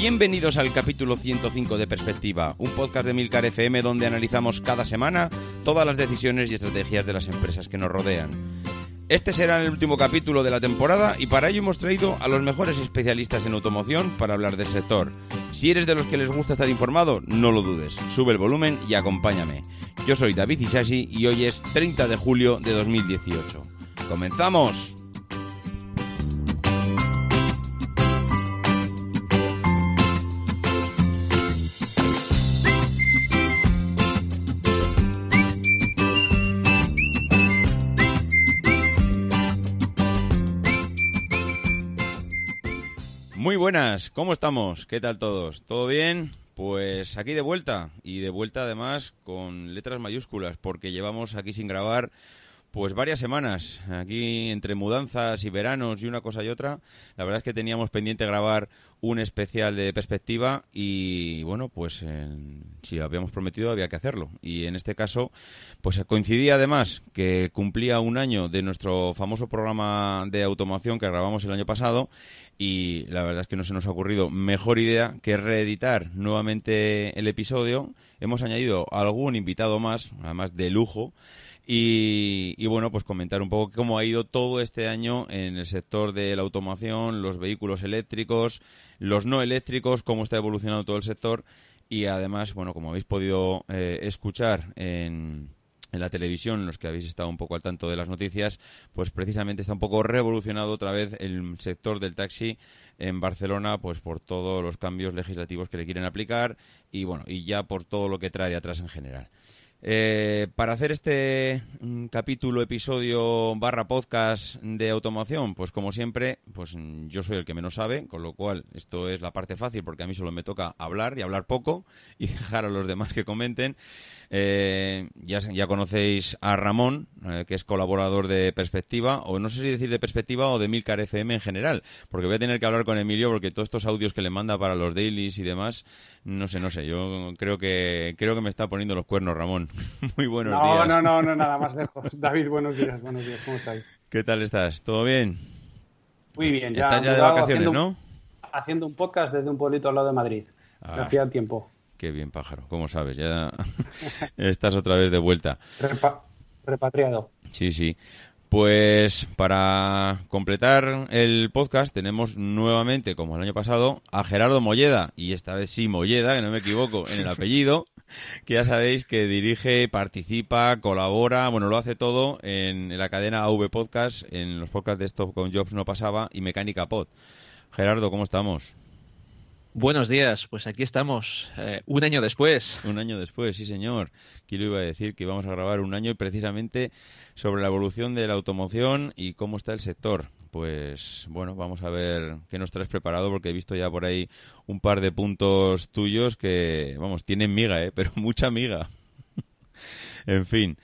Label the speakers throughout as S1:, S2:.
S1: Bienvenidos al capítulo 105 de Perspectiva, un podcast de Milcar FM donde analizamos cada semana todas las decisiones y estrategias de las empresas que nos rodean. Este será el último capítulo de la temporada y para ello hemos traído a los mejores especialistas en automoción para hablar del sector. Si eres de los que les gusta estar informado, no lo dudes, sube el volumen y acompáñame. Yo soy David Ishashi y hoy es 30 de julio de 2018. ¡Comenzamos! Buenas, ¿cómo estamos? ¿Qué tal todos? ¿Todo bien? Pues aquí de vuelta y de vuelta además con letras mayúsculas porque llevamos aquí sin grabar pues varias semanas, aquí entre mudanzas y veranos y una cosa y otra. La verdad es que teníamos pendiente grabar un especial de perspectiva y bueno, pues eh, si lo habíamos prometido había que hacerlo. Y en este caso, pues coincidía además que cumplía un año de nuestro famoso programa de automoción que grabamos el año pasado y la verdad es que no se nos ha ocurrido mejor idea que reeditar nuevamente el episodio. Hemos añadido algún invitado más, además de lujo. Y, bueno, pues comentar un poco cómo ha ido todo este año en el sector de la automoción, los vehículos eléctricos, los no eléctricos, cómo está evolucionando todo el sector y además, bueno, como habéis podido eh, escuchar en, en la televisión, los que habéis estado un poco al tanto de las noticias, pues precisamente está un poco revolucionado otra vez el sector del taxi en Barcelona, pues por todos los cambios legislativos que le quieren aplicar y bueno, y ya por todo lo que trae de atrás en general. Eh, para hacer este mm, capítulo, episodio barra podcast de automoción, pues como siempre, pues yo soy el que menos sabe, con lo cual esto es la parte fácil porque a mí solo me toca hablar y hablar poco y dejar a los demás que comenten. Eh, ya, ya conocéis a Ramón, eh, que es colaborador de Perspectiva, o no sé si decir de Perspectiva o de Milcar FM en general, porque voy a tener que hablar con Emilio porque todos estos audios que le manda para los dailies y demás, no sé, no sé, yo creo que creo que me está poniendo los cuernos Ramón. Muy buenos
S2: no,
S1: días.
S2: No, no, no, nada más lejos. David, buenos días, buenos días, ¿cómo estáis?
S1: ¿Qué tal estás? ¿Todo bien?
S2: Muy bien, ya.
S1: Estás ya de vacaciones,
S2: haciendo,
S1: ¿no?
S2: Haciendo un podcast desde un pueblito al lado de Madrid.
S1: Ah.
S2: Hacía tiempo.
S1: Qué bien, pájaro. ¿Cómo sabes? Ya estás otra vez de vuelta.
S2: Repa repatriado.
S1: Sí, sí. Pues para completar el podcast tenemos nuevamente, como el año pasado, a Gerardo Molleda, y esta vez sí Molleda, que no me equivoco en el apellido, que ya sabéis que dirige, participa, colabora, bueno, lo hace todo en la cadena AV Podcast, en los podcasts de Stop con Jobs no pasaba y Mecánica Pod. Gerardo, ¿cómo estamos?
S3: Buenos días, pues aquí estamos, eh, un año después.
S1: Un año después, sí señor. Quiero iba a decir que vamos a grabar un año y precisamente sobre la evolución de la automoción y cómo está el sector. Pues bueno, vamos a ver qué nos traes preparado porque he visto ya por ahí un par de puntos tuyos que, vamos, tienen miga, ¿eh? pero mucha miga. en fin.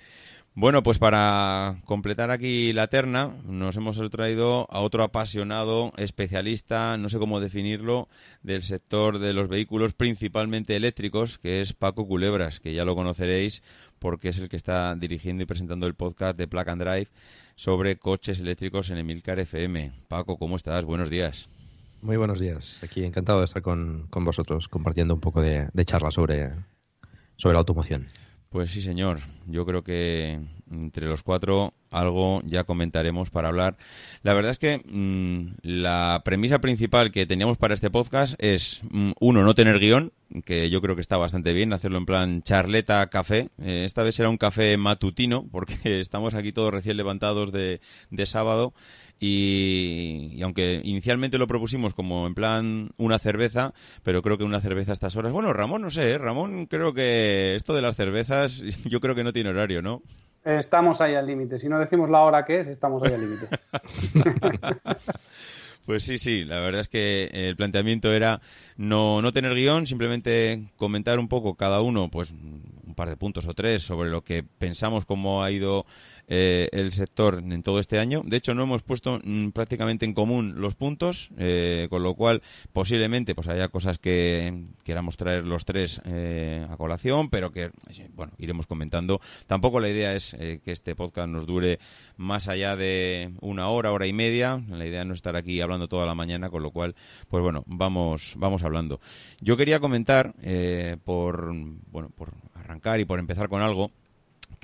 S1: Bueno, pues para completar aquí la terna, nos hemos traído a otro apasionado especialista, no sé cómo definirlo, del sector de los vehículos principalmente eléctricos, que es Paco Culebras, que ya lo conoceréis porque es el que está dirigiendo y presentando el podcast de Plug and Drive sobre coches eléctricos en Emilcar FM. Paco, ¿cómo estás? Buenos días.
S4: Muy buenos días. Aquí encantado de estar con, con vosotros compartiendo un poco de, de charla sobre, sobre la automoción.
S1: Pues sí, señor. Yo creo que entre los cuatro algo ya comentaremos para hablar. La verdad es que mm, la premisa principal que teníamos para este podcast es, mm, uno, no tener guion, que yo creo que está bastante bien, hacerlo en plan charleta, café. Eh, esta vez será un café matutino, porque estamos aquí todos recién levantados de, de sábado. Y, aunque inicialmente lo propusimos como en plan una cerveza, pero creo que una cerveza a estas horas. Bueno, Ramón, no sé, ¿eh? Ramón, creo que esto de las cervezas, yo creo que no tiene horario, ¿no?
S2: Estamos ahí al límite. Si no decimos la hora que es, estamos ahí al límite.
S1: Pues sí, sí, la verdad es que el planteamiento era no, no tener guion, simplemente comentar un poco cada uno, pues un par de puntos o tres sobre lo que pensamos cómo ha ido eh, el sector en todo este año. De hecho, no hemos puesto mm, prácticamente en común los puntos, eh, con lo cual posiblemente pues haya cosas que queramos traer los tres eh, a colación, pero que bueno iremos comentando. Tampoco la idea es que este podcast nos dure más allá de una hora, hora y media. La idea es no estar aquí hablando toda la mañana, con lo cual, pues bueno, vamos vamos hablando. Yo quería comentar por bueno por arrancar y por empezar con algo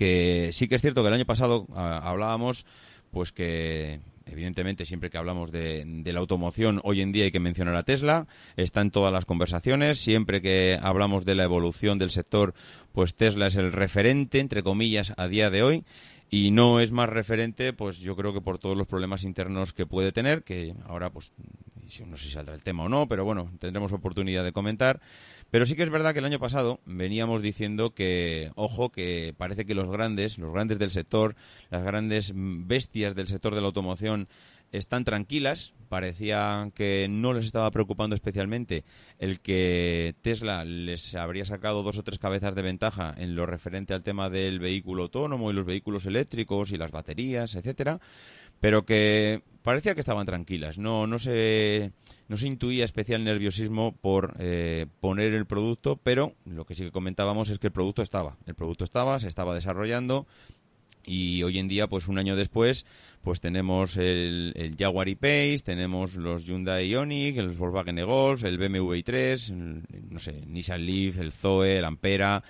S1: que sí que es cierto que el año pasado ah, hablábamos pues que evidentemente siempre que hablamos de, la automoción hoy en día hay que mencionar a Tesla, está en todas las conversaciones, siempre que hablamos de la evolución del sector, pues Tesla es el referente, entre comillas, a día de hoy. Y no es más referente, pues yo creo que por todos los problemas internos que puede tener, que ahora pues no sé si saldrá el tema o no, pero bueno, tendremos oportunidad de comentar. Pero sí que es verdad que el año pasado veníamos diciendo que, ojo, que parece que los grandes, los grandes del sector, las grandes bestias del sector de la automoción están tranquilas. Parecía que no les estaba preocupando especialmente el que Tesla les habría sacado dos o tres cabezas de ventaja en lo referente al tema del vehículo autónomo y los vehículos eléctricos y las baterías, etcétera, pero que parecía que estaban tranquilas. No, no se no se intuía especial nerviosismo por eh, poner el producto, pero lo que sí que comentábamos es que el producto estaba. El producto estaba, se estaba desarrollando y hoy en día, pues un año después, pues tenemos el, el Jaguar E-Pace, tenemos los Hyundai Ioniq, el Volkswagen Golf, el BMW i3, no sé, Nissan Leaf, el Zoe, el Ampera,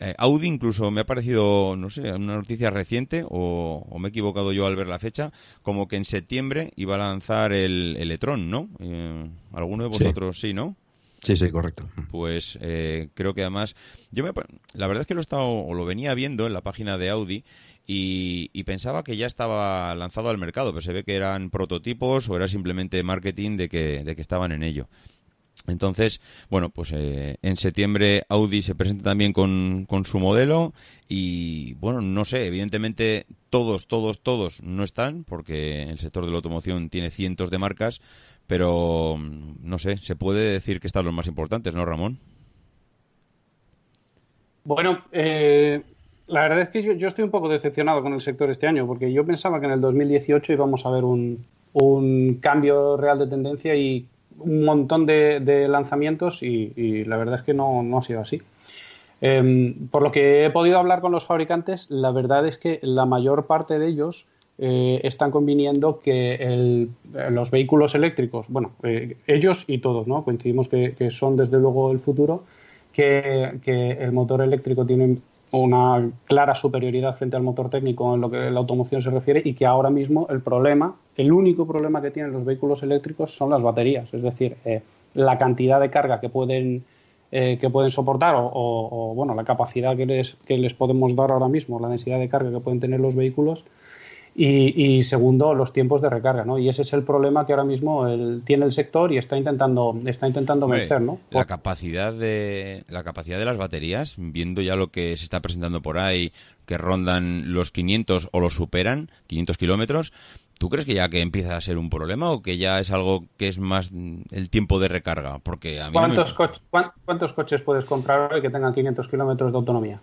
S1: eh, Audi incluso me ha parecido, no sé, una noticia reciente, o, me he equivocado yo al ver la fecha, como que en septiembre iba a lanzar el, el e-tron, ¿no? Eh, ¿Alguno de vosotros sí, no?
S4: Sí, sí, correcto.
S1: Pues eh, creo que además, yo me, la verdad es que lo he estado, o lo venía viendo en la página de Audi y, pensaba que ya estaba lanzado al mercado, pero se ve que eran prototipos o era simplemente marketing de que, de que estaban en ello. Entonces, bueno, pues eh, en septiembre Audi se presenta también con, con, su modelo y, bueno, no sé, evidentemente todos, todos, todos no están porque el sector de la automoción tiene cientos de marcas, pero, no sé, se puede decir que están los más importantes, ¿no, Ramón?
S2: Bueno, eh, la verdad es que yo, estoy un poco decepcionado con el sector este año porque yo pensaba que en el 2018 íbamos a ver un, un cambio real de tendencia y un montón de, lanzamientos y, la verdad es que no, ha sido así. Em, por lo que he podido hablar con los fabricantes, la verdad es que la mayor parte de ellos eh, están conviniendo que los vehículos eléctricos, bueno, eh, ellos y todos, ¿no? Coincidimos que, son desde luego el futuro, que, el motor eléctrico tiene una clara superioridad frente al motor técnico en lo que la automoción se refiere y que ahora mismo el problema, el único problema que tienen los vehículos eléctricos son las baterías, es decir, eh, la cantidad de carga que pueden eh, que pueden soportar o, bueno la capacidad que les, que les podemos dar ahora mismo, la densidad de carga que pueden tener los vehículos y, segundo, los tiempos de recarga, ¿no? Y ese es el problema que ahora mismo tiene el sector y está intentando, está intentando vencer, ¿no?
S1: La capacidad de la capacidad de las baterías, viendo ya lo que se está presentando por ahí, que rondan los 500 o los superan, 500 kilómetros, ¿Tú crees que ya que empieza a ser un problema o que ya es algo que es más el tiempo de recarga? Porque a
S2: ¿Cuántos, coches, ¿Cuántos coches puedes comprar hoy que tengan 500 kilómetros de autonomía?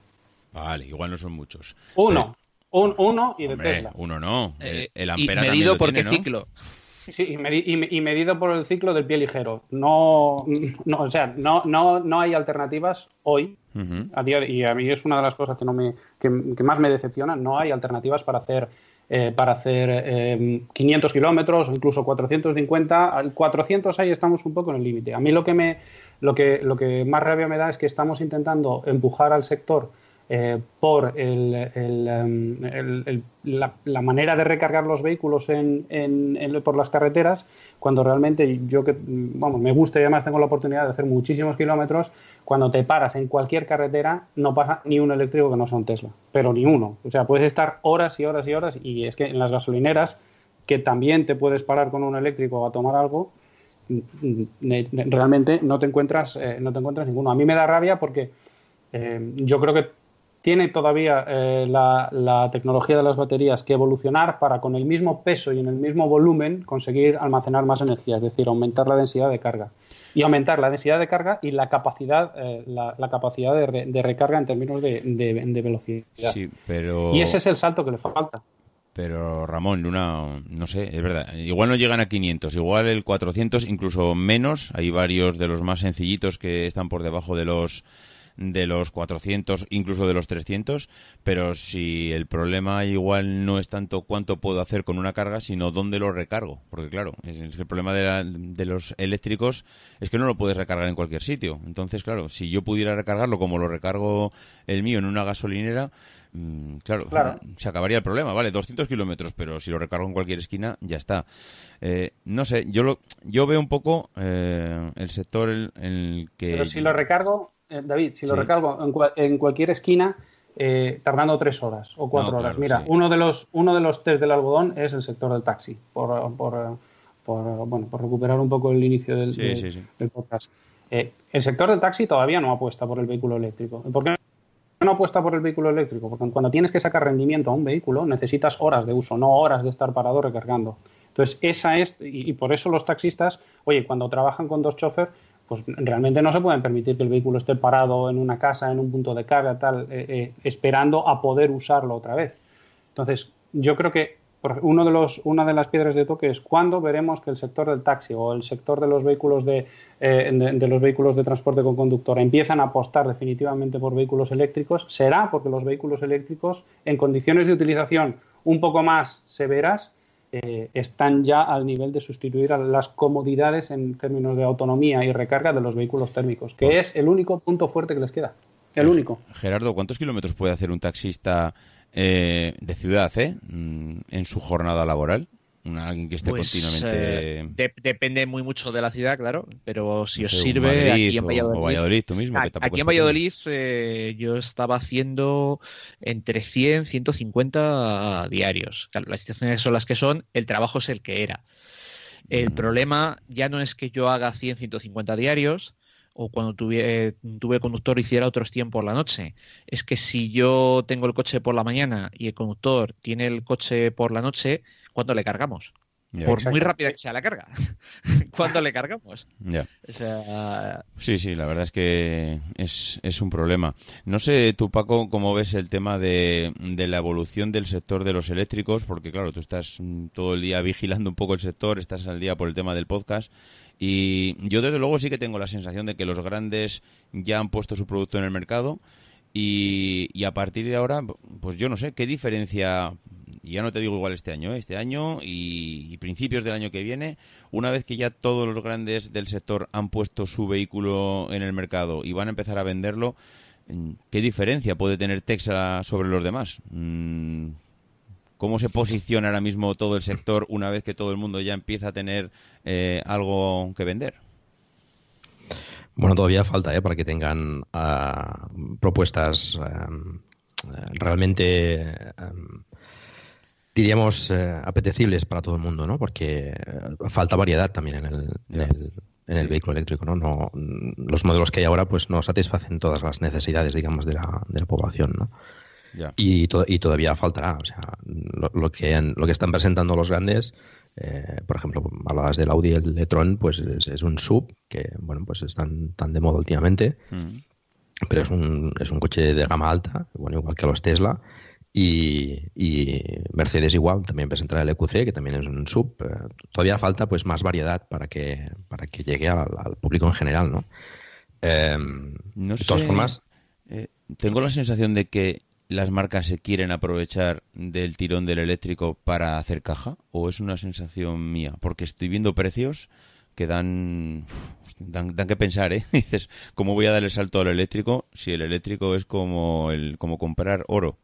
S1: Vale, igual no son muchos.
S2: Uno. Un, uno y de Tesla.
S1: Uno no.
S3: El, eh, ampera y medido por qué ciclo.
S2: Sí, y, medido por el ciclo del pie ligero. No, no o sea, no, no, no hay alternativas hoy. a día, y a mí es una de las cosas que, no me, que, más me decepciona. No hay alternativas para hacer, eh, para hacer 500 eh, kilómetros o incluso 450. Al 400 ahí estamos un poco en el límite. A mí lo que, me, lo, que, lo que más rabia me da es que estamos intentando empujar al sector eh, por em, la, manera de recargar los vehículos en, por las carreteras, cuando realmente yo que vamos, me gusta y además tengo la oportunidad de hacer muchísimos kilómetros, cuando te paras en cualquier carretera no pasa ni un eléctrico que no sea un Tesla, pero ni uno. O sea, puedes estar horas y horas y horas y es que en las gasolineras, que también te puedes parar con un eléctrico a tomar algo, realmente no te encuentras, eh, no te encuentras ninguno. A mí me da rabia porque eh, yo creo que tiene todavía eh, la, tecnología de las baterías que evolucionar para con el mismo peso y en el mismo volumen conseguir almacenar más energía, es decir, aumentar la densidad de carga. Y aumentar la densidad de carga y la capacidad, eh, la, capacidad de, recarga en términos de, velocidad.
S1: Sí, pero...
S2: Y ese es el salto que le falta.
S1: Pero Ramón, Luna, no sé, es verdad. Igual no llegan a 500, igual el 400, incluso menos. Hay varios de los más sencillitos que están por debajo de los de los 400, incluso de los 300, pero si el problema igual no es tanto cuánto puedo hacer con una carga, sino dónde lo recargo. Porque claro, es, el problema de, de, los eléctricos es que no lo puedes recargar en cualquier sitio. Entonces, claro, si yo pudiera recargarlo como lo recargo el mío en una gasolinera, mm, Claro, se acabaría el problema, vale, 200 kilómetros, pero si lo recargo en cualquier esquina, ya está. Eh, no sé, yo lo, yo veo un poco eh, el sector en el que...
S2: Pero si lo recargo, eh, David, si lo recargo en, cualquier esquina, eh, tardando tres horas o cuatro horas. Mira, uno de los uno de los test del algodón es el sector del taxi, por, por, bueno, por recuperar un poco el inicio del, podcast. Eh, el sector del taxi todavía no apuesta por el vehículo eléctrico. ¿Por qué no apuesta por el vehículo eléctrico? Porque cuando tienes que sacar rendimiento a un vehículo necesitas horas de uso, no horas de estar parado recargando. Entonces, esa es, y, y por eso los taxistas, oye, cuando trabajan con dos choferes, pues realmente no se pueden permitir que el vehículo esté parado en una casa, en un punto de carga, tal, eh, eh, esperando a poder usarlo otra vez. Entonces, yo creo que uno de los, una de las piedras de toque es cuándo veremos que el sector del taxi o el sector de los vehículos de, eh, de, los vehículos de transporte con conductor empiezan a apostar definitivamente por vehículos eléctricos. Será porque los vehículos eléctricos, en condiciones de utilización un poco más severas, eh, están ya al nivel de sustituir a las comodidades en términos de autonomía y recarga de los vehículos térmicos, que es el único punto fuerte que les queda. El único.
S1: Gerardo, ¿cuántos kilómetros puede hacer un taxista eh, de ciudad eh, mm, en su jornada laboral? Alguien que esté pues, continuamente.
S3: Eh, depende muy mucho de la ciudad, claro, pero si os sirve. aquí en Valladolid.
S1: tú mismo,
S3: aquí en Valladolid eh, yo estaba haciendo entre 100, 150 diarios. las situaciones son las que son, el trabajo es el que era. El mm. problema ya no es que yo haga 100, 150 diarios o cuando tuve, tuve conductor hiciera otros 100 por la noche. Es que si yo tengo el coche por la mañana y el conductor tiene el coche por la noche, ¿cuándo le cargamos? por muy rápida que sea la carga. ¿Cuándo le cargamos?
S1: Sí, sí, la verdad es que es, es, un problema. No sé tú, Paco, cómo ves el tema de, de, la evolución del sector de los eléctricos, porque claro, tú estás todo el día vigilando un poco el sector, estás al día por el tema del podcast. Y yo desde luego sí que tengo la sensación de que los grandes ya han puesto su producto en el mercado y, y a partir de ahora, pues yo no sé, ¿qué diferencia y ya no te digo igual este año, ¿eh? este año y, principios del año que viene, una vez que ya todos los grandes del sector han puesto su vehículo en el mercado y van a empezar a venderlo, mm, ¿qué diferencia puede tener Texas sobre los demás? Mm, ¿Cómo se posiciona ahora mismo todo el sector una vez que todo el mundo ya empieza a tener eh, algo que vender?
S4: Bueno, todavía falta ¿eh? para que tengan ah, propuestas ah, realmente ah, diríamos, eh, apetecibles para todo el mundo, ¿no? Porque eh, falta variedad también en el, en el, vehículo eléctrico, ¿no? ¿no? Los modelos que hay ahora, pues no satisfacen todas las necesidades, digamos, de la, de la población, ¿no? Y, y, todavía faltará. O sea, lo, que, lo que están presentando los grandes, eh, por ejemplo, hablabas del Audi el e-tron, pues es, un sub que, bueno, pues están tan de moda últimamente. Mm. Pero es un, es un coche de gama alta, bueno, igual que los Tesla, y, Mercedes igual, también presentará el EQC, que también es un sub. Eh, todavía falta pues más variedad para que, para que llegue al, público en general, ¿no?
S1: Em, de todas formas... Eh, tengo la sensación de que las marcas se quieren aprovechar del tirón del eléctrico para hacer caja, o es una sensación mía, porque estoy viendo precios que dan, dan, dan que pensar, ¿eh? Dices, ¿cómo voy a dar el salto al eléctrico si el eléctrico es como, el, como comprar oro?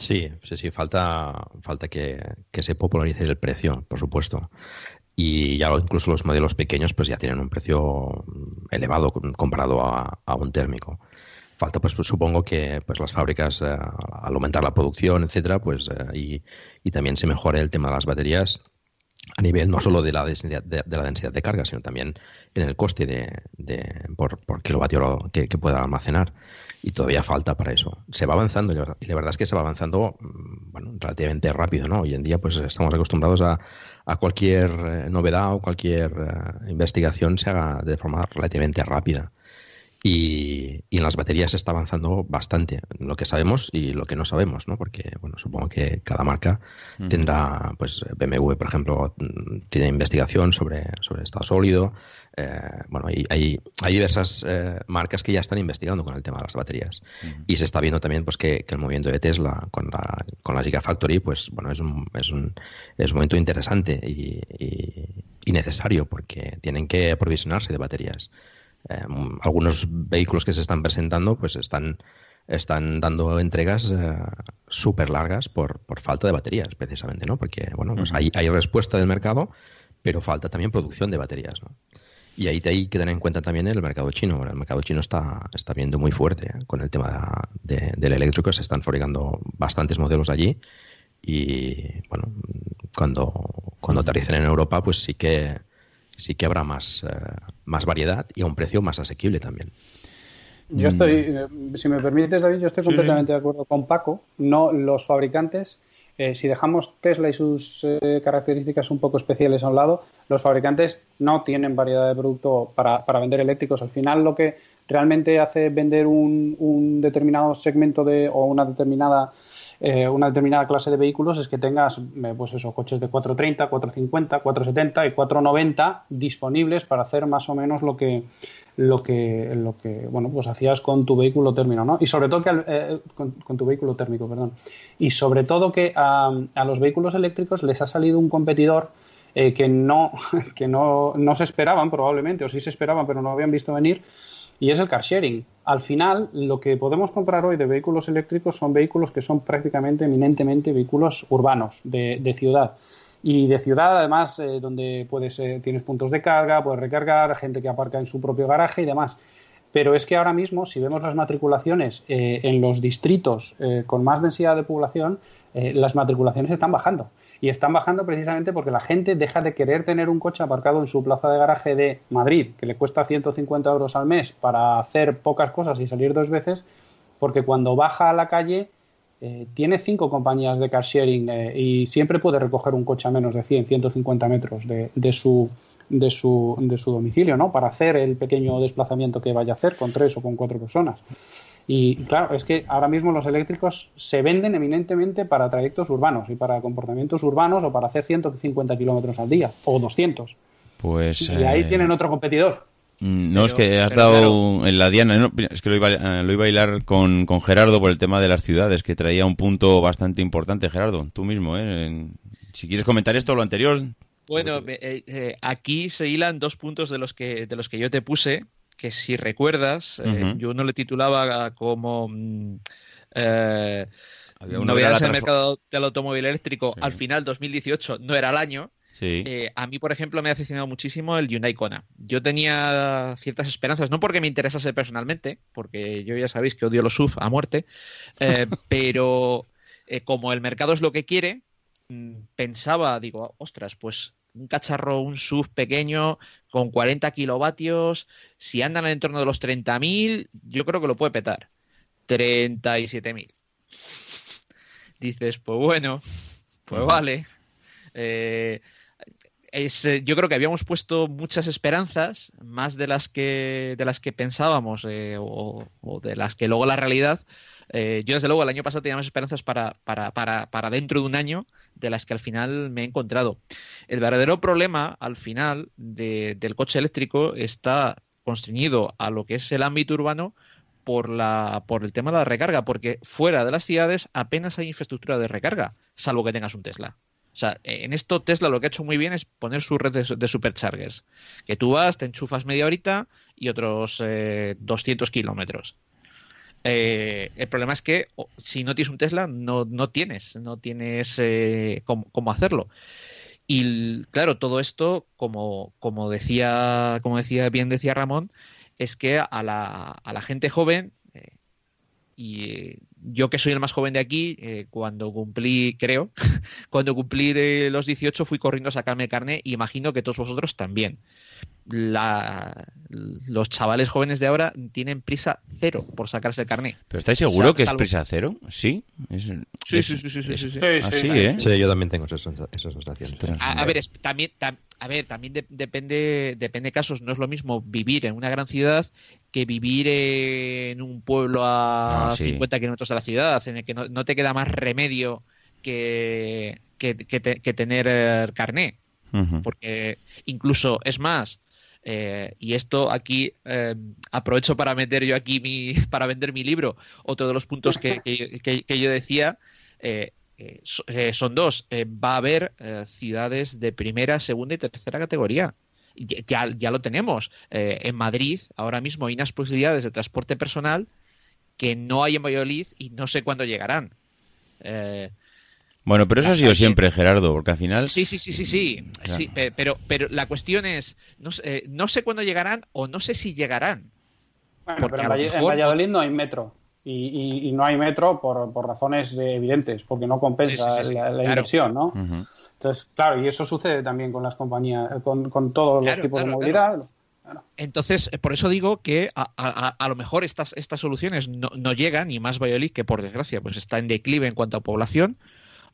S4: Sí, sí, sí, falta, falta que, que se popularice el precio, por supuesto. Y ya incluso los modelos pequeños pues ya tienen un precio elevado comparado a, a un térmico. Falta pues, pues, supongo que pues las fábricas eh, al aumentar la producción etcétera pues eh, y, y, también se mejore el tema de las baterías a nivel no solo de la densidad de, la densidad de carga sino también en el coste de, de por, por, kilovatio que, que, pueda almacenar. Y todavía falta para eso. Se va avanzando y la verdad es que se va avanzando mm, bueno relativamente rápido no hoy en día pues estamos acostumbrados a, a cualquier eh, novedad o cualquier uh, investigación se haga de forma relativamente rápida y, y, en las baterías se está avanzando bastante, lo que sabemos y lo que no sabemos, ¿no? Porque, bueno, supongo que cada marca uh -huh. tendrá, pues BMW, por ejemplo, tiene investigación sobre, sobre estado sólido. Eh, bueno, hay, hay, hay diversas eh, marcas que ya están investigando con el tema de las baterías. Uh -huh. Y se está viendo también pues que, que, el movimiento de Tesla con la, con la Gigafactory, pues, bueno, es un, es un, es un momento interesante y, y, y necesario porque tienen que aprovisionarse de baterías. Eh, algunos vehículos que se están presentando pues están, están dando entregas eh, súper largas por, por, falta de baterías, precisamente, ¿no? Porque, bueno, pues uh -huh. hay, hay, respuesta del mercado, pero falta también producción de baterías, ¿no? Y ahí hay que tener en cuenta también el mercado chino. El mercado chino está, está viendo muy fuerte ¿eh? con el tema de, del eléctrico. Se están fabricando bastantes modelos allí. Y bueno, cuando, cuando aterricen en Europa, pues sí que sí que habrá más, eh, más variedad y a un precio más asequible también.
S2: Yo estoy, eh, si me permites, David, yo estoy completamente sí. de acuerdo con Paco. No, los fabricantes, eh, si dejamos Tesla y sus eh, características un poco especiales a un lado, los fabricantes no tienen variedad de producto para, para vender eléctricos. Al final, lo que realmente hace vender un, un determinado segmento de o una determinada eh, una determinada clase de vehículos es que tengas eh, pues eso, coches de 430, 450, 470 y 490 disponibles para hacer más o menos lo que lo que lo que bueno pues hacías con tu vehículo térmico ¿no? y sobre todo que eh, con, tu vehículo térmico perdón y sobre todo que a, a los vehículos eléctricos les ha salido un competidor eh, que no que no, no se esperaban probablemente o sí se esperaban pero no habían visto venir y es el car sharing. Al final, lo que podemos comprar hoy de vehículos eléctricos son vehículos que son prácticamente eminentemente vehículos urbanos, de, de ciudad. Y de ciudad, además, eh, donde puedes, eh, tienes puntos de carga, puedes recargar, gente que aparca en su propio garaje y demás. Pero es que ahora mismo, si vemos las matriculaciones eh, en los distritos eh, con más densidad de población, las matriculaciones están bajando. Y están bajando precisamente porque la gente deja de querer tener un coche aparcado en su plaza de garaje de Madrid, que le cuesta 150 euros al mes para hacer pocas cosas y salir dos veces, porque cuando baja a la calle eh, tiene cinco compañías de car sharing eh, y siempre puede recoger un coche a menos de 100, 150 metros de, de su, de su, de su domicilio, ¿no? Para hacer el pequeño desplazamiento que vaya a hacer con tres o con cuatro personas. Y claro, es que ahora mismo los eléctricos se venden eminentemente para trayectos urbanos y para comportamientos urbanos o para hacer 150 kilómetros al día o 200.
S1: Pues.
S2: Y ahí eh... tienen otro competidor.
S1: Mm, no, pero, es que has dado claro. en la diana, no, es que lo iba, eh, lo iba a hilar con, con, Gerardo por el tema de las ciudades, que traía un punto bastante importante, Gerardo, tú mismo, ¿eh? En, si quieres comentar esto o lo anterior.
S3: Bueno, eh, eh, aquí se hilan dos puntos de los que, de los que yo te puse, que si recuerdas, uh -huh. eh, yo no le titulaba como mm, eh, novedades en el mercado del automóvil eléctrico sí. al final 2018, no era el año.
S1: Sí.
S3: Eh, a mí, por ejemplo, me ha decepcionado muchísimo el Hyundai Kona. Yo tenía ciertas esperanzas, no porque me interesase personalmente, porque yo ya sabéis que odio los SUV a muerte, eh, pero eh, como el mercado es lo que quiere, mm, pensaba, digo, ostras, pues un cacharro, un SUV pequeño con 40 kilovatios, si andan en el entorno de los 30.000, yo creo que lo puede petar. 37.000. Dices, pues bueno, pues vale. Eh, es, eh, yo creo que habíamos puesto muchas esperanzas, más de las que, de las que pensábamos eh, o, o, de las que luego la realidad. Eh, yo, desde luego, el año pasado teníamos esperanzas para, para, para, para dentro de un año de las que al final me he encontrado. El verdadero problema al final de, del coche eléctrico está constreñido a lo que es el ámbito urbano por, la, por el tema de la recarga, porque fuera de las ciudades apenas hay infraestructura de recarga, salvo que tengas un Tesla. sea, en esto Tesla lo que ha hecho muy bien es poner su red de, superchargers. Que tú vas, te enchufas media horita y otros 200 eh, kilómetros. Eh, el problema es que si no tienes un Tesla, no, tienes, no tienes eh, cómo, hacerlo. Y claro, todo esto, como, como decía, como decía, bien decía Ramón, es que a la, a la gente joven y eh, yo que soy el más joven de aquí, eh, cuando cumplí, creo, cuando cumplí los 18 fui corriendo a sacarme carne y imagino que todos vosotros también los chavales jóvenes de ahora tienen prisa cero por sacarse el carnet.
S1: ¿Pero estáis seguro que es prisa cero? ¿Sí?
S3: sí, sí, sí, sí, sí, sí,
S1: Así, ¿eh?
S4: Sí, yo también tengo esas, sensaciones.
S3: A, ver, también, a ver, también depende, depende de casos. No es lo mismo vivir en una gran ciudad que vivir en un pueblo a 50 kilómetros de la ciudad, en el que no, te queda más remedio que, que, que tener carné. Porque incluso, es más, eh, y esto aquí eh, aprovecho para meter yo aquí mi, para vender mi libro. Otro de los puntos que, yo decía eh, son dos. va a haber ciudades de primera, segunda y tercera categoría. Ya, ya lo tenemos. en Madrid ahora mismo hay unas posibilidades de transporte personal que no hay en Valladolid y no sé cuándo llegarán.
S1: Bueno, pero eso ha sido siempre, Gerardo, porque al final...
S3: Sí, sí, sí, sí, sí, sí pero, pero la cuestión es, no, eh, no, sé cuándo llegarán o no sé si llegarán.
S2: Bueno, pero en, Valladolid no hay metro. Y, no hay metro por, por razones evidentes, porque no compensa la, inversión, ¿no? Entonces, claro, y eso sucede también con las compañías, con, todos los tipos de movilidad.
S3: Entonces, eh, por eso digo que a, lo mejor estas, estas soluciones no, no, llegan, y más Valladolid, que por desgracia pues está en declive en cuanto a población,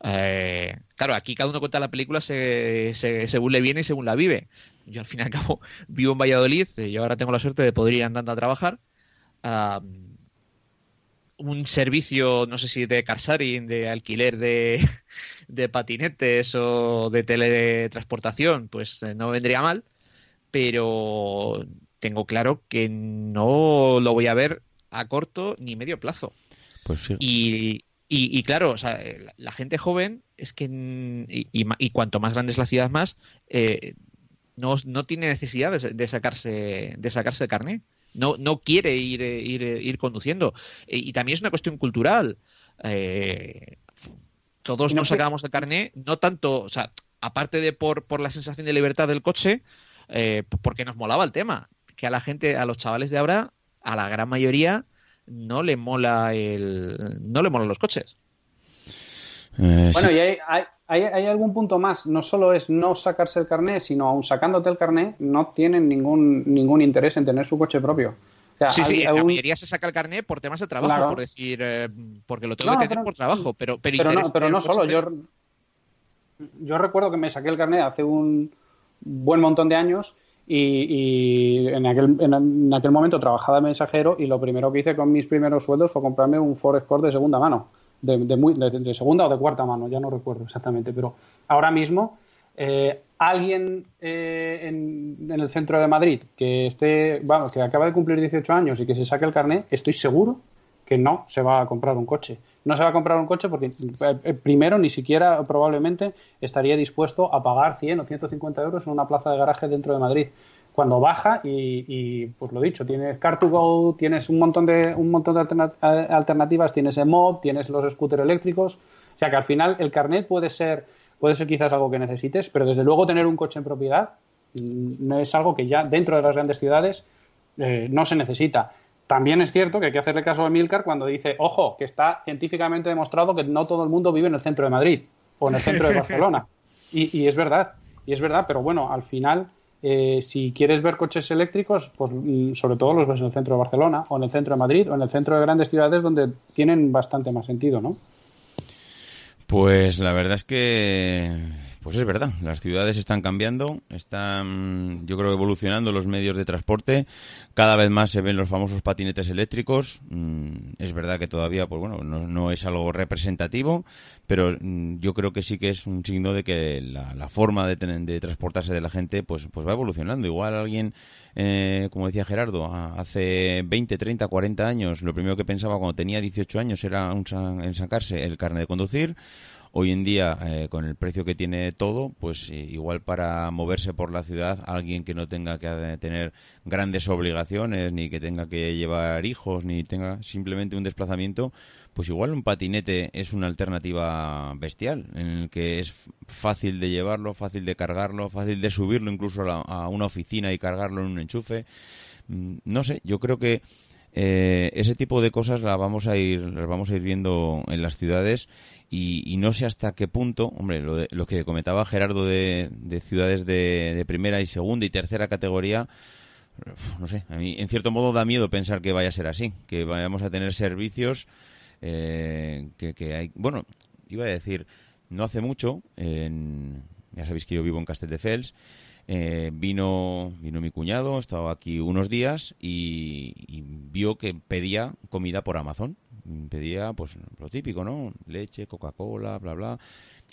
S3: eh, claro, aquí cada uno cuenta la película según le viene y según la vive. Yo al fin y al cabo vivo en Valladolid y ahora tengo la suerte de poder ir andando a trabajar. Un servicio, no sé si de carsharing, de alquiler de, patinetes o de teletransportación, pues eh, no vendría mal, pero tengo claro que no lo voy a ver a corto ni medio plazo.
S1: Pues sí.
S3: y, y, claro, o sea, la, gente joven es que, y, cuanto más grande es la ciudad más, eh, no, tiene necesidad de, sacarse de sacarse el carnet. No, no quiere ir, eh, ir, ir conduciendo. Y, también es una cuestión cultural. todos nos sacamos el carnet, no tanto, o sea, aparte de por, por la sensación de libertad del coche, porque nos molaba el tema. Que a la gente, a los chavales de ahora, a la gran mayoría, no le mola el no le molan los coches.
S2: Eh, bueno, y hay, hay, algún punto más. No solo es no sacarse el carné, sino aún sacándote el carné, no tienen ningún, ningún interés en tener su coche propio.
S3: sí, sí, la mayoría se saca el carné por temas de trabajo, por decir, eh, porque lo tengo que tener por trabajo, pero,
S2: pero, no, pero no solo. Yo, yo recuerdo que me saqué el carné hace un buen montón de años y, en, aquel, en, aquel momento trabajaba de mensajero y lo primero que hice con mis primeros sueldos fue comprarme un Ford Escort de segunda mano, de, de, segunda o de cuarta mano, ya no recuerdo exactamente, pero ahora mismo eh, alguien eh, en, el centro de Madrid que esté, vamos, que acaba de cumplir 18 años y que se saque el carnet, estoy seguro que no se va a comprar un coche. No se va a comprar un coche porque eh, primero ni siquiera probablemente estaría dispuesto a pagar 100 o 150 euros en una plaza de garaje dentro de Madrid. Cuando baja y, pues lo dicho, tienes Car2Go, tienes un montón de un montón de alternativas, tienes el mod, tienes los scooters eléctricos, o sea que al final el carnet puede ser puede ser quizás algo que necesites, pero desde luego tener un coche en propiedad mm, no es algo que ya dentro de las grandes ciudades eh, no se necesita. También es cierto que hay que hacerle caso a Milcar cuando dice, ojo, que está científicamente demostrado que no todo el mundo vive en el centro de Madrid o en el centro de Barcelona. Y, es verdad, y es verdad, pero bueno, al final, eh, si quieres ver coches eléctricos, pues mm, sobre todo los ves en el centro de Barcelona o en el centro de Madrid o en el centro de grandes ciudades donde tienen bastante más sentido, ¿no?
S1: Pues la verdad es que pues es verdad, las ciudades están cambiando, están, yo creo, evolucionando los medios de transporte. Cada vez más se ven los famosos patinetes eléctricos. Mm, es verdad que todavía, pues bueno, no, es algo representativo, pero mm, yo creo que sí que es un signo de que la, forma de, de transportarse de la gente, pues, pues va evolucionando. Igual alguien, eh, como decía Gerardo, hace 20, 30, 40 años, lo primero que pensaba cuando tenía 18 años era un, en sacarse el carnet de conducir hoy en día, eh, con el precio que tiene todo, pues eh, igual para moverse por la ciudad, alguien que no tenga que tener grandes obligaciones, ni que tenga que llevar hijos, ni tenga simplemente un desplazamiento, pues igual un patinete es una alternativa bestial, en el que es fácil de llevarlo, fácil de cargarlo, fácil de subirlo incluso a, una oficina y cargarlo en un enchufe. Mm, no sé, yo creo que eh, ese tipo de cosas las vamos a ir, las vamos a ir viendo en las ciudades y, no sé hasta qué punto, hombre, lo, lo que comentaba Gerardo de, ciudades de, de primera y segunda y tercera categoría, no sé, a mí en cierto modo da miedo pensar que vaya a ser así, que vayamos a tener servicios eh, que, hay. Bueno, iba a decir, no hace mucho, ya sabéis que yo vivo en Castelldefels, eh, vino, vino mi cuñado, estaba aquí unos días y, y, vio que pedía comida por Amazon. Pedía, pues, lo típico, ¿no? Leche, Coca-Cola, bla, bla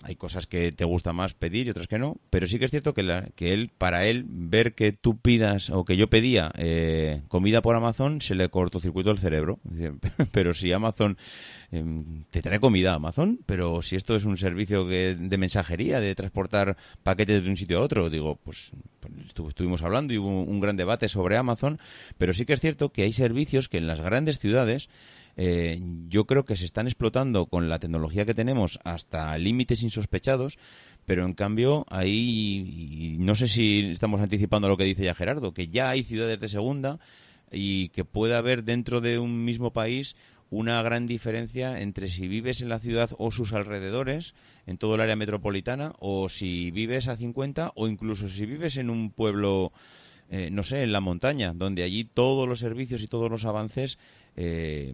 S1: hay cosas que te gusta más pedir y otras que no, pero sí que es cierto que, la, que él, para él, ver que tú pidas o que yo pedía eh, comida por Amazon, se le cortocircuito el cerebro. Pero si Amazon em, te trae comida Amazon, pero si esto es un servicio que, de mensajería, de transportar paquetes de un sitio a otro, digo, pues, pues estuvimos hablando y hubo un gran debate sobre Amazon, pero sí que es cierto que hay servicios que en las grandes ciudades eh, yo creo que se están explotando con la tecnología que tenemos hasta límites insospechados, pero en cambio ahí, no sé si estamos anticipando lo que dice ya Gerardo, que ya hay ciudades de segunda y que puede haber dentro de un mismo país una gran diferencia entre si vives en la ciudad o sus alrededores, en todo el área metropolitana, o si vives a 50, o incluso si vives en un pueblo, eh, no sé, en la montaña, donde allí todos los servicios y todos los avances eh,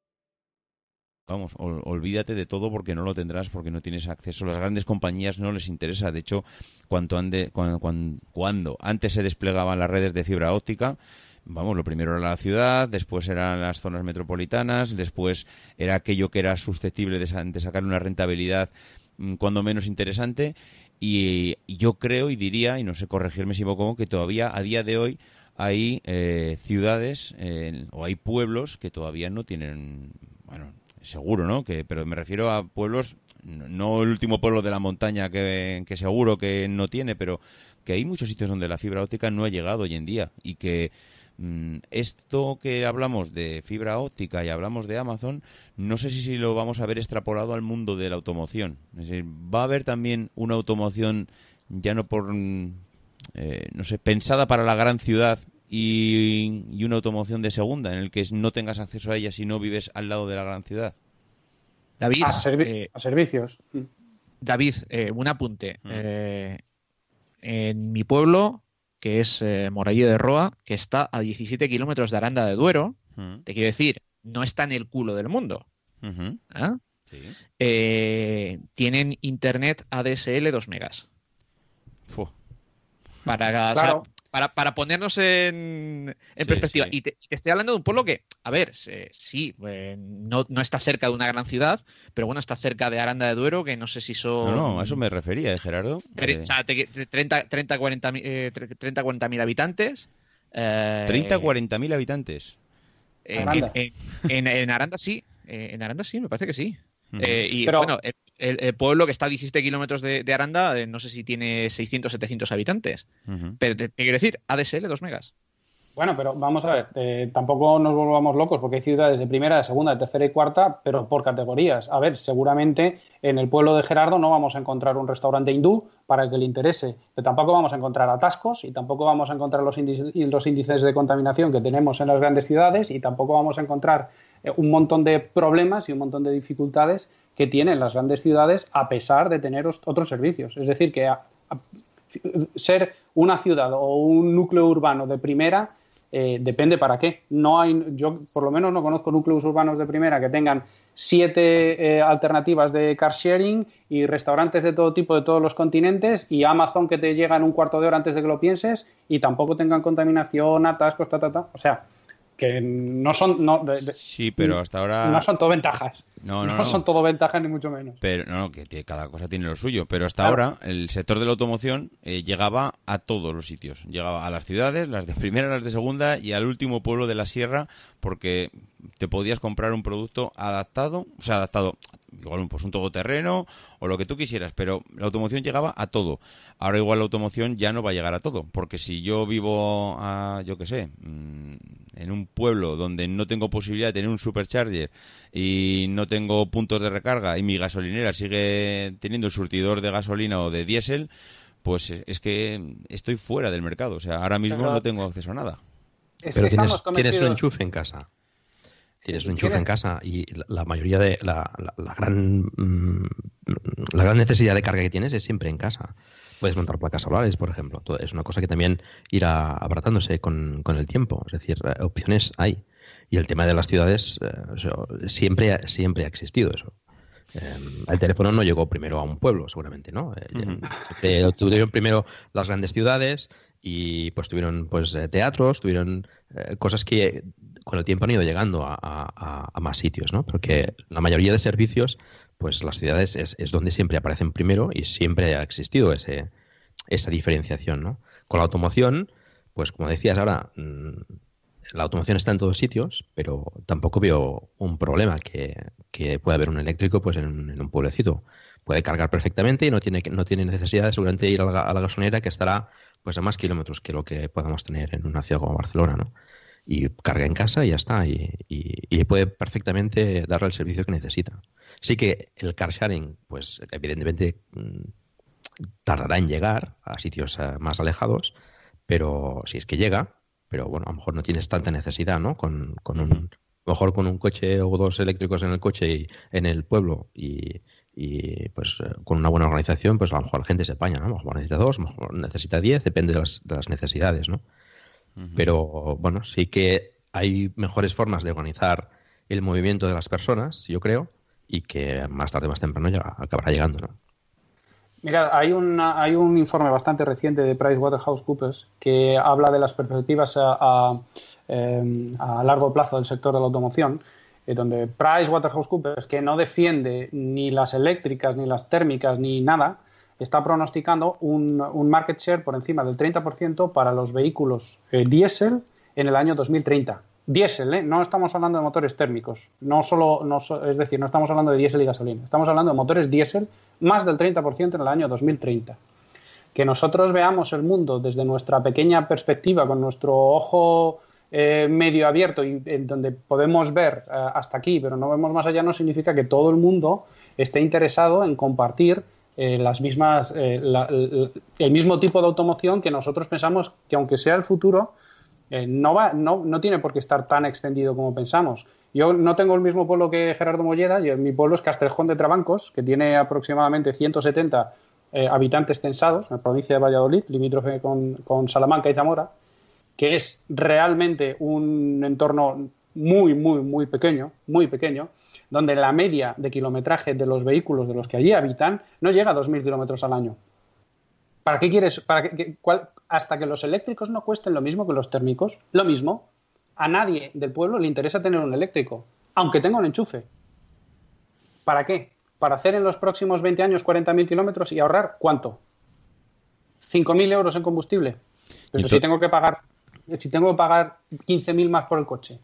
S1: Vamos, olvídate de todo porque no lo tendrás, porque no tienes acceso. Las grandes compañías no les interesa. De hecho, cuando, ande, cuando, cuando, antes se desplegaban las redes de fibra óptica, vamos, lo primero era la ciudad, después eran las zonas metropolitanas, después era aquello que era susceptible de, sacar una rentabilidad mm, cuando menos interesante. Y, yo creo y diría, y no sé corregirme si equivoco, que todavía a día de hoy hay eh, ciudades o hay pueblos que todavía no tienen, bueno, seguro, ¿no? Que, pero me refiero a pueblos, no el último pueblo de la montaña que, seguro que no tiene, pero que hay muchos sitios donde la fibra óptica no ha llegado hoy en día y que mm, esto que hablamos de fibra óptica y hablamos de Amazon, no sé si, si lo vamos a ver extrapolado al mundo de la automoción. Es decir, va a haber también una automoción ya no por, mm, eh, no sé, pensada para la gran ciudad y, una automoción de segunda en el que no tengas acceso a ella si no vives al lado de la gran ciudad.
S3: David,
S2: a, eh, servicios.
S3: David, eh, un apunte. Mm. Eh, en mi pueblo, que es Morallo de Roa, que está a 17 kilómetros de Aranda de Duero, mm. te quiero decir, no está en el culo del mundo. ¿Ah? tienen internet ADSL 2 megas. Para, para, para, ponernos en, perspectiva. Y te, estoy hablando de un pueblo que, a ver, sí, eh, no, no, está cerca de una gran ciudad, pero bueno, está cerca de Aranda de Duero, que no sé si son.
S1: No, no, a eso me refería, ¿eh, Gerardo?
S3: O sea, 30, 30, 40 mil habitantes.
S1: Eh, 30, 40 mil habitantes.
S3: En Aranda. En, Aranda sí, en Aranda sí, me parece que sí. y bueno, el, pueblo que está a 17 kilómetros de, Aranda, eh, no sé si tiene 600, 700 habitantes. Pero te, quiero decir, ADSL 2 megas.
S2: Bueno, pero vamos a ver, eh, tampoco nos volvamos locos porque hay ciudades de primera, de segunda, de tercera y cuarta, pero por categorías. A ver, seguramente en el pueblo de Gerardo no vamos a encontrar un restaurante hindú para el que le interese, pero tampoco vamos a encontrar atascos y tampoco vamos a encontrar los índices, los índices de contaminación que tenemos en las grandes ciudades y tampoco vamos a encontrar eh, un montón de problemas y un montón de dificultades que tienen las grandes ciudades a pesar de tener otros servicios. Es decir, que ser una ciudad o un núcleo urbano de primera eh, depende para qué. No hay, yo por lo menos no conozco núcleos urbanos de primera que tengan siete eh, alternativas de car sharing y restaurantes de todo tipo de todos los continentes y Amazon que te llega en un cuarto de hora antes de que lo pienses y tampoco tengan contaminación, atascos, ta, ta, ta. O sea, que no son no,
S1: sí pero hasta ahora
S2: no son todo ventajas. No, no, no son todo ventajas ni mucho menos.
S1: Pero no, que cada cosa tiene lo suyo. Pero hasta ahora el sector de la automoción eh, llegaba a todos los sitios. Llegaba a las ciudades las de primera las de segunda y al último pueblo de la sierra porque te podías comprar un producto adaptado o sea adaptado igual pues un todoterreno o lo que tú quisieras, pero la automoción llegaba a todo. Ahora igual la automoción ya no va a llegar a todo, porque si yo vivo a, yo qué sé, mm, en un pueblo donde no tengo posibilidad de tener un supercharger y no tengo puntos de recarga y mi gasolinera sigue teniendo el surtidor de gasolina o de diésel, pues es que estoy fuera del mercado. O sea, ahora mismo no tengo acceso a nada.
S4: Pero tienes, tienes un enchufe en casa. Tienes un enchufe en casa y la, mayoría de la, gran mm, la gran necesidad de carga que tienes es siempre en casa. Puedes montar placas solares, por ejemplo. Es una cosa que también irá abratándose con, el tiempo. Es decir, eh, opciones hay. Y el tema de las ciudades eh, siempre, siempre ha existido eso. Em, el teléfono no llegó primero a un pueblo, seguramente, ¿no? Eh, tuvieron primero las grandes ciudades y pues tuvieron pues teatros, tuvieron cosas que con el tiempo han ido llegando a, más sitios, ¿no? Porque la mayoría de servicios, pues las ciudades es, donde siempre aparecen primero y siempre ha existido ese, esa diferenciación, ¿no? Con la automoción, pues como decías ahora, mm, la automoción está en todos sitios, pero tampoco veo un problema que, que pueda haber un eléctrico pues en, un pueblecito. Puede cargar perfectamente y no tiene, no tiene necesidad de seguramente ir a la, a que estará pues a más kilómetros que lo que podamos tener en una ciudad como Barcelona, ¿no? Y carga en casa y ya está. Y, puede perfectamente darle el servicio que necesita. Sí que el car sharing, pues evidentemente mm, tardará en llegar a sitios eh, más alejados, pero si es que llega, pero bueno, a lo mejor no tienes tanta necesidad, ¿no? Con, con un, a lo mejor con un coche o dos eléctricos en el coche y en el pueblo y, y pues eh, con una buena organización, pues a lo mejor la gente se apaña, ¿no? A lo mejor necesita dos, a lo mejor necesita diez, depende de las, de las necesidades, ¿no? Pero bueno, sí que hay mejores formas de organizar el movimiento de las personas, yo creo, y que más tarde más temprano ya acabará llegando. ¿no?
S2: Mira, hay, hay un informe bastante reciente de PricewaterhouseCoopers que habla de las perspectivas a, em, largo plazo del sector de la automoción, eh, donde PricewaterhouseCoopers, que no defiende ni las eléctricas, ni las térmicas, ni nada, está pronosticando un, market share por encima del 30% para los vehículos eh, diésel en el año 2030. Diésel, ¿eh? no estamos hablando de motores térmicos, no solo, no, es decir, no estamos hablando de diésel y gasolina, estamos hablando de motores diésel más del 30% en el año 2030. Que nosotros veamos el mundo desde nuestra pequeña perspectiva, con nuestro ojo eh, medio abierto y en donde podemos ver hasta aquí, pero no vemos más allá, no significa que todo el mundo esté interesado en compartir eh, las mismas, eh, el mismo tipo de automoción que nosotros pensamos que aunque sea el futuro, eh, no, va, no, no, tiene por qué estar tan extendido como pensamos. Yo no tengo el mismo pueblo que Gerardo Molleda, yo, mi pueblo es Castrejón de Trabancos, que tiene aproximadamente 170 habitantes censados en la provincia de Valladolid, limítrofe con, con Salamanca y Zamora, que es realmente un entorno muy, muy, muy pequeño, muy pequeño, donde la media de kilometraje de los vehículos de los que allí habitan no llega a 2.000 kilómetros al año. ¿Para qué quieres? Para que, hasta que los eléctricos no cuesten lo mismo que los térmicos, lo mismo, a nadie del pueblo le interesa tener un eléctrico, aunque tenga un enchufe. ¿Para qué? Para hacer en los próximos 20 años 40.000 kilómetros y ahorrar cuánto? 5.000 euros en combustible. Pero si tengo que pagar, si tengo que pagar 15.000 más por el coche.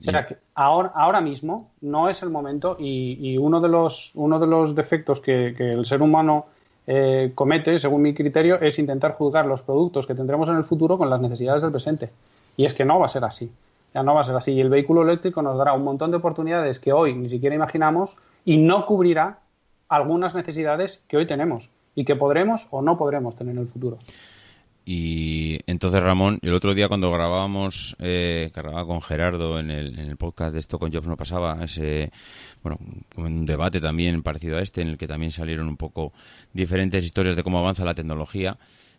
S2: O sea, que ahora, ahora mismo no es el momento y, uno, de los, uno de los defectos que, el ser humano eh, comete, según mi criterio, es intentar juzgar los productos que tendremos en el futuro con las necesidades del presente. Y es que no va a ser así. Ya no va a ser así. Y el vehículo eléctrico nos dará un montón de oportunidades que hoy ni siquiera imaginamos y no cubrirá algunas necesidades que hoy tenemos y que podremos o no podremos tener en el futuro.
S1: Y entonces, Ramón, el otro día cuando grabábamos, eh, grababa con Gerardo en el, en el, podcast de esto con Jobs no pasaba, ese, bueno, un debate también parecido a este, en el que también salieron un poco diferentes historias de cómo avanza la tecnología.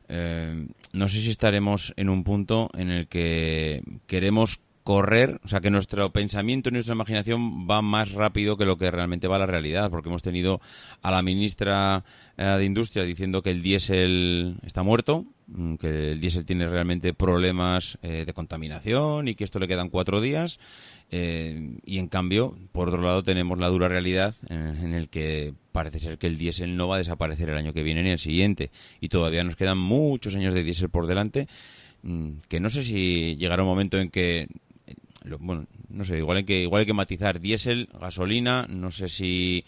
S1: Eh, no sé si estaremos en un punto en el que queremos correr, o sea, que nuestro pensamiento y nuestra imaginación va más rápido que lo que realmente va a la realidad, porque hemos tenido a la ministra eh, de Industria diciendo que el diésel está muerto, mm, que el diésel tiene realmente problemas eh, de contaminación y que esto le quedan cuatro días. Eh, y en cambio, por otro lado, tenemos la dura realidad en, el que parece ser que el diésel no va a desaparecer el año que viene ni el siguiente. Y todavía nos quedan muchos años de diésel por delante mm, que no sé si llegará un momento en que bueno, no sé, igual hay que, igual hay que matizar diésel, gasolina, no sé si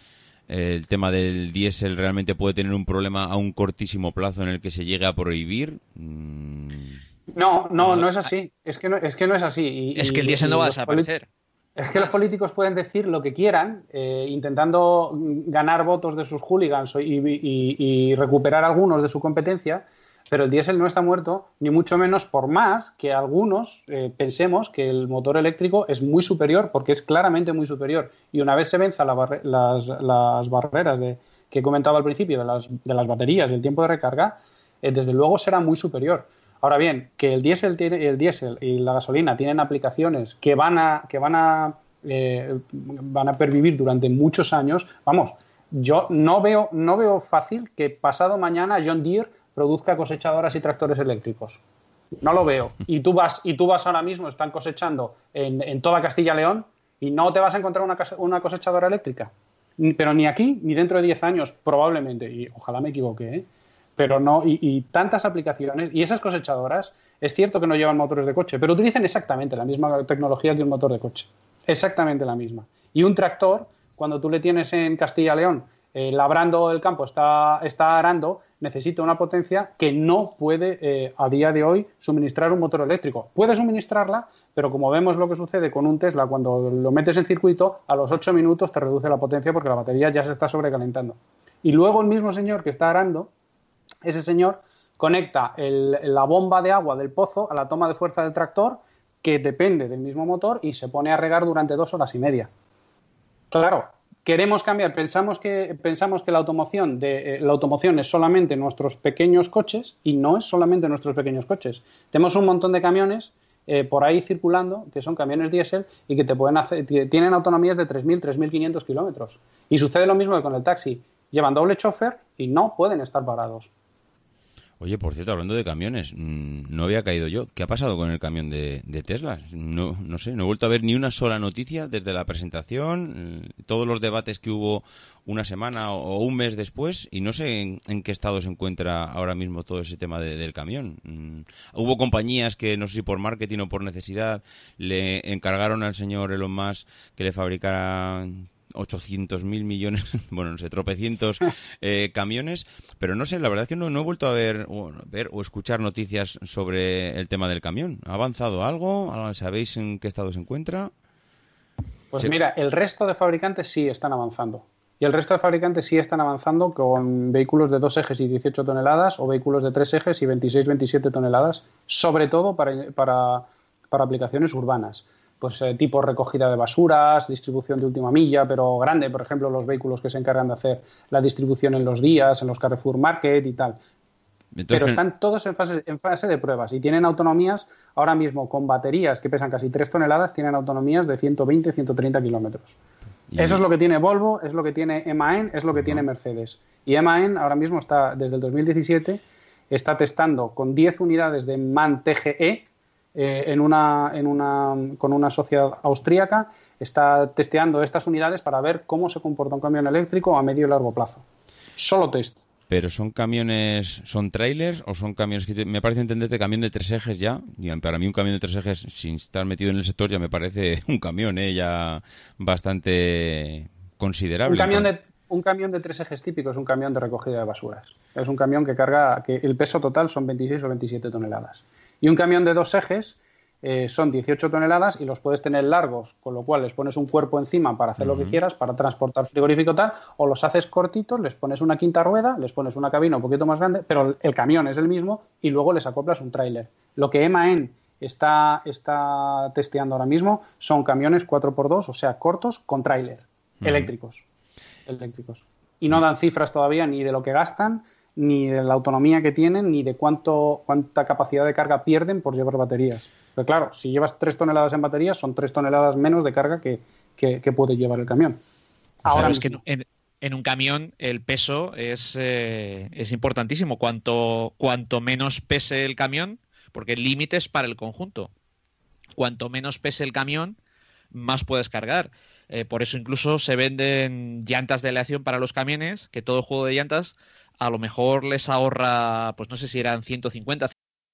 S1: eh, el tema del diésel realmente puede tener un problema a un cortísimo plazo en el que se llegue a prohibir.
S2: Mm. No, no, no es así. Es que no es, que no es así.
S3: es que el diésel no va a desaparecer.
S2: Es que los políticos pueden decir lo que quieran, eh, intentando ganar votos de sus hooligans y, recuperar algunos de su competencia, pero el diésel no está muerto, ni mucho menos por más que algunos eh, pensemos que el motor eléctrico es muy superior, porque es claramente muy superior. Y una vez se venzan las, barreras de, que he comentado al principio de las, de las baterías y el tiempo de recarga, eh, desde luego será muy superior. Ahora bien, que el diésel, tiene, el diésel y la gasolina tienen aplicaciones que van a, que van a, eh, van a pervivir durante muchos años, vamos, yo no veo, no veo fácil que pasado mañana John Deere produzca cosechadoras y tractores eléctricos. No lo veo. Y tú vas, y tú vas ahora mismo, están cosechando en, toda Castilla León y no te vas a encontrar una, cosechadora eléctrica. Pero ni aquí, ni dentro de 10 años, probablemente. Y ojalá me equivoque, ¿eh? Pero no, y, tantas aplicaciones. Y esas cosechadoras, es cierto que no llevan motores de coche, pero utilizan exactamente la misma tecnología que un motor de coche. Exactamente la misma. Y un tractor, cuando tú le tienes en Castilla León eh, labrando el campo, está, está arando, necesita una potencia que no puede eh, a día de hoy suministrar un motor eléctrico. Puede suministrarla, pero como vemos lo que sucede con un Tesla, cuando lo metes en circuito, a los 8 minutos te reduce la potencia porque la batería ya se está sobrecalentando. Y luego el mismo señor que está arando, ese señor conecta la bomba de agua del pozo a la toma de fuerza del tractor, que depende del mismo motor, y se pone a regar durante dos horas y media. Claro, queremos cambiar, pensamos que, pensamos que la automoción, de, eh, la automoción es solamente nuestros pequeños coches y no es solamente nuestros pequeños coches. Tenemos un montón de camiones eh, por ahí circulando que son camiones diésel y que te pueden hacer, tienen autonomías de 3.000, 3.500 kilómetros. Y sucede lo mismo que con el taxi. Llevan doble chofer y no pueden estar parados.
S1: Oye, por cierto, hablando de camiones, mm, no había caído yo. ¿Qué ha pasado con el camión de, Tesla? No, no sé, no he vuelto a ver ni una sola noticia desde la presentación, mm, todos los debates que hubo una semana o, un mes después, y no sé en, qué estado se encuentra ahora mismo todo ese tema del camión. Mm, hubo compañías que, no sé si por marketing o por necesidad, le encargaron al señor Elon Musk que le fabricara 800 mil millones, bueno, no sé, tropecientos eh, camiones, pero no sé, la verdad es que no, he vuelto a ver o, ver o escuchar noticias sobre el tema del camión. ¿Ha avanzado algo? ¿Sabéis en qué estado se encuentra?
S2: Pues mira, el resto de fabricantes sí están avanzando. Y el resto de fabricantes sí están avanzando con vehículos de dos ejes y 18 toneladas o vehículos de tres ejes y 26-27 toneladas, sobre todo para, para, para aplicaciones urbanas pues eh, tipo recogida de basuras, distribución de última milla, pero grande, por ejemplo, los vehículos que se encargan de hacer la distribución en los días, en los Carrefour Market y tal. pero están todos en fase, en fase de pruebas y tienen autonomías ahora mismo con baterías que pesan casi 3 toneladas, tienen autonomías de 120, 130 kilómetros. Eso es lo que tiene Volvo, es lo que tiene MAN, es lo que tiene Mercedes. Y MAN ahora mismo está desde el 2017 está testando con 10 unidades de MAN TGE eh, en una, en una, con una sociedad austríaca. Está testeando estas unidades para ver cómo se comporta un camión eléctrico a medio y largo plazo. Solo test.
S1: Pero son camiones, son trailers o son camiones que me parece entenderte camión de tres ejes ya. Y para mí un camión de tres ejes sin estar metido en el sector ya me parece un camión, ¿eh? ya bastante considerable.
S2: Un camión de un camión de tres ejes típico es un camión de recogida de basuras. Es un camión que carga, que el peso total son 26 o 27 toneladas. Y un camión de dos ejes eh, son 18 toneladas y los puedes tener largos, con lo cual les pones un cuerpo encima para hacer lo que quieras, para transportar frigorífico tal, o los haces cortitos, les pones una quinta rueda, les pones una cabina un poquito más grande, pero el camión es el mismo y luego les acoplas un tráiler. Lo que EMAN está, está testeando ahora mismo son camiones 4x2, o sea, cortos con tráiler, eléctricos. Eléctricos. Y no dan cifras todavía ni de lo que gastan, ni de la autonomía que tienen, ni de cuánto, cuánta capacidad de carga pierden por llevar baterías. Pero claro, si llevas tres toneladas en baterías, son tres toneladas menos de carga que, puede llevar el camión.
S3: Ahora es que en, un camión el peso es, eh, es importantísimo. Cuanto, cuanto menos pese el camión, porque el límite es para el conjunto. Cuanto menos pese el camión, más puedes cargar. Eh, por eso incluso se venden llantas de aleación para los camiones, que todo juego de llantas a lo mejor les ahorra, pues no sé si eran 150.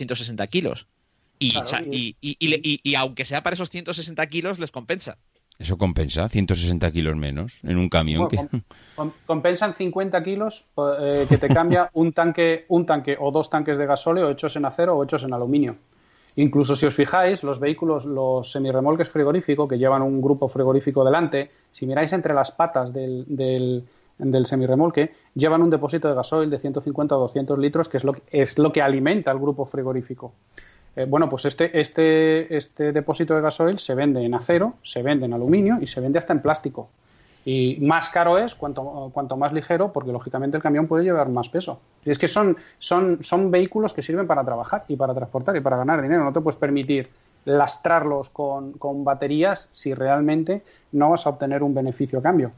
S3: 160 kilos. y, y, aunque sea para esos 160 kilos, les compensa.
S1: Eso compensa, 160 kilos menos en un camión.
S2: compensan 50 kilos eh, que te cambia un tanque, un tanque o dos tanques de gasóleo hechos en acero o hechos en aluminio. Incluso si os fijáis, los vehículos, los semirremolques frigoríficos que llevan un grupo frigorífico delante, si miráis entre las patas del, del, del semirremolque, llevan un depósito de gasoil de 150 o 200 litros, que es lo, es lo que alimenta al grupo frigorífico. Eh, bueno, pues este, este, este depósito de gasoil se vende en acero, se vende en aluminio y se vende hasta en plástico. Y más caro es cuanto, cuanto más ligero, porque lógicamente el camión puede llevar más peso. Y es que son, son, son vehículos que sirven para trabajar y para transportar y para ganar dinero. No te puedes permitir lastrarlos con, con baterías si realmente no vas a obtener un beneficio a cambio.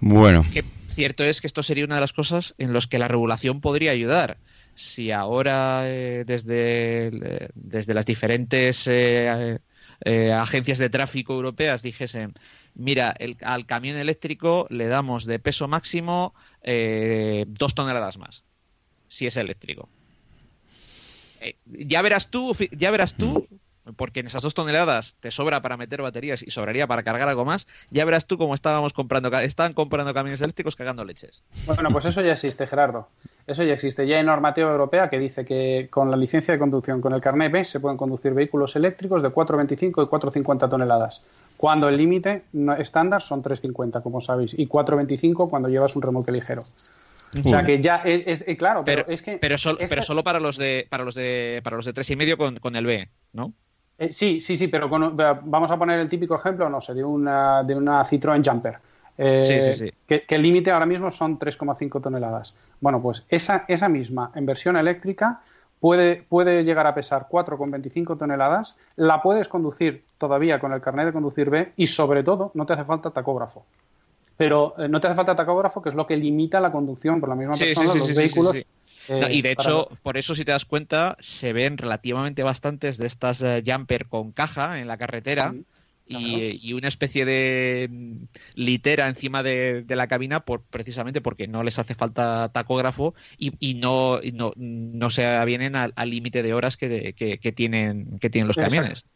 S1: Bueno.
S3: cierto es que esto sería una de las cosas en las que la regulación podría ayudar si ahora eh, desde, eh, desde las diferentes eh, agencias de tráfico europeas dijesen, mira, el, al camión eléctrico le damos de peso máximo dos toneladas más, si es eléctrico. ya verás tú, ya verás tú porque en esas dos toneladas te sobra para meter baterías y sobraría para cargar algo más, ya verás tú cómo estábamos comprando, estaban comprando camiones eléctricos cagando leches.
S2: Bueno, pues eso ya existe, Gerardo. Eso ya existe. Ya hay normativa europea que dice que con la licencia de conducción, con el carnet B, se pueden conducir vehículos eléctricos de 4,25 y 4,50 toneladas. Cuando el límite estándar son 3,50, como sabéis, y 4,25 cuando llevas un remolque ligero. O sea que ya es, claro, pero, es que
S3: pero, pero solo para los de para los de para los de tres y medio con, con el B, ¿no?
S2: Eh, sí, sí, sí, pero vamos a poner el típico ejemplo, no sé, de una, de una Citroën Jumper. eh,
S3: Sí, sí, sí.
S2: que, que el límite ahora mismo son 3,5 toneladas. Bueno, pues esa, esa misma en versión eléctrica puede, puede llegar a pesar 4,25 toneladas, la puedes conducir todavía con el carnet de conducir B y sobre todo no te hace falta tacógrafo. Pero eh, no te hace falta tacógrafo, que es lo que limita la conducción por la misma persona, los
S3: sí, sí,
S2: vehículos.
S3: Sí.
S2: eh,
S3: No, y de
S2: para-
S3: hecho, por eso, si te das cuenta, se ven relativamente bastantes de estas eh, jumper con caja en la carretera y, y una especie de mm, litera encima de, de la cabina por, precisamente porque no les hace falta tacógrafo y, y no, y no, no se avienen al límite de horas que, que- que tienen, que tienen los camiones.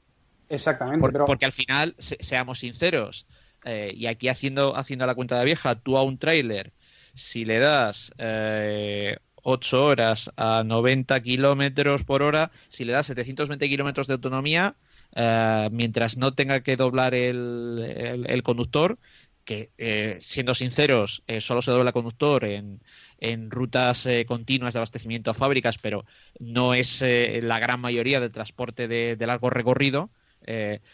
S2: Exactamente,
S3: Por-
S2: pero
S3: Porque al final, se- seamos sinceros, eh, y aquí haciendo, haciendo la cuenta de vieja, tú a un tráiler, si le das eh, 8 horas a 90 kilómetros por hora, si le das 720 kilómetros de autonomía, eh, mientras no tenga que doblar el, el- conductor, que eh, siendo sinceros, eh, solo se dobla el conductor en, en rutas eh, continuas de abastecimiento a fábricas, pero no es la gran mayoría del transporte de, de largo recorrido.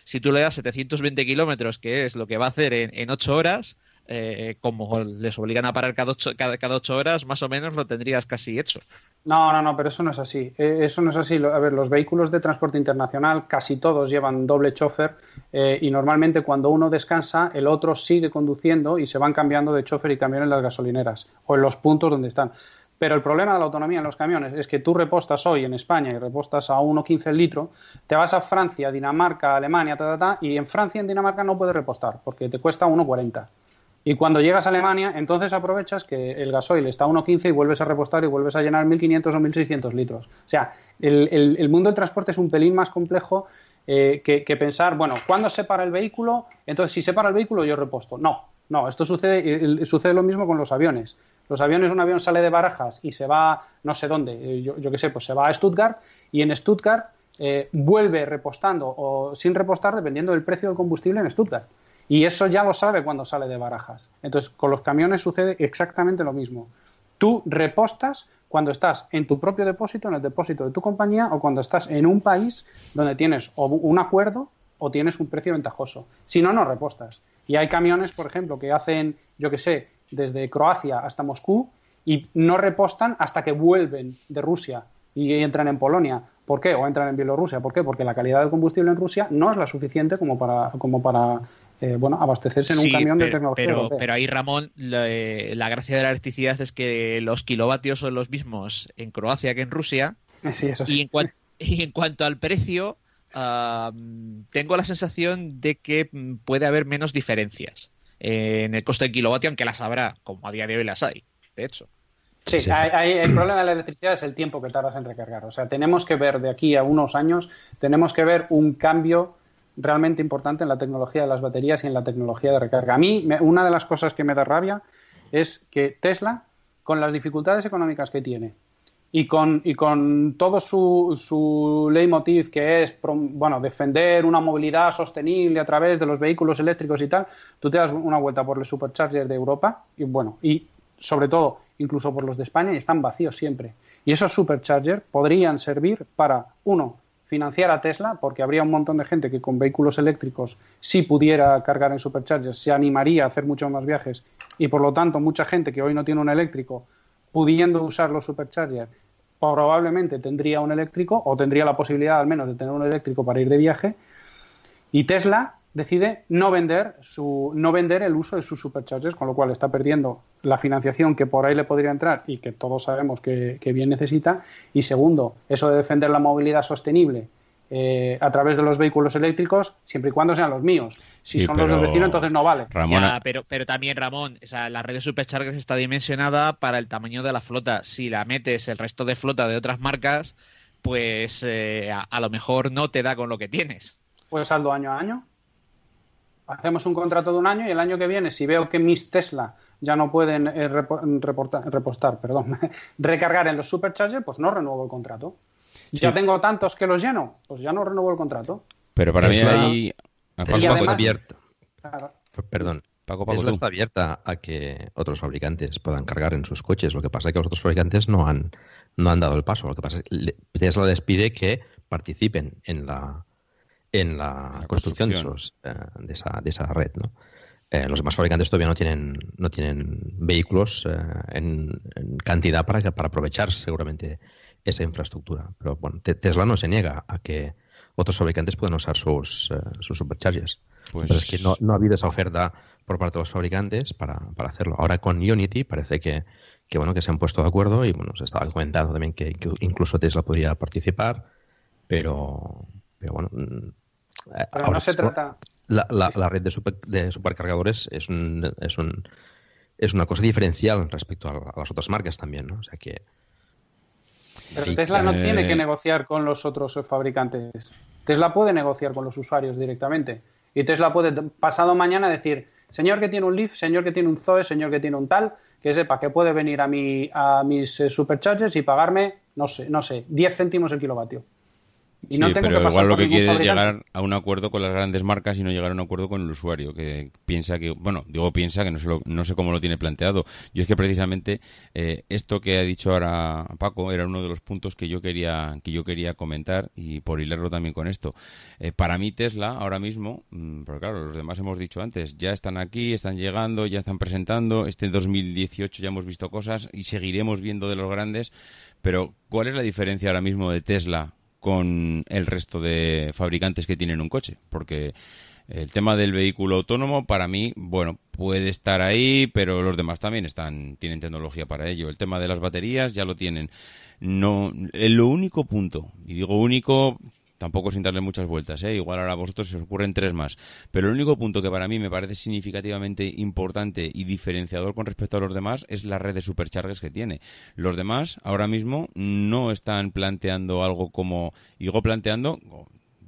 S3: Si tú le das 720 kilómetros, que es lo que va a hacer en, en 8 horas, eh, como les obligan a parar cada 8, cada, cada ocho horas, más o menos lo tendrías casi hecho.
S2: No, no, no, pero eso no es así. Eh, Eso no es así. A ver, los vehículos de transporte internacional casi todos llevan doble chofer eh, y normalmente cuando uno descansa, el otro sigue conduciendo y se van cambiando de chofer y camión en las gasolineras o en los puntos donde están. Pero el problema de la autonomía en los camiones es que tú repostas hoy en España y repostas a 1,15 el litro, te vas a Francia, Dinamarca, Alemania, ta, ta, ta, y en Francia en Dinamarca no puedes repostar porque te cuesta 1,40. Y cuando llegas a Alemania, entonces aprovechas que el gasoil está a 1,15 y vuelves a repostar y vuelves a llenar 1.500 o 1.600 litros. O sea, el, el- mundo del transporte es un pelín más complejo eh, que, pensar, bueno, ¿cuándo se para el vehículo? Entonces, si se para el vehículo, yo reposto. No, no, esto sucede, sucede lo mismo con los aviones. Los aviones, un avión sale de Barajas y se va no sé dónde, eh, yo, yo qué sé, pues se va a Stuttgart y en Stuttgart eh, vuelve repostando o sin repostar dependiendo del precio del combustible en Stuttgart. Y eso ya lo sabe cuando sale de barajas. Entonces, con los camiones sucede exactamente lo mismo. Tú repostas cuando estás en tu propio depósito, en el depósito de tu compañía, o cuando estás en un país donde tienes o un acuerdo o tienes un precio ventajoso. Si no, no repostas. Y hay camiones, por ejemplo, que hacen, yo qué sé, desde Croacia hasta Moscú y no repostan hasta que vuelven de Rusia y entran en Polonia. ¿Por qué? O entran en Bielorrusia. ¿Por qué? Porque la calidad del combustible en Rusia no es la suficiente como para, como para eh, bueno, abastecerse en un camión de tecnología.
S3: pero, pero ahí, Ramón, la, eh, la gracia de la electricidad es que los kilovatios son los mismos en Croacia que en Rusia.
S2: Sí, eso
S3: Y
S2: sí.
S3: en, cuan- y en cuanto al precio, tengo la sensación de que mm, puede haber menos diferencias eh, en el coste del kilovatio, aunque las habrá, como a día de hoy las hay, de hecho.
S2: Sí,
S4: Sí.
S2: hay- hay- el problema de la electricidad es el tiempo que tardas en recargar. O sea, tenemos que ver de aquí a unos años, tenemos que ver un cambio realmente importante en la tecnología de las baterías y en la tecnología de recarga. A mí, me- una de las cosas que me da rabia es que Tesla, con las dificultades económicas que tiene y con, y con todo su, su leitmotiv que es bueno, defender una movilidad sostenible a través de los vehículos eléctricos y tal, tú te das una vuelta por el supercharger de Europa y bueno, y sobre todo incluso por los de España y están vacíos siempre. Y esos superchargers podrían servir para, uno, financiar a Tesla, porque habría un montón de gente que con vehículos eléctricos, si pudiera cargar en superchargers, se animaría a hacer muchos más viajes y por lo tanto mucha gente que hoy no tiene un eléctrico, pudiendo usar los superchargers, probablemente tendría un eléctrico o tendría la posibilidad al menos de tener un eléctrico para ir de viaje. Y Tesla decide no vender su no vender el uso de sus superchargers, con lo cual está perdiendo la financiación que por ahí le podría entrar y que todos sabemos que, que bien necesita. Y segundo, eso de defender la movilidad sostenible eh, a través de los vehículos eléctricos, siempre y cuando sean los míos. Si
S1: Sí,
S2: son los del vecino, entonces no vale.
S1: Ramona,
S3: Ya, pero, pero también, Ramón, o sea, la red de superchargers está dimensionada para el tamaño de la flota. Si la metes el resto de flota de otras marcas, pues eh, a, a lo mejor no te da con lo que tienes.
S2: Pues saldo año a año. Hacemos un contrato de un año y el año que viene, si veo que mis Tesla ya no pueden eh, reporta- repostar, perdón, recargar en los superchargers, pues no renuevo el contrato. Ya tengo tantos que los lleno, pues ya no renuevo el contrato.
S1: pero para
S4: Tesla-
S1: mí. Ah,
S2: Y
S4: está abierta.
S2: Claro.
S4: Perdón.
S1: Paco, Paco,
S4: Tesla
S1: tú.
S4: está abierta a que otros fabricantes puedan cargar en sus coches. Lo que pasa es que los otros fabricantes no han, no han dado el paso. Lo que pasa es que Tesla les pide que participen en la, en la,
S1: La
S4: construcción, de, esos, eh, de, esa, de esa red. ¿no? eh, los demás fabricantes todavía no tienen, no tienen vehículos eh, en, cantidad para, para aprovechar seguramente esa infraestructura. Pero bueno, Tesla no se niega a que otros fabricantes puedan usar sus, eh, sus superchargers. Pues... Pero es que no, no, ha habido esa oferta por parte de los fabricantes para, para hacerlo. Ahora con Unity parece que, que, bueno que se han puesto de acuerdo y bueno se estaba comentando también que, incluso Tesla podría participar, pero, pero bueno.
S2: Mm, ahora no se trata
S4: la, la, red de, de, supercargadores es, un, es, un, es una cosa diferencial respecto a, las otras marcas también, ¿no? O sea que...
S2: Pero Tesla no tiene que negociar con los otros fabricantes. Tesla puede negociar con los usuarios directamente. Y Tesla puede, pasado mañana, decir, señor que tiene un Leaf, señor que tiene un Zoe, señor que tiene un tal, que sepa que puede venir a, mi, a mis eh, superchargers y pagarme, no sé, no sé, 10 céntimos el kilovatio
S1: sí, pero igual lo que quiere es llegar a un acuerdo con las grandes marcas y no llegar a un acuerdo con el usuario, que piensa que, bueno, digo piensa que no, sé no sé cómo lo tiene planteado. Yo es que precisamente eh, esto que ha dicho ahora Paco era uno de los puntos que yo quería que yo quería comentar y por hilarlo también con esto. Eh, para mí Tesla ahora mismo, mm, porque claro, los demás hemos dicho antes, ya están aquí, están llegando, ya están presentando. Este 2018 ya hemos visto cosas y seguiremos viendo de los grandes. Pero ¿cuál es la diferencia ahora mismo de Tesla con el resto de fabricantes que tienen un coche, porque el tema del vehículo autónomo para mí, bueno, puede estar ahí, pero los demás también están tienen tecnología para ello. El tema de las baterías ya lo tienen. No, lo único punto, y digo único tampoco sin darle muchas vueltas, ¿eh? igual ahora a vosotros se os ocurren tres más. Pero el único punto que para mí me parece significativamente importante y diferenciador con respecto a los demás es la red de superchargers que tiene. Los demás ahora mismo no están planteando algo como, digo planteando,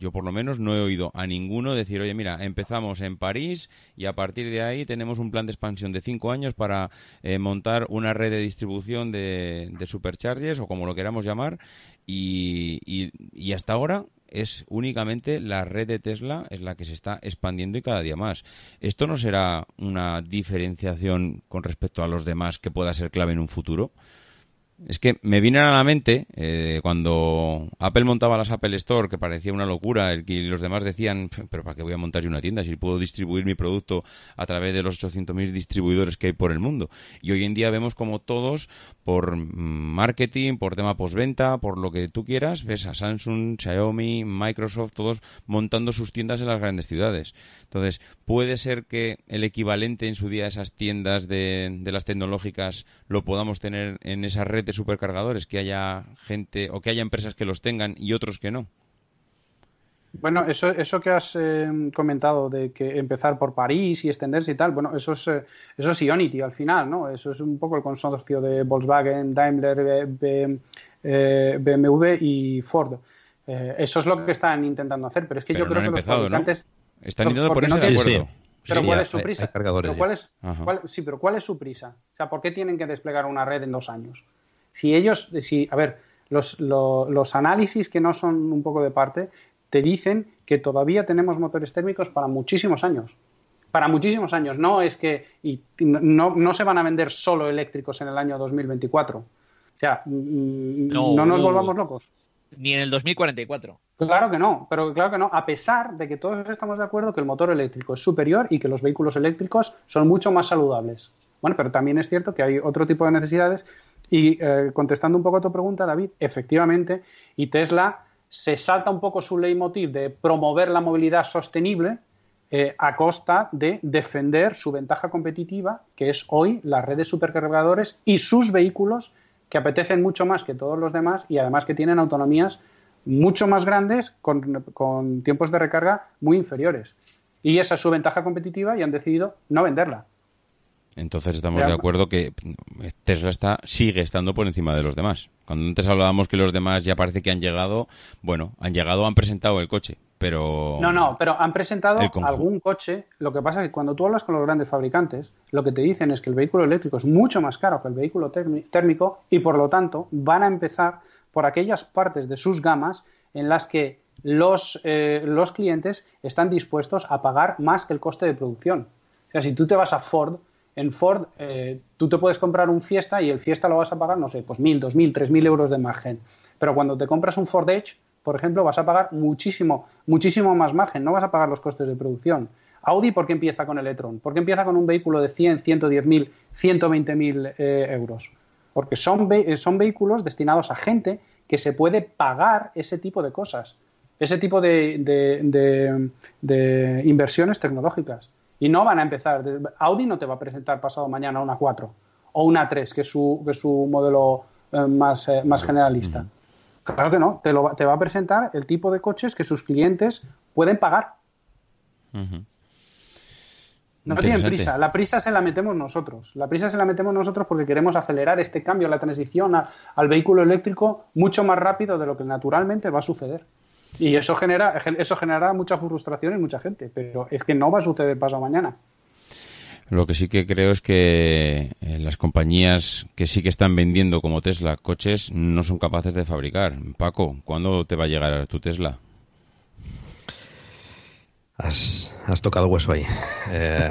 S1: yo por lo menos no he oído a ninguno decir, oye, mira, empezamos en París y a partir de ahí tenemos un plan de expansión de cinco años para eh, montar una red de distribución de, de superchargers o como lo queramos llamar y, y hasta ahora es únicamente la red de Tesla es la que se está expandiendo y cada día más. ¿Esto no será una diferenciación con respecto a los demás que pueda ser clave en un futuro? Es que me viene a la mente eh, cuando Apple montaba las Apple Store, que parecía una locura, el que los demás decían, pero ¿para qué voy a montar yo una tienda si puedo distribuir mi producto a través de los 800.000 distribuidores que hay por el mundo? Y hoy en día vemos como todos, por marketing, por tema postventa, por lo que tú quieras, ves a Samsung, Xiaomi, Microsoft, todos montando sus tiendas en las grandes ciudades. Entonces, puede ser que el equivalente en su día a esas tiendas de, de las tecnológicas lo podamos tener en esa red supercargadores, que haya gente o que haya empresas que los tengan y otros que no.
S2: Bueno, eso, eso que has eh, comentado de que empezar por París y extenderse y tal, bueno, eso es, eh, eso es Ionity al final, ¿no? Eso es un poco el consorcio de Volkswagen, Daimler, BMW eh, y Ford. eso es lo que están intentando hacer, pero es que yo creo que los fabricantes...
S1: Están intentando ponerse de acuerdo.
S2: Pero ¿cuál es su prisa? sí, pero ¿cuál es su prisa? O sea, ¿por qué tienen que desplegar una red en dos años? Si ellos, si, a ver, los, los, análisis que no son un poco de parte te dicen que todavía tenemos motores térmicos para muchísimos años. Para muchísimos años. No es que y no, no se van a vender solo eléctricos en el año 2024. O sea, mm, no, no nos volvamos locos.
S3: Ni en el 2044.
S2: Claro que no, pero claro que no, a pesar de que todos estamos de acuerdo que el motor eléctrico es superior y que los vehículos eléctricos son mucho más saludables. Bueno, pero también es cierto que hay otro tipo de necesidades y eh, contestando un poco a tu pregunta, David, efectivamente, y Tesla se salta un poco su leitmotiv de promover la movilidad sostenible eh, a costa de defender su ventaja competitiva, que es hoy la red de supercargadores y sus vehículos que apetecen mucho más que todos los demás y además que tienen autonomías mucho más grandes con, con tiempos de recarga muy inferiores. Y esa es su ventaja competitiva y han decidido no venderla.
S1: Entonces estamos de acuerdo que Tesla está, sigue estando por encima de los demás. Cuando antes hablábamos que los demás ya parece que han llegado, bueno, han llegado, han presentado el coche, pero...
S2: No, no, pero han presentado algún coche. Lo que pasa es que cuando tú hablas con los grandes fabricantes, lo que te dicen es que el vehículo eléctrico es mucho más caro que el vehículo térmico y por lo tanto van a empezar por aquellas partes de sus gamas en las que los, eh, los clientes están dispuestos a pagar más que el coste de producción. O sea, si tú te vas a Ford, en Ford eh, tú te puedes comprar un Fiesta y el Fiesta lo vas a pagar, no sé, pues mil, dos mil, tres mil euros de margen. Pero cuando te compras un Ford Edge, por ejemplo, vas a pagar muchísimo, muchísimo más margen, no vas a pagar los costes de producción. Audi, ¿por qué empieza con el e-tron? ¿Por qué empieza con un vehículo de 100, 110 mil, 120 mil eh, euros? Porque son, son vehículos destinados a gente que se puede pagar ese tipo de cosas, ese tipo de, de, inversiones tecnológicas. Y no van a empezar. Audi no te va a presentar pasado mañana una 4 o una 3, que es su, que es su modelo eh, más, eh, más generalista. Claro que no, te, lo, te va a presentar el tipo de coches que sus clientes pueden pagar. No tienen prisa, la prisa se la metemos nosotros. La prisa se la metemos nosotros porque queremos acelerar este cambio, la transición al vehículo eléctrico mucho más rápido de lo que naturalmente va a suceder. Y eso genera, eso generará mucha frustración en mucha gente, pero es que no va a suceder pasado mañana.
S1: Lo que sí que creo es que eh, las compañías que sí que están vendiendo como Tesla coches no son capaces de fabricar. Paco, ¿cuándo te va a llegar tu Tesla?
S4: Has, has tocado hueso ahí. Eh...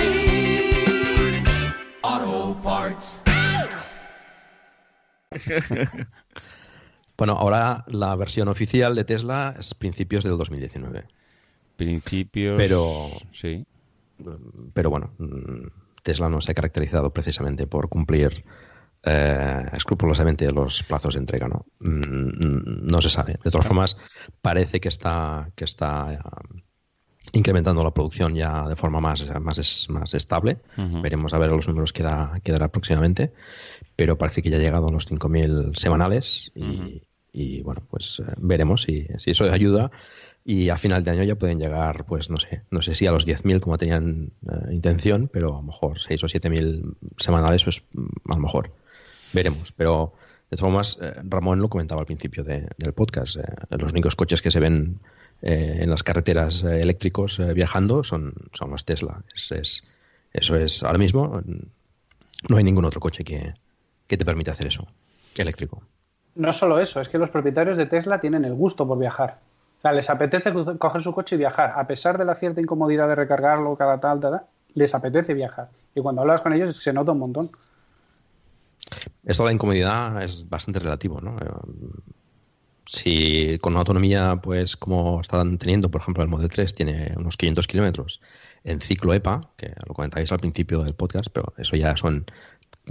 S4: bueno, ahora la versión oficial de Tesla es principios del 2019.
S1: Principios.
S4: Pero.
S1: Sí.
S4: Pero bueno, mm, Tesla no se ha caracterizado precisamente por cumplir eh, escrupulosamente los plazos de entrega, ¿no? Mm, no se sabe. De todas formas, parece que está, que está incrementando la producción ya de forma más, más, más estable. Veremos a ver los números que, da, que dará próximamente, pero parece que ya ha llegado a los 5.000 semanales y, bueno, pues eh, veremos si, si, eso ayuda y a final de año ya pueden llegar, pues no sé, no sé si a los 10.000 como tenían eh, intención, pero a lo mejor 6 o 7.000 semanales, pues a lo mejor veremos, pero... De todas formas, eh, Ramón lo comentaba al principio del podcast. los únicos coches que se ven eh, en las carreteras eh, eléctricos eh, viajando son, son los Tesla. Es, eso es, ahora mismo no hay ningún otro coche que, que te permita hacer eso, eléctrico.
S2: No solo eso, es que los propietarios de Tesla tienen el gusto por viajar. O sea, les apetece coger su coche y viajar, a pesar de la cierta incomodidad de recargarlo cada tal, tal, les apetece viajar. Y cuando hablas con ellos se nota un montón.
S4: Esto de la incomodidad es bastante relativo, ¿no? si con una autonomía, pues como están teniendo, por ejemplo, el Model 3 tiene unos 500 kilómetros en ciclo EPA, que lo comentáis al principio del podcast, pero eso ya son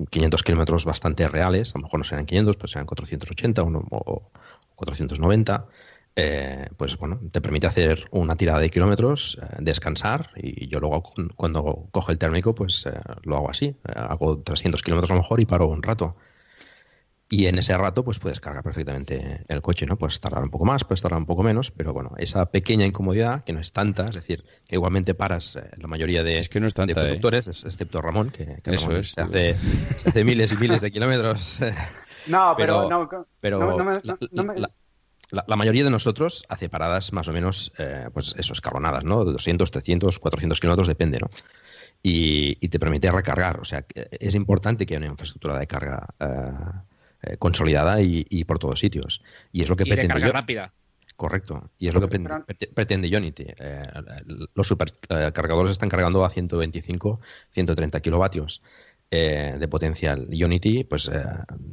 S4: 500 kilómetros bastante reales, a lo mejor no serán 500, pero serán 480 o, 490. Eh, pues bueno, te permite hacer una tirada de kilómetros, eh, descansar y yo luego cuando cojo el térmico pues eh, lo hago así, hago 300 kilómetros a lo mejor y paro un rato. Y en ese rato, pues puedes cargar perfectamente el coche, ¿no? Puedes tardar un poco más, puedes tardar un poco menos, pero bueno, esa pequeña incomodidad, que no es tanta, es decir, que igualmente paras eh, la mayoría de,
S1: es que no es tanta,
S4: de ¿eh? conductores, excepto Ramón, que,
S1: Eso es.
S4: Se hace, hace, miles y miles de kilómetros.
S2: No, pero,
S4: pero, la, mayoría de nosotros hace paradas más o menos, eh, pues eso, escalonadas, ¿no? De 200, 300, 400 kilómetros, depende, ¿no? Y, y, te permite recargar. O sea, es importante que haya una infraestructura de carga eh, consolidada y, por todos sitios. Y es lo que pretende.
S3: De rápida.
S4: Correcto. Y es lo que pretende Unity. Eh, los supercargadores están cargando a 125, 130 kilovatios. eh, de potencial. Unity, pues eh,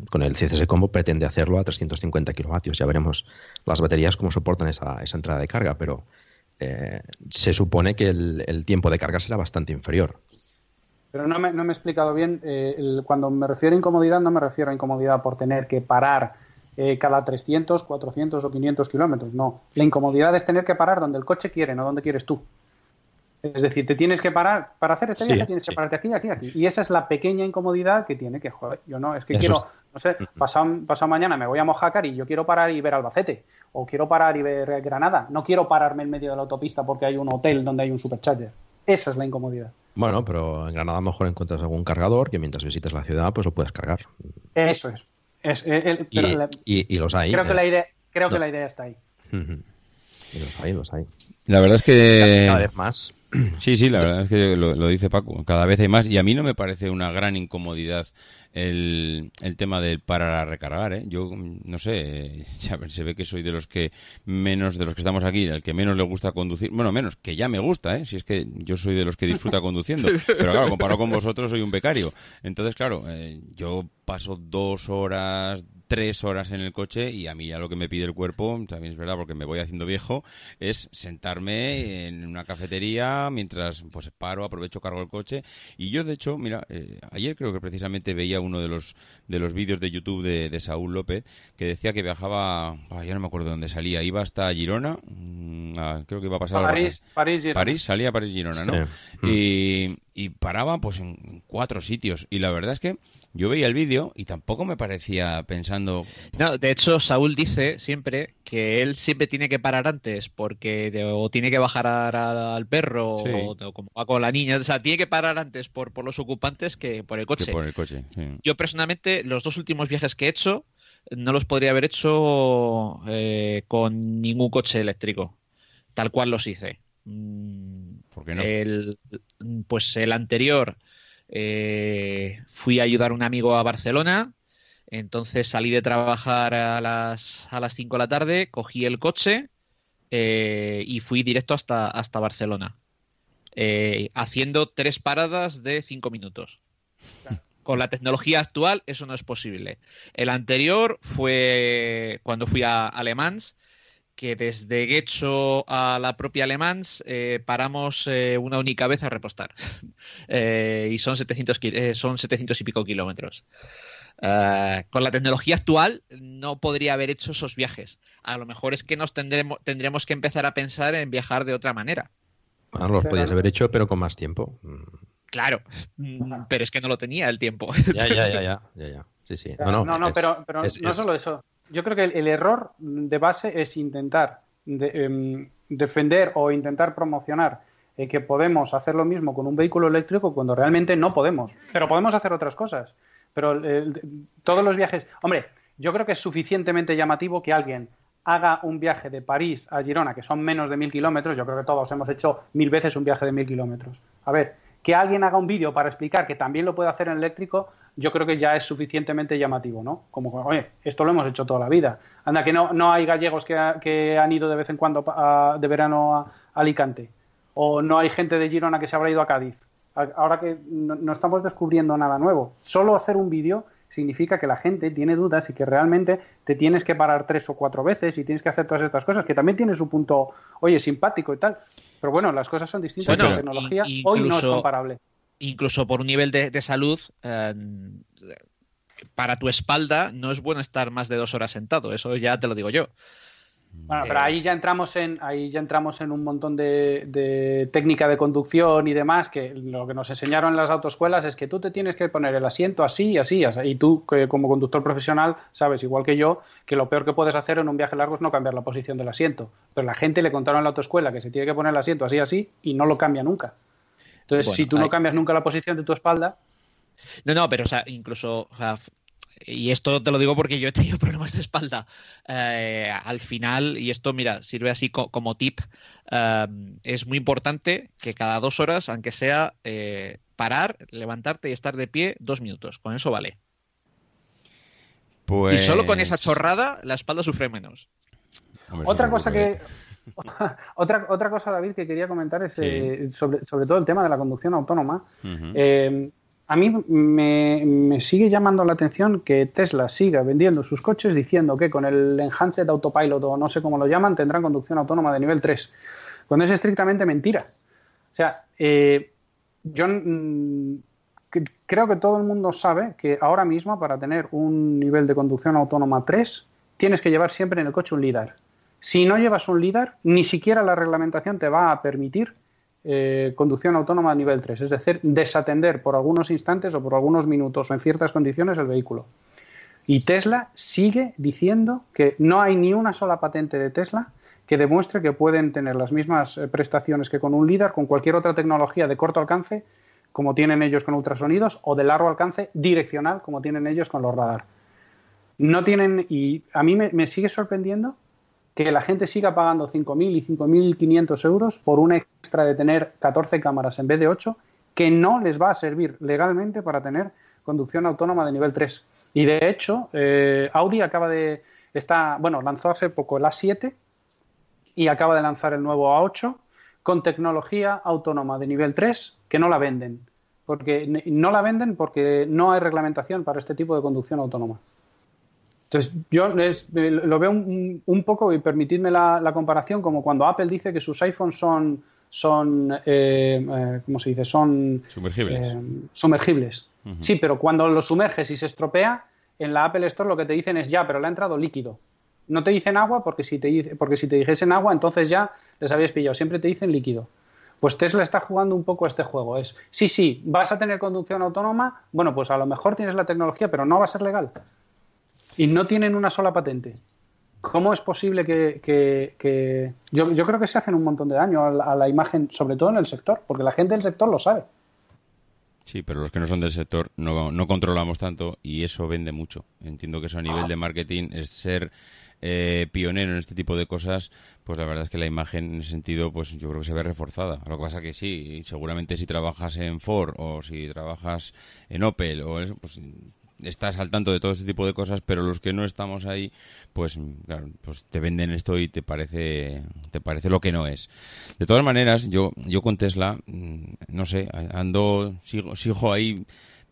S4: con el CCS Combo pretende hacerlo a 350 kilovatios. Ya veremos las baterías cómo soportan esa, esa entrada de carga, pero eh, se supone que el, tiempo de carga será bastante inferior.
S2: Pero no me, no me he explicado bien. cuando me refiero a incomodidad, no me refiero a incomodidad por tener que parar cada 300, 400 o 500 kilómetros. No. La incomodidad es tener que parar donde el coche quiere, no donde quieres tú. Es decir, te tienes que parar, para hacer este viaje tienes que pararte aquí, aquí, aquí. Y esa es la pequeña incomodidad que tiene que, joder, yo no, es que quiero, no sé, pasado, pasado, mañana me voy a Mojácar y yo quiero parar y ver Albacete, o quiero parar y ver Granada, no quiero pararme en medio de la autopista porque hay un hotel donde hay un supercharger. Esa es la incomodidad.
S4: Bueno, pero en Granada a lo mejor encuentras algún cargador que mientras visites la ciudad pues lo puedes cargar.
S2: Eso es.
S4: y, los hay.
S2: Creo, que, la idea, creo que la idea está ahí.
S4: Y los hay, los hay.
S1: La verdad es que...
S4: Cada vez más.
S1: Sí, sí, la verdad es que lo, dice Paco. Cada vez hay más y a mí no me parece una gran incomodidad el, el tema del parar a recargar. ¿eh? Yo, no sé, ya se ve que soy de los que menos, de los que estamos aquí, el que menos le gusta conducir. Bueno, menos, que ya me gusta, ¿eh? si es que yo soy de los que disfruta conduciendo. Pero claro, comparado con vosotros, soy un becario. Entonces, claro, eh, yo paso dos horas, tres horas en el coche y a mí ya lo que me pide el cuerpo, también es verdad porque me voy haciendo viejo, es sentarme en una cafetería mientras pues paro, aprovecho, cargo el coche y yo de hecho, mira, eh, ayer creo que precisamente veía uno de los de los vídeos de YouTube de, Saúl López que decía que viajaba, ya no me acuerdo dónde salía, iba hasta Girona, mm, creo que iba a pasar
S2: a París, París,
S1: Girona. París, salía a París Girona, ¿no? Y, y paraba pues en cuatro sitios y la verdad es que yo veía el vídeo y tampoco me parecía pensando.
S3: No, de hecho, Saúl dice siempre que él siempre tiene que parar antes porque o tiene que bajar al perro o, como va con la niña. O sea, tiene que parar antes por, por los ocupantes que por el coche.
S1: por el coche
S3: Yo personalmente, los dos últimos viajes que he hecho, no los podría haber hecho eh, con ningún coche eléctrico, tal cual los hice.
S1: Mm, ¿Por qué no?
S3: El, pues el anterior eh, fui a ayudar a un amigo a Barcelona, entonces salí de trabajar a las, a las 5 de la tarde, cogí el coche eh, y fui directo hasta, hasta Barcelona, eh, haciendo tres paradas de 5 minutos. Con la tecnología actual eso no es posible. El anterior fue cuando fui a Alemans, que desde Guecho a la propia Alemán eh, paramos eh, una única vez a repostar. Eh, y son 700, son 700 y pico kilómetros. con la tecnología actual no podría haber hecho esos viajes. A lo mejor es que nos tendremos, tendremos que empezar a pensar en viajar de otra manera.
S4: Bueno, los podías haber hecho, pero con más tiempo.
S3: Claro, pero es que no lo tenía el tiempo.
S4: Ya, ya, ya, ya, ya, Sí, sí. No,
S2: no, pero, no solo eso yo creo que el, error de base es intentar em, defender o intentar promocionar eh, que podemos hacer lo mismo con un vehículo eléctrico cuando realmente no podemos. Pero podemos hacer otras cosas. Pero todos los viajes. Hombre, yo creo que es suficientemente llamativo que alguien haga un viaje de París a Girona, que son menos de mil kilómetros. Yo creo que todos hemos hecho mil veces un viaje de mil kilómetros. A ver, que alguien haga un vídeo para explicar que también lo puede hacer en eléctrico, yo creo que ya es suficientemente llamativo, ¿no? Como, oye, esto lo hemos hecho toda la vida. Anda, que no, no hay gallegos que, que han ido de vez en cuando de verano a, Alicante. O no hay gente de Girona que se habrá ido a Cádiz. Ahora que no, estamos descubriendo nada nuevo. Solo hacer un vídeo significa que la gente tiene dudas y que realmente te tienes que parar tres o cuatro veces y tienes que hacer todas estas cosas, que también tiene su punto, oye, simpático y tal. Pero bueno, las cosas son distintas. la tecnología hoy no es comparable.
S3: Incluso por un nivel de, salud, eh, para tu espalda no es bueno estar más de dos horas sentado. Eso ya te lo digo yo.
S2: Bueno, pero ahí ya entramos en, ahí ya entramos en un montón de, técnica de conducción y demás, que lo que nos enseñaron en las autoescuelas es que tú te tienes que poner el asiento así y así, y tú como conductor profesional sabes, igual que yo, que lo peor que puedes hacer en un viaje largo es no cambiar la posición del asiento. Pero la gente le contaron en la autoescuela que se tiene que poner el asiento así así y no lo cambia nunca. Entonces, si tú no cambias nunca la posición de tu espalda,
S3: no, no, pero o sea, incluso y esto te lo digo porque yo he tenido problemas de espalda. Eh, al final, y esto, mira, sirve así como tip, eh, es muy importante que cada dos horas, aunque sea eh, parar, levantarte y estar de pie dos minutos. Con eso vale. Y solo con esa pues chorrada, la espalda sufre menos.
S2: otra cosa que... otra, otra cosa, David, que quería comentar es sobre, sobre todo el tema de la conducción autónoma a mí me, sigue llamando la atención que Tesla siga vendiendo sus coches diciendo que con el Enhanced Autopilot o no sé cómo lo llaman tendrán conducción autónoma de nivel 3, cuando es estrictamente mentira. O sea, eh, yo mm, creo que todo el mundo sabe que ahora mismo para tener un nivel de conducción autónoma 3 tienes que llevar siempre en el coche un LIDAR. Si no llevas un LIDAR, ni siquiera la reglamentación te va a permitir eh, conducción autónoma a nivel 3, es decir, desatender por algunos instantes o por algunos minutos o en ciertas condiciones el vehículo. Y Tesla sigue diciendo que no hay ni una sola patente de Tesla que demuestre que pueden tener las mismas eh, prestaciones que con un LIDAR, con cualquier otra tecnología de corto alcance, como tienen ellos con ultrasonidos, o de largo alcance direccional, como tienen ellos con los radar. No tienen, y a mí me sigue sorprendiendo que la gente siga pagando 5.000 y 5.500 euros por un extra de tener 14 cámaras en vez de 8, que no les va a servir legalmente para tener conducción autónoma de nivel 3. Y de hecho, eh, Audi acaba de. Está, bueno, lanzó hace poco el A7 y acaba de lanzar el nuevo A8 con tecnología autónoma de nivel 3 que no la venden. Porque no la venden porque no hay reglamentación para este tipo de conducción autónoma. Entonces, yo lo veo un, poco, y permitidme la, comparación, como cuando Apple dice que sus iPhones son, son eh, eh, ¿cómo se dice? Son
S1: sumergibles.
S2: Eh, sumergibles. Sí, pero cuando lo sumerges y se estropea, en la Apple Store lo que te dicen es ya, pero le ha entrado líquido. No te dicen agua porque si te, porque si te dijesen agua, entonces ya les habías pillado. Siempre te dicen líquido. Pues Tesla está jugando un poco este juego. Es, sí, sí, vas a tener conducción autónoma, bueno, pues a lo mejor tienes la tecnología, pero no va a ser legal y no tienen una sola patente. ¿Cómo es posible que, Yo, creo que se hacen un montón de daño a la, imagen, sobre todo en el sector, porque la gente del sector lo sabe.
S1: Sí, pero los que no son del sector no, no controlamos tanto y eso vende mucho. Entiendo que eso a nivel de marketing es ser eh, pionero en este tipo de cosas, pues la verdad es que la imagen en ese sentido, pues yo creo que se ve reforzada. Lo que pasa que sí, seguramente si trabajas en Ford o si trabajas en Opel o eso, pues estás al tanto de todo ese tipo de cosas, pero los que no estamos ahí, pues pues te venden esto y te parece te parece lo que no es. De todas maneras, yo yo con Tesla mm, no sé, ando sigo sigo ahí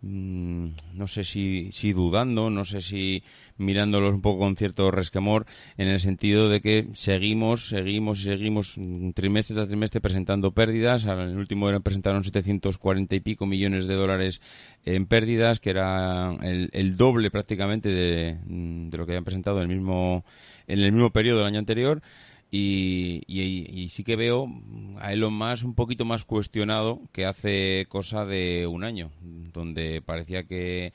S1: no sé si, si dudando, no sé si mirándolos un poco con cierto resquemor, en el sentido de que seguimos, seguimos y seguimos trimestre tras trimestre presentando pérdidas. El último presentaron 740 y pico millones de dólares en pérdidas, que era el, doble prácticamente de, de, lo que habían presentado en el mismo, en el mismo periodo del año anterior. Y, sí que veo a Elon Musk un poquito más cuestionado que hace cosa de un año, donde parecía que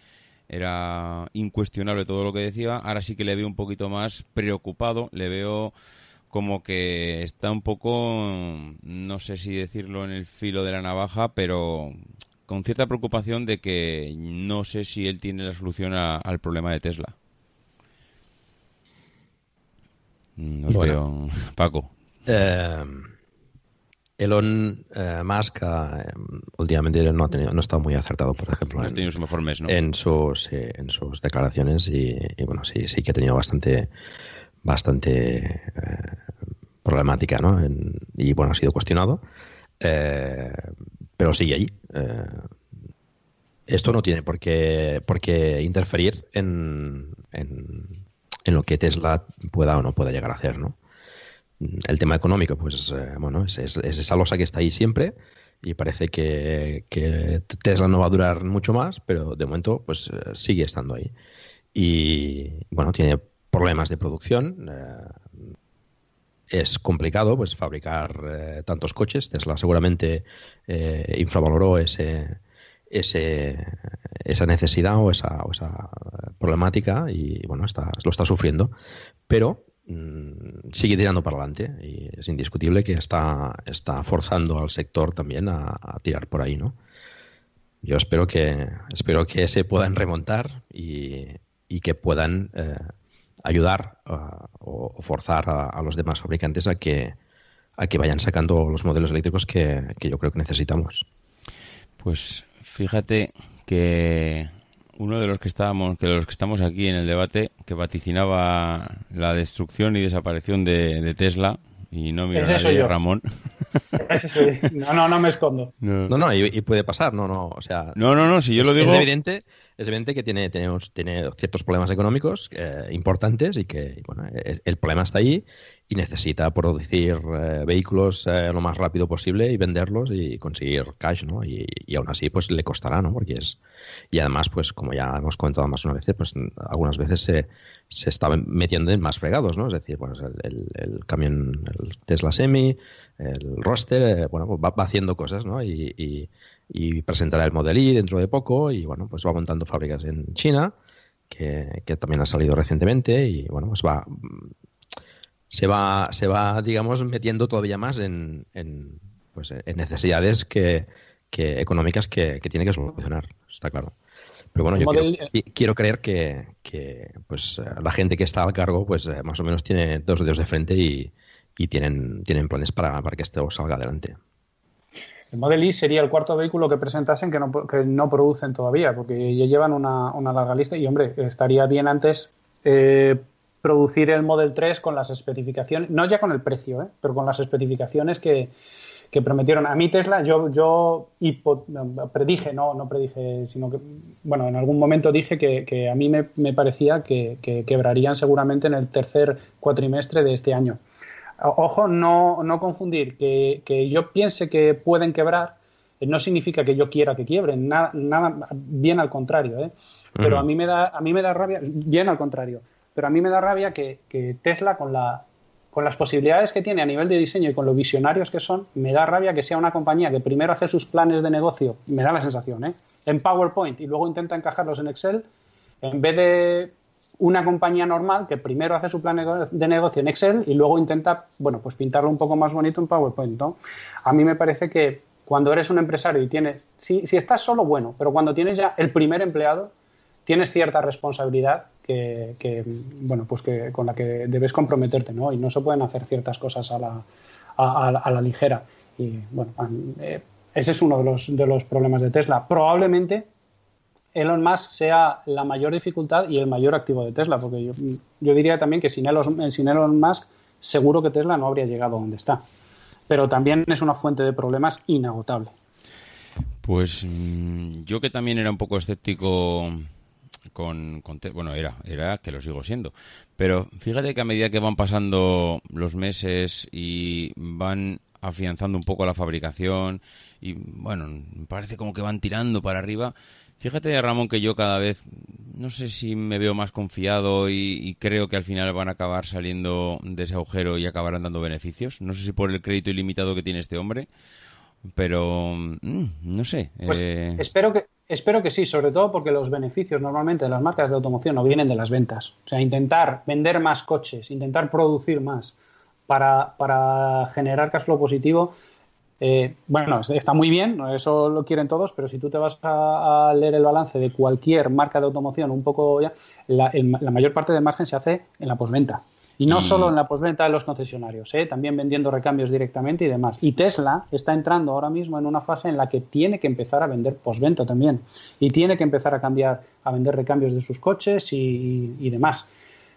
S1: era incuestionable todo lo que decía. Ahora sí que le veo un poquito más preocupado, le veo como que está un poco, no sé si decirlo en el filo de la navaja, pero con cierta preocupación de que no sé si él tiene la solución al problema de Tesla. Nos veo, Paco.
S4: Eh, Elon eh, Musk eh, últimamente no ha, tenido, no estado muy acertado, por ejemplo,
S1: en, su mejor mes,
S4: en, sus, en sus declaraciones y, bueno, sí, sí que ha tenido bastante, bastante problemática, ¿no? y bueno, ha sido cuestionado, pero sigue allí. esto no tiene por qué, por qué interferir en, en, en lo que Tesla pueda o no pueda llegar a hacer, ¿no? el tema económico, pues eh, bueno, es, esa losa que está ahí siempre y parece que, Tesla no va a durar mucho más, pero de momento pues eh, sigue estando ahí. Y bueno, tiene problemas de producción. Eh, es complicado pues fabricar tantos coches. Tesla seguramente infravaloró ese, ese, esa necesidad o esa, o esa problemática y bueno, está, lo está sufriendo. Pero Mm, sigue tirando para adelante y es indiscutible que está, está forzando al sector también a, tirar por ahí, ¿no? Yo espero que espero que se puedan remontar y, que puedan eh, ayudar o, forzar a, los demás fabricantes a que a que vayan sacando los modelos eléctricos que, que yo creo que necesitamos.
S1: Pues fíjate que uno de los que estábamos, que los que estamos aquí en el debate, que vaticinaba la destrucción y desaparición de, Tesla, y no mira a Ramón.
S2: No, no, no me escondo.
S4: No, no, y, puede pasar, no, no, o sea...
S1: No, no, no, si yo lo digo...
S4: Es evidente, es evidente que tiene, tenemos, tiene ciertos problemas económicos eh, importantes y que, bueno, el, problema está ahí y necesita producir eh, vehículos eh, lo más rápido posible y venderlos y conseguir cash, ¿no? Y, y, aún así, pues le costará, ¿no? Porque es... Y además, pues como ya hemos comentado más una vez, pues algunas veces se, se está metiendo en más fregados, ¿no? Es decir, bueno, el, el, camión, el Tesla Semi, el roster, eh, bueno, pues va, haciendo cosas, ¿no? Y, y, presentará el Model I dentro de poco y, bueno, pues va montando fábricas en China, que, que también ha salido recientemente y, bueno, pues va se va, se va digamos, metiendo todavía más en, en, pues, en necesidades que, que económicas que, que, tiene que solucionar, está claro. Pero bueno, yo quiero, creer que, pues la gente que está al cargo, pues eh, más o menos tiene dos dedos de frente y, tienen, tienen planes para, para que esto salga adelante.
S2: El Model I sería el cuarto vehículo que presentasen que no, que no producen todavía, porque ya llevan una, una, larga lista y, hombre, estaría bien antes eh, producir el Model 3 con las especificaciones, no ya con el precio, ¿eh? pero con las especificaciones que, que prometieron. A mí Tesla, yo, yo predije, no, no predije, sino que, bueno, en algún momento dije que, a mí me, parecía que, quebrarían seguramente en el tercer cuatrimestre de este año. Ojo, no, no confundir, que, yo piense que pueden quebrar eh, no significa que yo quiera que quiebren, nada, nada bien al contrario, ¿eh? Pero a mí me da, a mí me da rabia, bien al contrario, pero a mí me da rabia que Tesla con la con las posibilidades que tiene a nivel de diseño y con lo visionarios que son, me da rabia que sea una compañía que primero hace sus planes de negocio, me da la sensación, ¿eh? en PowerPoint y luego intenta encajarlos en Excel, en vez de una compañía normal que primero hace su plan de negocio en Excel y luego intenta, bueno, pues pintarlo un poco más bonito en PowerPoint. A mí me parece que cuando eres un empresario y tienes, si, si estás solo, bueno, pero cuando tienes ya el primer empleado, tienes cierta responsabilidad que, bueno, pues que con la que debes comprometerte, ¿no? Y no se pueden hacer ciertas cosas a la, a, la ligera. Y bueno, eh, ese es uno de los, de los problemas de Tesla. Probablemente Elon Musk sea la mayor dificultad y el mayor activo de Tesla, porque yo, diría también que sin Elon, sin Elon Musk seguro que Tesla no habría llegado a donde está. Pero también es una fuente de problemas inagotable.
S1: Pues mm, yo que también era un poco escéptico con, bueno, era, era que lo sigo siendo. Pero fíjate que a medida que van pasando los meses y van afianzando un poco la fabricación y bueno, parece como que van tirando para arriba. Fíjate, Ramón, que yo cada vez, no sé si me veo más confiado y, creo que al final van a acabar saliendo de ese agujero y acabarán dando beneficios. No sé si por el crédito ilimitado que tiene este hombre, pero mm, no sé.
S2: Pues eh, espero que Espero que sí, sobre todo porque los beneficios normalmente de las marcas de automoción no vienen de las ventas. O sea, intentar vender más coches, intentar producir más para, generar cash flow positivo, eh, bueno, está muy bien, eso lo quieren todos, pero si tú te vas a, leer el balance de cualquier marca de automoción, un poco ya, la, la mayor parte del margen se hace en la posventa. Y no solo en la posventa de los concesionarios, ¿eh? también vendiendo recambios directamente y demás. Y Tesla está entrando ahora mismo en una fase en la que tiene que empezar a vender posventa también. Y tiene que empezar a cambiar, a vender recambios de sus coches y, demás.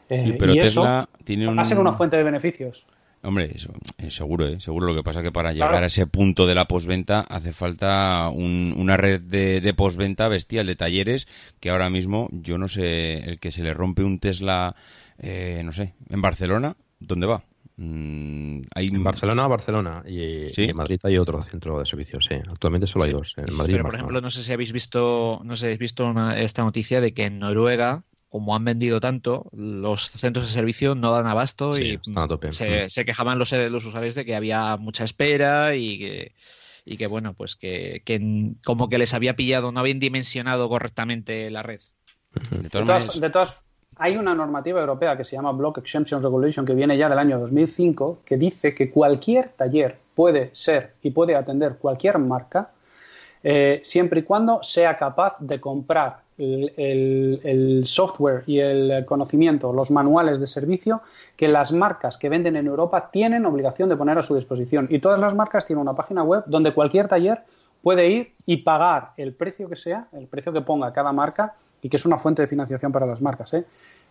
S1: Eh, pero y Tesla eso tiene
S2: va a ser una fuente de beneficios.
S1: Hombre, eso, seguro, ¿eh? seguro. Lo que pasa es que para llegar a ese punto de la posventa hace falta una red de, de posventa bestial de talleres que ahora mismo yo no sé, el que se le rompe un Tesla eh, no sé, en Barcelona, ¿dónde va?
S4: Mm, hay... En Barcelona, Barcelona. Y, en Madrid hay otro centro de servicios, sí. Actualmente solo hay dos. En Madrid
S3: Pero, por ejemplo, no sé si habéis visto, no sé si habéis visto esta noticia de que en Noruega, como han vendido tanto, los centros de servicio no dan abasto y Se, mm. se, quejaban los, los usuarios de que había mucha espera y que y que bueno, pues que, que, como que les había pillado, no habían dimensionado correctamente la red.
S2: De todas, de todas, hay una normativa europea que se llama Block Exemption Regulation que viene ya del año 2005 que dice que cualquier taller puede ser y puede atender cualquier marca eh, siempre y cuando sea capaz de comprar el, software y el conocimiento, los manuales de servicio que las marcas que venden en Europa tienen obligación de poner a su disposición. Y todas las marcas tienen una página web donde cualquier taller puede ir y pagar el precio que sea, el precio que ponga cada marca y que es una fuente de financiación para las marcas. ¿eh?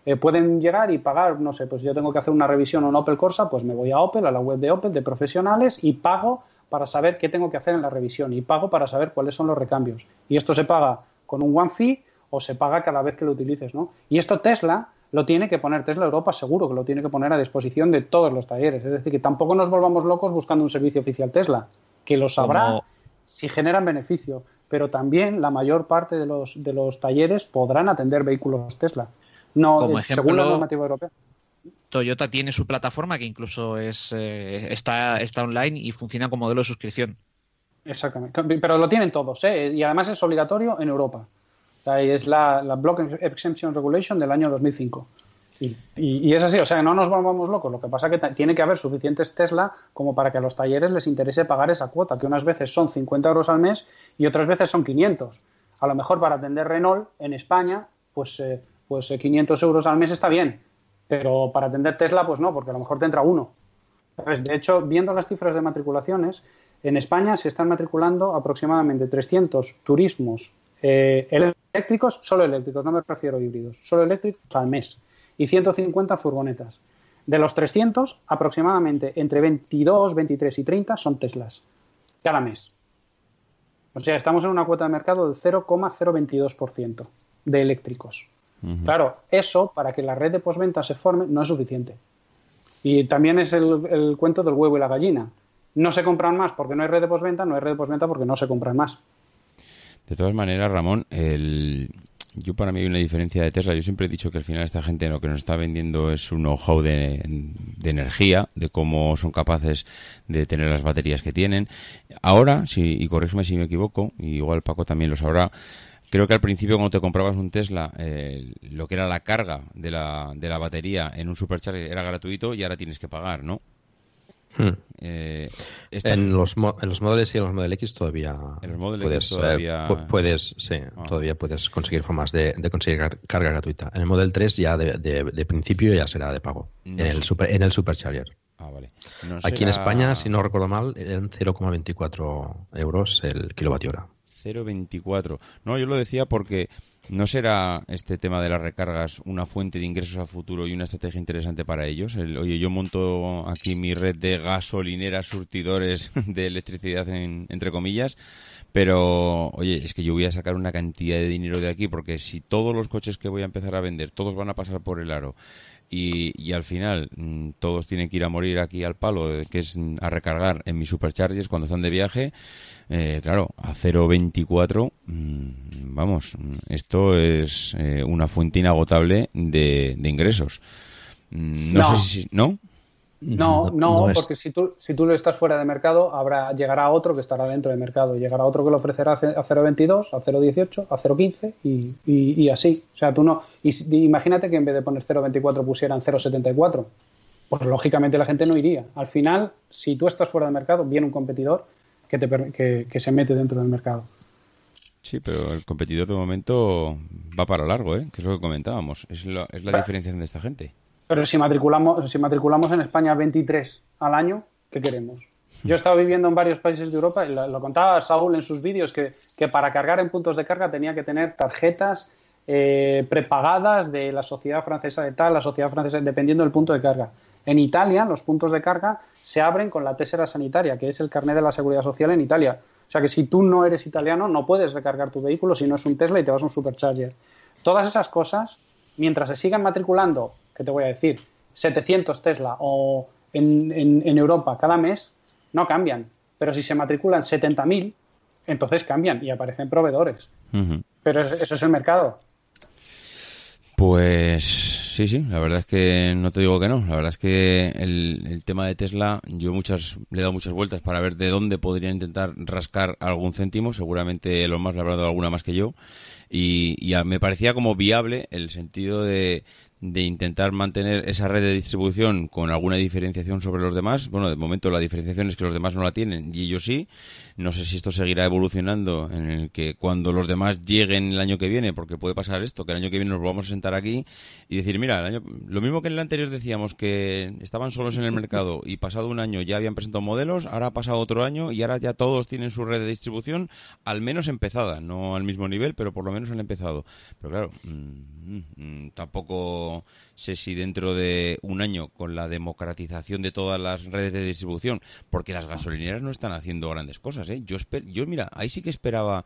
S2: Eh, pueden llegar y pagar, no sé, pues yo tengo que hacer una revisión en Opel Corsa, pues me voy a Opel, a la web de Opel, de profesionales, y pago para saber qué tengo que hacer en la revisión y pago para saber cuáles son los recambios. Y esto se paga con un one fee o se paga cada vez que lo utilices, ¿no? Y esto Tesla lo tiene que poner, Tesla Europa seguro que lo tiene que poner a disposición de todos los talleres. Es decir, que tampoco nos volvamos locos buscando un servicio oficial Tesla, que lo sabrá si generan beneficio, pero también la mayor parte de los, de los talleres podrán atender vehículos Tesla. No,
S3: Como
S2: según la normativa europea.
S3: Toyota tiene su plataforma que incluso es eh, está, está online y funciona como modelo de suscripción.
S2: Exactamente. Pero lo tienen todos, ¿eh? Y además es obligatorio en Europa. Es la, la Block Exemption Regulation del año 2005. Y, y- y es así, o sea, no nos volvamos locos. Lo que pasa es que tiene que haber suficientes Tesla como para que a los talleres les interese pagar esa cuota, que unas veces son 50 euros al mes y otras veces son 500. A lo mejor para atender Renault en España, pues, eh, pues eh, 500 euros al mes está bien. Pero para atender Tesla, pues no, porque a lo mejor te entra uno. De hecho, viendo las cifras de matriculaciones, en España se están matriculando aproximadamente 300 turismos eh, eléctricos, solo eléctricos, no me refiero a híbridos, solo eléctricos al mes, y 150 furgonetas. De los 300, aproximadamente entre 22, 23 y 30 son Teslas, cada mes. O sea, estamos en una cuota de mercado del 0,022% de eléctricos. Claro, eso para que la red de postventa se forme no es suficiente. Y también es el, el cuento del huevo y la gallina. No se compran más porque no hay red de postventa, no hay red de postventa porque no se compran más.
S1: De todas maneras, Ramón, el... yo para mí hay una diferencia de Tesla. Yo siempre he dicho que al final esta gente lo que nos está vendiendo es un know-how de, de energía, de cómo son capaces de tener las baterías que tienen. Ahora, si, y corrígeme si me equivoco, y igual Paco también lo sabrá, creo que al principio cuando te comprabas un Tesla, eh, lo que era la carga de la, de la batería en un supercharger era gratuito y ahora tienes que pagar, ¿no?
S4: Hmm.
S1: Eh, esta-
S4: En los, en los modelos y en los Model X todavía
S1: En los Model X
S4: puedes, eh,
S1: todavía-
S4: pu- puedes, sí,
S1: Ah.
S4: todavía puedes conseguir formas de, de conseguir car- carga gratuita. En el Model 3 ya de, de- de principio ya será de pago.
S1: No
S4: en, el super, en el Supercharger.
S1: Ah, vale. No
S4: Aquí en España, si no recuerdo mal, eran 0,24 euros el kilovatio hora.
S1: 0,24. No, yo lo decía porque no será este tema de las recargas una fuente de ingresos a futuro y una estrategia interesante para ellos. El, oye, yo monto aquí mi red de gasolineras, surtidores de electricidad, en- entre comillas, pero oye, es que yo voy a sacar una cantidad de dinero de aquí porque si todos los coches que voy a empezar a vender, todos van a pasar por el aro y, y al final mm, todos tienen que ir a morir aquí al palo, eh, que es mm, a recargar en mis superchargers cuando están de viaje, eh, claro, a 0,24, mm, vamos, esto es eh, una fuente inagotable de, de ingresos. No,
S2: No.
S1: sé si... ¿No?
S2: No, no,
S4: no es-
S2: porque si tú, si tú lo estás fuera de mercado, habrá, llegará otro que estará dentro de mercado, llegará otro que lo ofrecerá a ce- a 0,22, a 0,18, a 0,15 y, y, y así. O sea, tú no. Y, imagínate que en vez de poner 0,24 pusieran 0,74. Pues lógicamente la gente no iría. Al final, si tú estás fuera de mercado, viene un competidor que, te, que, que se mete dentro del mercado.
S1: Sí, pero el competidor de momento va para largo, ¿eh? Que es lo que comentábamos. Es la, es la diferenciación de esta gente.
S2: Pero si matriculamos, si matriculamos en España 23 al año, ¿qué queremos? Yo he estado viviendo en varios países de Europa y lo, contaba Saúl en sus vídeos que, que para cargar en puntos de carga tenía que tener tarjetas eh, prepagadas de la sociedad francesa de tal, la sociedad francesa, dependiendo del punto de carga. En Italia, los puntos de carga se abren con la tésera sanitaria, que es el carnet de la seguridad social en Italia. O sea que si tú no eres italiano, no puedes recargar tu vehículo si no es un Tesla y te vas a un supercharger. Todas esas cosas, mientras se sigan matriculando, que te voy a decir, 700 Tesla o en, en- en Europa cada mes, no cambian. Pero si se matriculan 70.000, entonces cambian y aparecen proveedores. Pero es- eso es el mercado.
S1: Pues sí, sí, la verdad es que no te digo que no. La verdad es que el, el tema de Tesla, yo muchas le he dado muchas vueltas para ver de dónde podría intentar rascar algún céntimo. Seguramente Elon Musk le habrá dado alguna más que yo. Y, y a- me parecía como viable el sentido de, de intentar mantener esa red de distribución con alguna diferenciación sobre los demás. Bueno, de momento la diferenciación es que los demás no la tienen y ellos sí. No sé si esto seguirá evolucionando en el que cuando los demás lleguen el año que viene, porque puede pasar esto, que el año que viene nos vamos a sentar aquí y decir, mira, el año, lo mismo que en el anterior decíamos que estaban solos en el mercado y pasado un año ya habían presentado modelos, ahora ha pasado otro año y ahora ya todos tienen su red de distribución al menos empezada, no al mismo nivel, pero por lo menos han empezado. Pero claro, mm, tampoco no sé si dentro de un año, con la democratización de todas las redes de distribución, porque las gasolineras no están haciendo grandes cosas. ¿eh? Yo, yo, mira, ahí sí que esperaba,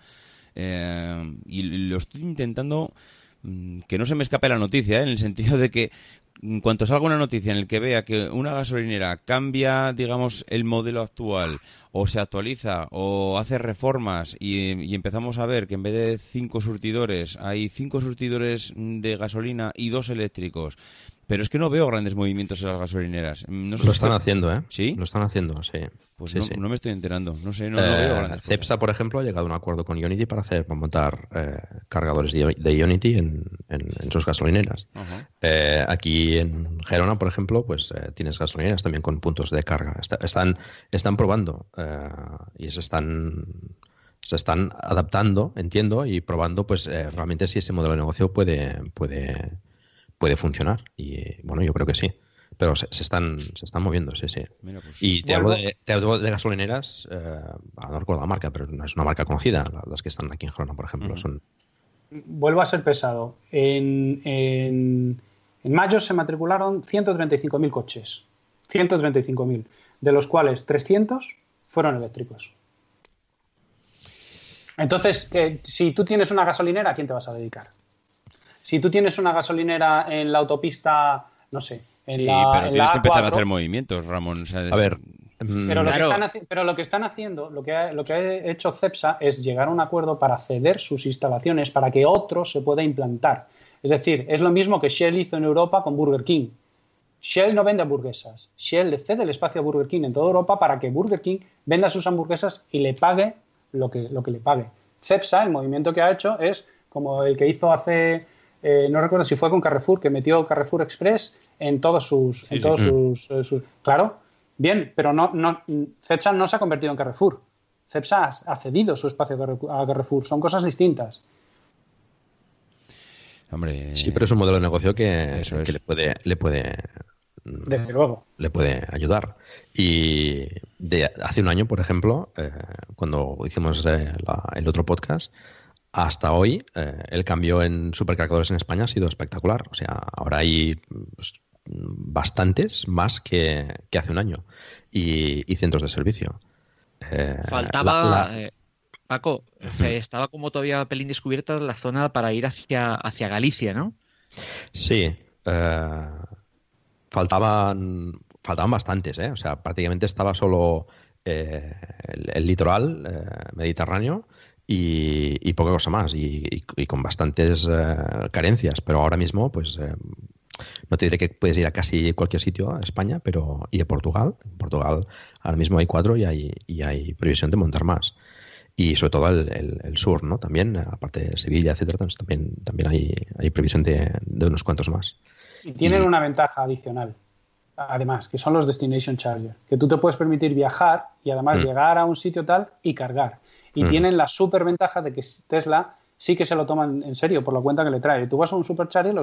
S1: eh, y lo estoy intentando mm, que no se me escape la noticia, ¿eh? en el sentido de que en cuanto salga una noticia en el que vea que una gasolinera cambia, digamos, el modelo actual o se actualiza o hace reformas y, empezamos a ver que en vez de cinco surtidores hay cinco surtidores de gasolina y dos eléctricos pero es que no veo grandes movimientos en las gasolineras.
S4: lo están haciendo, ¿eh? ¿Sí? Lo están haciendo, sí.
S1: Pues
S4: no,
S1: me estoy enterando. No sé, no, veo eh, grandes
S4: Cepsa, por ejemplo, ha llegado a un acuerdo con Ionity para hacer para montar eh, cargadores de, Ionity en, sus gasolineras. Eh, aquí en Gerona, por ejemplo, pues tienes gasolineras también con puntos de carga. están, están probando y se están se están adaptando, entiendo, y probando pues realmente si ese modelo de negocio puede, puede puede funcionar. Y bueno, yo creo que sí. Pero se, están, se están moviendo, sí, sí. Pues, y te hablo, de, te hablo de gasolineras, eh, no recuerdo la marca, pero no es una marca conocida, las que están aquí en Gerona, por ejemplo. son...
S2: Vuelvo a ser pesado. En, en, en mayo se matricularon 135.000 coches. 135.000, de los cuales 300 fueron eléctricos. Entonces, eh, si tú tienes una gasolinera, ¿a quién te vas a dedicar? Si tú tienes una gasolinera en la autopista, no sé, en sí,
S1: pero tienes que empezar a hacer movimientos, Ramón.
S4: a ver.
S2: Mm, pero, lo que están, pero, lo que están, haciendo, lo que, ha, lo que ha hecho CEPSA es llegar a un acuerdo para ceder sus instalaciones para que otro se pueda implantar. Es decir, es lo mismo que Shell hizo en Europa con Burger King. Shell no vende hamburguesas. Shell le cede el espacio a Burger King en toda Europa para que Burger King venda sus hamburguesas y le pague lo que, lo que le pague. CEPSA, el movimiento que ha hecho, es como el que hizo hace eh, no recuerdo si fue con Carrefour, que metió Carrefour Express en todos sus... en todos eh, Sus, Claro, bien, pero no, no, Cepsa no se ha convertido en Carrefour. Cepsa ha cedido su espacio a Carrefour. Son cosas distintas.
S1: Hombre,
S4: sí, pero es un modelo de negocio que, le puede, le puede
S2: desde luego.
S4: Le puede ayudar. Y de hace un año, por ejemplo, eh, cuando hicimos el otro podcast, hasta hoy eh, el cambio en supercargadores en España ha sido espectacular. O sea, ahora hay pues, bastantes más que, hace un año y, centros de servicio.
S3: Eh, Faltaba, eh, Paco, estaba como todavía pelín descubierta la zona para ir hacia, hacia Galicia, ¿no?
S4: Sí, faltaban, faltaban bastantes, ¿eh? O sea, prácticamente estaba solo el, litoral mediterráneo y, poca cosa más y, con bastantes eh, carencias. Pero ahora mismo pues eh, no te diré que puedes ir a casi cualquier sitio a España pero y a Portugal. En Portugal ahora mismo hay cuatro y hay, y hay previsión de montar más. Y sobre todo el, sur no también aparte de Sevilla etcétera pues también también hay, hay previsión de, unos cuantos más.
S2: Y tienen una ventaja adicional además, que son los Destination Charger, que tú te puedes permitir viajar y además mm. llegar a un sitio tal y cargar y mm. tienen la super ventaja de que Tesla sí que se lo toman en serio por la cuenta que le trae. Tú vas a un supercharger y lo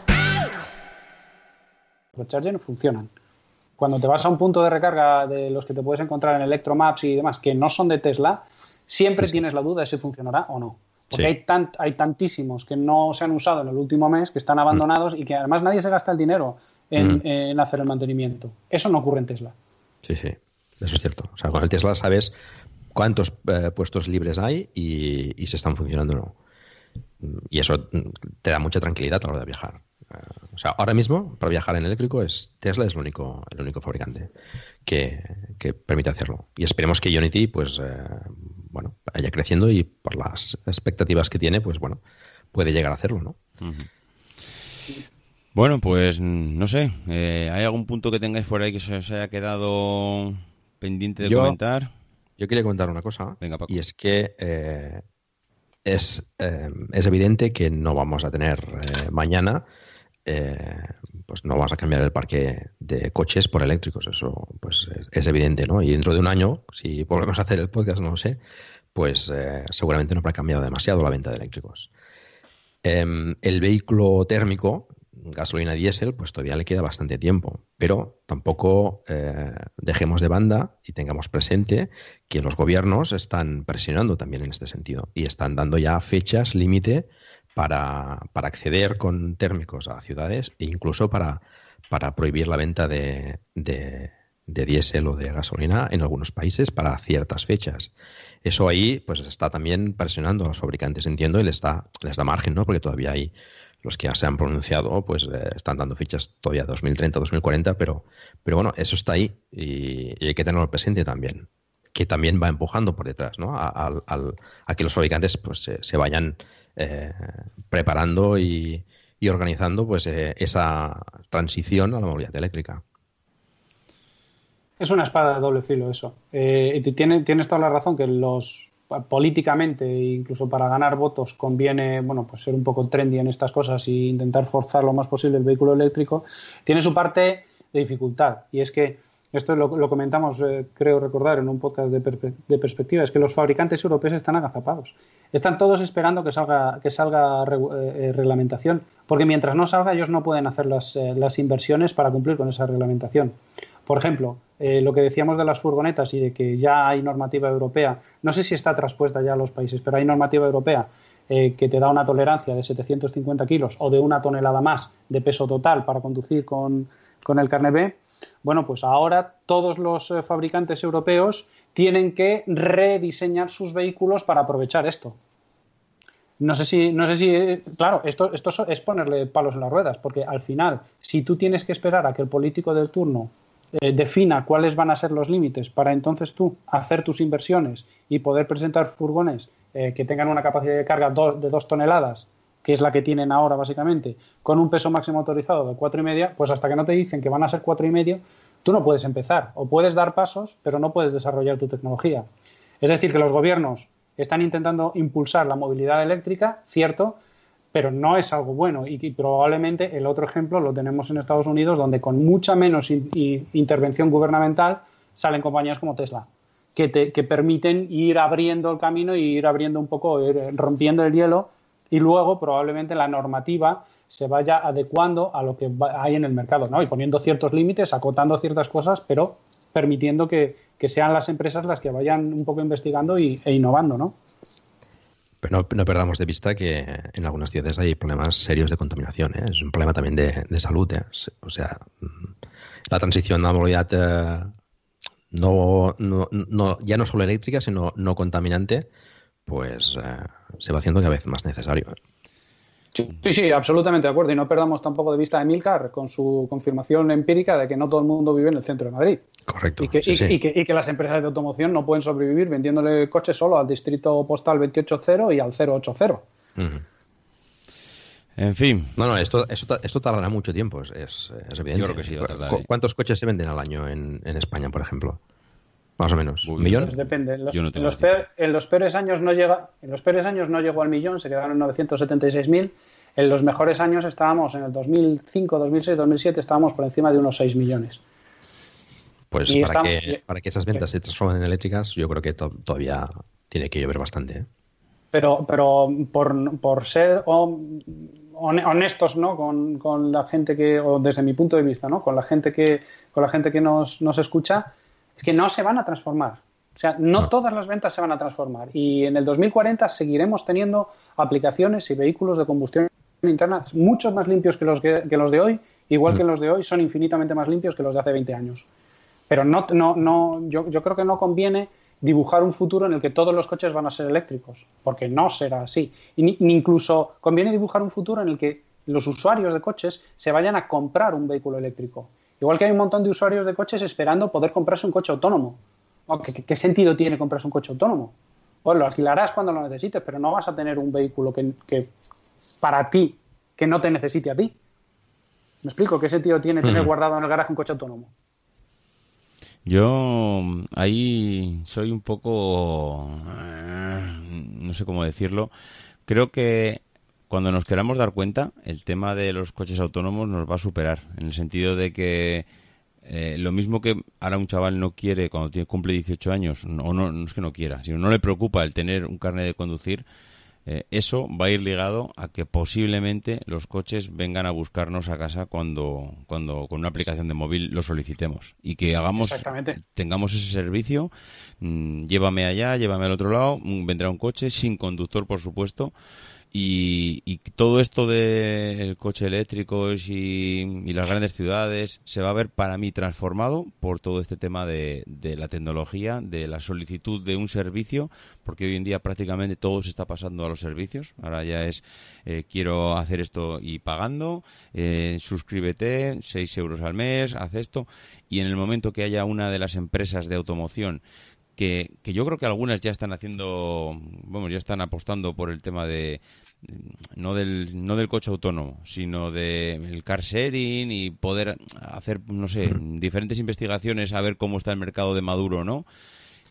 S5: Auto Parts.
S2: supercharger funcionan. Cuando te vas a un punto de recarga de los que te puedes encontrar en Electromaps y demás, que no son de Tesla, siempre tienes la duda de si funcionará o no. Porque hay, tant, hay tantísimos que no se han usado en el último mes, que están abandonados y que además nadie se gasta el dinero en, en hacer el mantenimiento. Eso no ocurre en Tesla.
S4: Sí, sí, eso es cierto. O sea, con el Tesla sabes cuántos eh, puestos libres hay y, y, si están funcionando o no. Y eso te da mucha tranquilidad a la hora de viajar. O sea, ahora mismo, para viajar en eléctrico, es Tesla es el único, el único fabricante que, que permite hacerlo. Y esperemos que Unity, pues, eh, bueno, vaya creciendo y por las expectativas que tiene, pues, bueno, puede llegar a hacerlo, ¿no?
S1: Uh -huh. Bueno, pues, no sé, eh, ¿hay algún punto que tengáis por ahí que se os haya quedado pendiente de
S4: Yo-
S1: comentar?
S4: Yo quería comentar una cosa,
S1: Venga, Paco.
S4: y es que eh, es, es evidente que no vamos a tener mañana, eh, pues no vamos a cambiar el parque de coches por eléctricos, eso pues es, es evidente, ¿no? Y dentro de un año, si volvemos a hacer el podcast, no lo sé, pues eh, seguramente no habrá cambiado demasiado la venta de eléctricos. Em, el vehículo térmico, gasolina diésel, pues todavía le queda bastante tiempo, pero tampoco eh, dejemos de banda y tengamos presente que los gobiernos están presionando también en este sentido y están dando ya fechas límite para, para acceder con térmicos a ciudades e incluso para, para prohibir la venta de, de, diésel o de gasolina en algunos países para ciertas fechas. Eso ahí pues está también presionando a los fabricantes, entiendo, y les da, les da margen, ¿no? Porque todavía hay los que ya se han pronunciado, pues eh, están dando fichas todavía 2030, 2040, pero, pero bueno, eso está ahí y, hay que tenerlo presente también, que también va empujando por detrás, ¿no? A, al- a que los fabricantes pues se vayan eh, preparando y, organizando pues eh, esa transición a la movilidad eléctrica.
S2: Es una espada de doble filo eso. Eh, tiene- tienes toda la razón que los políticamente, incluso para ganar votos, conviene bueno, pues ser un poco trendy en estas cosas e intentar forzar lo más posible el vehículo eléctrico. Tiene su parte de dificultad y es que esto lo, comentamos, creo recordar, en un podcast de, de perspectiva, es que los fabricantes europeos están agazapados. Están todos esperando que salga, que salga eh, eh, reglamentación, porque mientras no salga ellos no pueden hacer las, eh, las inversiones para cumplir con esa reglamentación. Por ejemplo, lo que decíamos de las furgonetas y de que ya hay normativa europea, no sé si está traspuesta ya a los países, pero hay normativa europea que te da una tolerancia de 750 kilos o de una tonelada más de peso total para conducir con, con el carnet B. Bueno, pues ahora todos los fabricantes europeos tienen que rediseñar sus vehículos para aprovechar esto. No sé si, no sé si, claro, esto, esto es ponerle palos en las ruedas, porque al final, si tú tienes que esperar a que el político del turno eh, defina cuáles van a ser los límites para entonces tú hacer tus inversiones y poder presentar furgones eh, que tengan una capacidad de carga de dos toneladas, que es la que tienen ahora básicamente, con un peso máximo autorizado de cuatro y media, pues hasta que no te dicen que van a ser cuatro y medio, tú no puedes empezar. O puedes dar pasos, pero no puedes desarrollar tu tecnología. Es decir, que los gobiernos están intentando impulsar la movilidad eléctrica, cierto, pero no es algo bueno. Y, probablemente el otro ejemplo lo tenemos en Estados Unidos, donde con mucha menos intervención gubernamental salen compañías como Tesla, que, te, permiten ir abriendo el camino y ir abriendo un poco, ir rompiendo el hielo, y luego probablemente la normativa se vaya adecuando a lo que hay en el mercado, ¿no? Y poniendo ciertos límites, acotando ciertas cosas, pero permitiendo que, sean las empresas las que vayan un poco investigando y, e innovando, ¿no?
S4: Pero no, perdamos de vista que en algunas ciudades hay problemas serios de contaminación. ¿eh? Es un problema también de, salud. ¿eh? O sea, mm, la transición a la movilidad eh, no, no, no- ya no solo eléctrica, sino no contaminante, pues eh, se va haciendo cada vez más necesario.
S2: Sí, sí, absolutamente de acuerdo. Y no perdamos tampoco de vista a Emilcar con su confirmación empírica de que no todo el mundo vive en el centro de Madrid.
S4: Correcto.
S2: Y que,
S4: sí,
S2: y-
S4: sí.
S2: y que- y que las empresas de automoción no pueden sobrevivir vendiéndole coches solo al distrito postal 280 y al 080.
S4: Ujú.
S1: En fin,
S4: No, no, esto, esto, esto tardará mucho tiempo, es, es, es evidente.
S1: Yo creo que sí, va a tardar,
S4: ¿Cu-. ¿Cuántos coches se venden al año en, en España, por ejemplo? Más o menos.
S1: Uy,
S4: ¿Un millón?
S2: Pues depende. En los,
S1: Yo no
S2: en
S1: tengo
S2: los
S1: cifra.
S2: peor- en los peores años no llega, en los peores años no llegó al millón, se quedaron en 976.000. En los mejores años estábamos en el 2005, 2006, 2007 estábamos por encima de unos 6 millones.
S4: Pues para,
S2: estamos-
S4: que, para que esas ventas se transformen en eléctricas, yo creo que to- todavía tiene que llover bastante. ¿eh?
S2: Pero, pero por, por ser honestos ¿no? Con, la gente que, o desde mi punto de vista, ¿no? con la gente que, con la gente que nos, nos escucha, es que no se van a transformar. O sea, no, todas las ventas se van a transformar. Y en el 2040 seguiremos teniendo aplicaciones y vehículos de combustión interna mucho más limpios que los, que, los de hoy, igual que mm. los de hoy son infinitamente más limpios que los de hace 20 años. Pero no, no, no, yo, yo creo que no conviene dibujar un futuro en el que todos los coches van a ser eléctricos, porque no será así. Y ni, incluso conviene dibujar un futuro en el que los usuarios de coches se vayan a comprar un vehículo eléctrico. Igual que hay un montón de usuarios de coches esperando poder comprarse un coche autónomo. ¿Qué, sentido tiene comprarse un coche autónomo? Pues lo alquilarás cuando lo necesites, pero no vas a tener un vehículo que, para ti, que no te necesite a ti. ¿Me explico? ¿Qué sentido tiene tener guardado en el garaje un coche autónomo?
S1: Yo ahí soy un poco, eh, no sé cómo decirlo, creo que cuando nos queramos dar cuenta, el tema de los coches autónomos nos va a superar, en el sentido de que eh, lo mismo que ahora un chaval no quiere cuando tiene, cumple 18 años, o no, no es que no quiera, sino no le preocupa el tener un carnet de conducir, eh, eso va a ir ligado a que posiblemente los coches vengan a buscarnos a casa cuando, cuando con una aplicación de móvil lo solicitemos. Y que hagamos tengamos ese servicio mm, llévame allá llévame al otro lado mm, vendrá un coche sin conductor por supuesto y, todo esto del coche eléctrico y, las grandes ciudades se va a ver para mí transformado por todo este tema de, la tecnología, de la solicitud de un servicio, porque hoy en día prácticamente todo se está pasando a los servicios. Ahora ya es eh, quiero hacer esto y pagando, eh, suscríbete, 6 euros al mes, haz esto. Y en el momento que haya una de las empresas de automoción que, que, yo creo que algunas ya están haciendo, bueno, ya están apostando por el tema de, no del, no del coche autónomo, sino del car sharing y poder hacer, no sé, diferentes investigaciones a ver cómo está el mercado de Maduro, ¿no?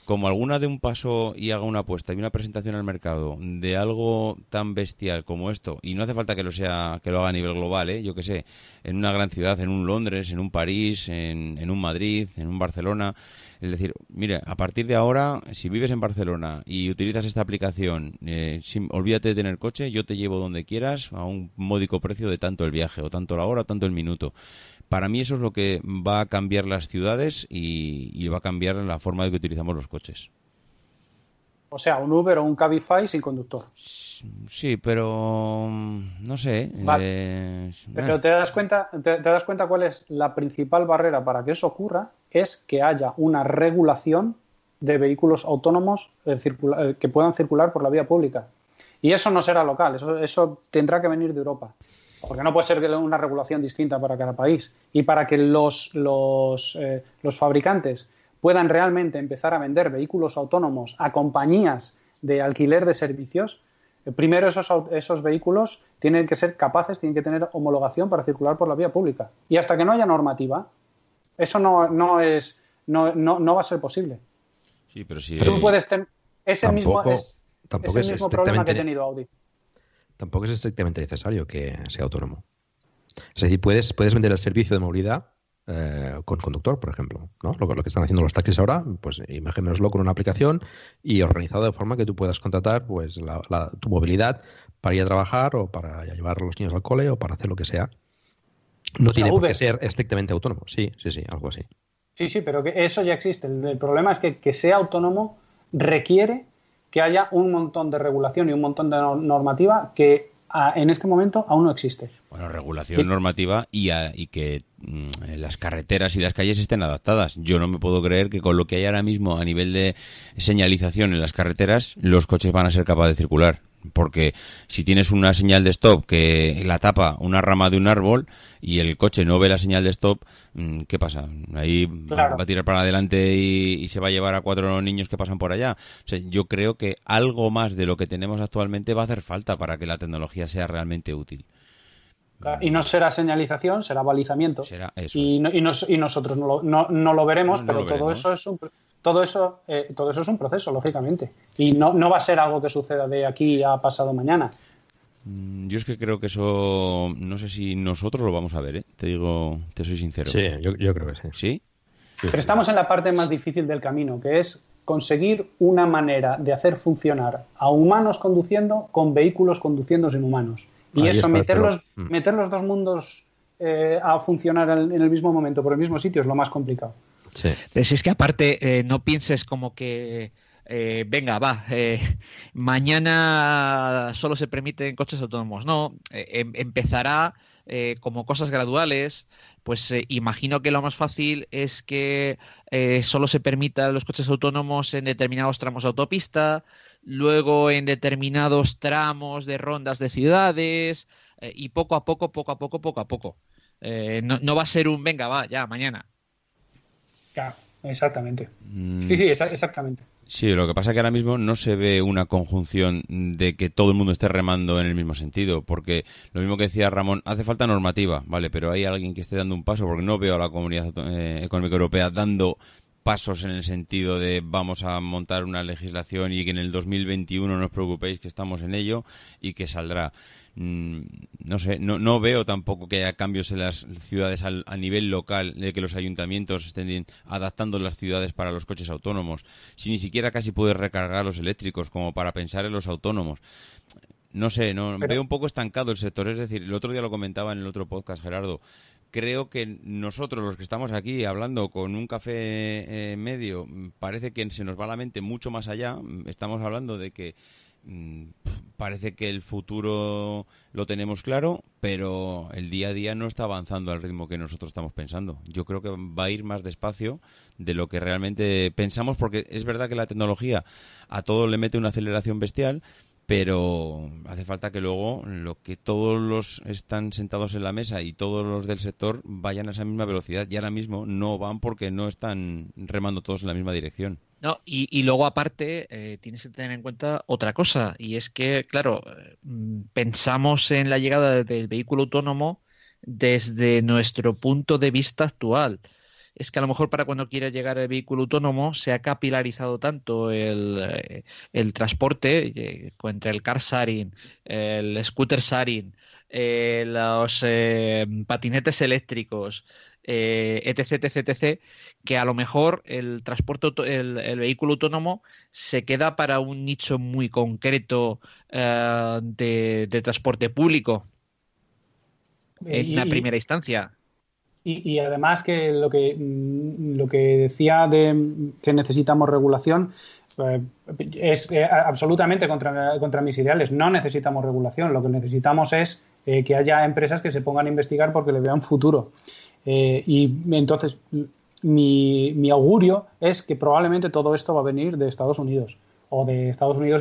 S1: Como alguna de un paso y haga una apuesta y una presentación al mercado de algo tan bestial como esto, y no hace falta que lo sea, que lo haga a nivel global, ¿eh? yo que sé, en una gran ciudad, en un Londres, en un París, en, en un Madrid, en un Barcelona, es decir, mire, a partir de ahora, si vives en Barcelona y utilizas esta aplicación, eh, olvídate de tener coche, yo te llevo donde quieras a un módico precio de tanto el viaje, o tanto la hora, o tanto el minuto. Para mí eso es lo que va a cambiar las ciudades y, va a cambiar la forma de que utilizamos los coches.
S2: O sea, un Uber o un Cabify sin conductor.
S1: Sí, pero mm, no sé.
S2: Eh, pero te das cuenta, te, das cuenta cuál es la principal barrera para que eso ocurra es que haya una regulación de vehículos autónomos eh, eh, que puedan circular por la vía pública. Y eso no será local, eso, tendrá que venir de Europa. Porque no puede ser una regulación distinta para cada país. Y para que los, los, eh, los fabricantes puedan realmente empezar a vender vehículos autónomos a compañías de alquiler de servicios, primero esos, esos vehículos tienen que ser capaces, tienen que tener homologación para circular por la vía pública. Y hasta que no haya normativa, eso no, no es, no, no, va a ser posible.
S1: Sí, pero si...
S2: Tú puedes tener... ese mismo, es, el mismo problema que ha tenido Audi.
S4: Tampoco es estrictamente necesario que sea autónomo. Es decir, puedes, puedes vender el servicio de movilidad eh, con conductor, por ejemplo. ¿no? Lo, lo, que están haciendo los taxis ahora, pues imagínenoslo con una aplicación y organizado de forma que tú puedas contratar pues la, tu movilidad para ir a trabajar o para llevar a los niños al cole o para hacer lo que sea. No tiene por qué ser estrictamente autónomo. Sí, sí, sí, algo así.
S2: Sí, sí, pero que eso ya existe. El, problema es que que sea autónomo requiere que haya un montón de regulación y un montón de normativa que en este momento aún no existe.
S1: Bueno, regulación normativa y, y que mm, las carreteras y las calles estén adaptadas. Yo no me puedo creer que con lo que hay ahora mismo a nivel de señalización en las carreteras, los coches van a ser capaces de circular porque si tienes una señal de stop que la tapa una rama de un árbol y el coche no ve la señal de stop, mm, ¿qué pasa? Ahí va a tirar para adelante y, se va a llevar a cuatro niños que pasan por allá. yo creo que algo más de lo que tenemos actualmente va a hacer falta para que la tecnología sea realmente útil.
S2: Y no será señalización, será balizamiento. y, nosotros no lo, veremos, pero todo eso es un, todo eso, eh, todo eso es un proceso, lógicamente. Y no, no va a ser algo que suceda de aquí a pasado mañana.
S1: Mm, yo es que creo que eso, no sé si nosotros lo vamos a ver, ¿eh? te digo, te soy sincero.
S4: Sí, yo, creo que sí.
S1: ¿Sí?
S2: Pero estamos en la parte más difícil del camino, que es conseguir una manera de hacer funcionar a humanos conduciendo con vehículos conduciendo sin humanos. Y eso, meter los, mm. meter los dos mundos eh, a funcionar en, el mismo momento, por el mismo sitio, es lo más complicado.
S3: Sí. Pero si es que aparte, eh, no pienses como que. Eh, venga, va, mañana solo se permiten coches autónomos. No, em, empezará como cosas graduales. Pues imagino que lo más fácil es que solo se permitan los coches autónomos en determinados tramos de autopista, luego en determinados tramos de rondas de ciudades, eh, y poco a poco, poco a poco, poco a poco. Eh, no, va a ser un venga, va, ya, mañana.
S2: Ya, exactamente. Mm, sí, sí, exactamente.
S1: Sí, lo que pasa es que ahora mismo no se ve una conjunción de que todo el mundo esté remando en el mismo sentido, porque lo mismo que decía Ramón, hace falta normativa, ¿vale? Pero hay alguien que esté dando un paso, porque no veo a la Comunidad eh, Económica Europea dando pasos en el sentido de vamos a montar una legislación y que en el 2021 no os preocupéis que estamos en ello y que saldrá. Mm, no sé, no, no veo tampoco que haya cambios en las ciudades a nivel local, de que los ayuntamientos estén adaptando las ciudades para los coches autónomos, si ni siquiera casi puedes recargar los eléctricos como para pensar en los autónomos. No sé, no veo un poco estancado el sector. Es decir, el otro día lo comentaba en el otro podcast, Gerardo creo que nosotros, los que estamos aquí hablando con un café eh, medio, parece que se nos va la mente mucho más allá. Estamos hablando de que mm, parece que el futuro lo tenemos claro, pero el día a día no está avanzando al ritmo que nosotros estamos pensando. Yo creo que va a ir más despacio de lo que realmente pensamos, porque es verdad que la tecnología a todo le mete una aceleración bestial, pero hace falta que luego lo que todos los están sentados en la mesa y todos los del sector vayan a esa misma velocidad y ahora mismo no van porque no están remando todos en la misma dirección.
S3: No, y, luego aparte eh, tienes que tener en cuenta otra cosa y es que, claro, mm, pensamos en la llegada del vehículo autónomo desde nuestro punto de vista actual es que a lo mejor para cuando quiera llegar el vehículo autónomo se ha capilarizado tanto el, eh, transporte eh, entre el car sharing, el scooter sharing, eh, los patinetes eléctricos, etc, etc, etc, que a lo mejor el transporte, el, vehículo autónomo se queda para un nicho muy concreto de, transporte público en una primera instancia.
S2: Y, además que lo que mm, lo que decía de que necesitamos regulación eh, es eh, absolutamente contra, contra, mis ideales. No necesitamos regulación. Lo que necesitamos es eh, que haya empresas que se pongan a investigar porque le vean futuro. y entonces mi, mi augurio es que probablemente todo esto va a venir de Estados Unidos o de Estados Unidos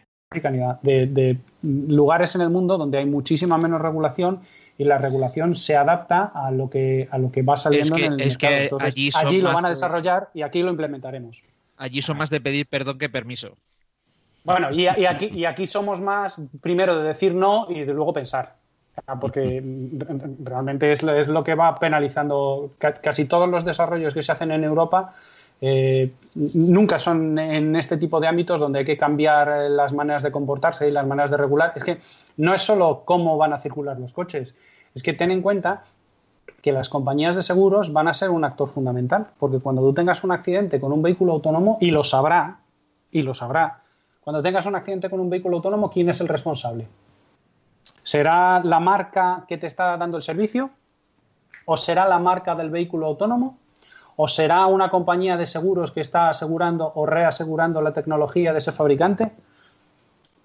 S2: De, de lugares en el mundo donde hay muchísima menos regulación y la regulación se adapta a lo que a lo que va saliendo en el
S3: es
S2: mercado.
S3: Que allí,
S2: allí lo van a desarrollar y aquí lo implementaremos.
S3: Allí son más de pedir perdón que permiso.
S2: Bueno, y, y, aquí, y aquí somos más primero de decir no y de luego pensar. Porque realmente es lo, es lo que va penalizando casi todos los desarrollos que se hacen en Europa. Eh, nunca son en este tipo de ámbitos donde hay que cambiar las maneras de comportarse y las maneras de regular. Es que no es solo cómo van a circular los coches, es que ten en cuenta que las compañías de seguros van a ser un actor fundamental, porque cuando tú tengas un accidente con un vehículo autónomo, y lo sabrá, y lo sabrá, cuando tengas un accidente con un vehículo autónomo, ¿quién es el responsable? ¿Será la marca que te está dando el servicio? ¿O será la marca del vehículo autónomo? ¿O será una compañía de seguros que está asegurando o reasegurando la tecnología de ese fabricante?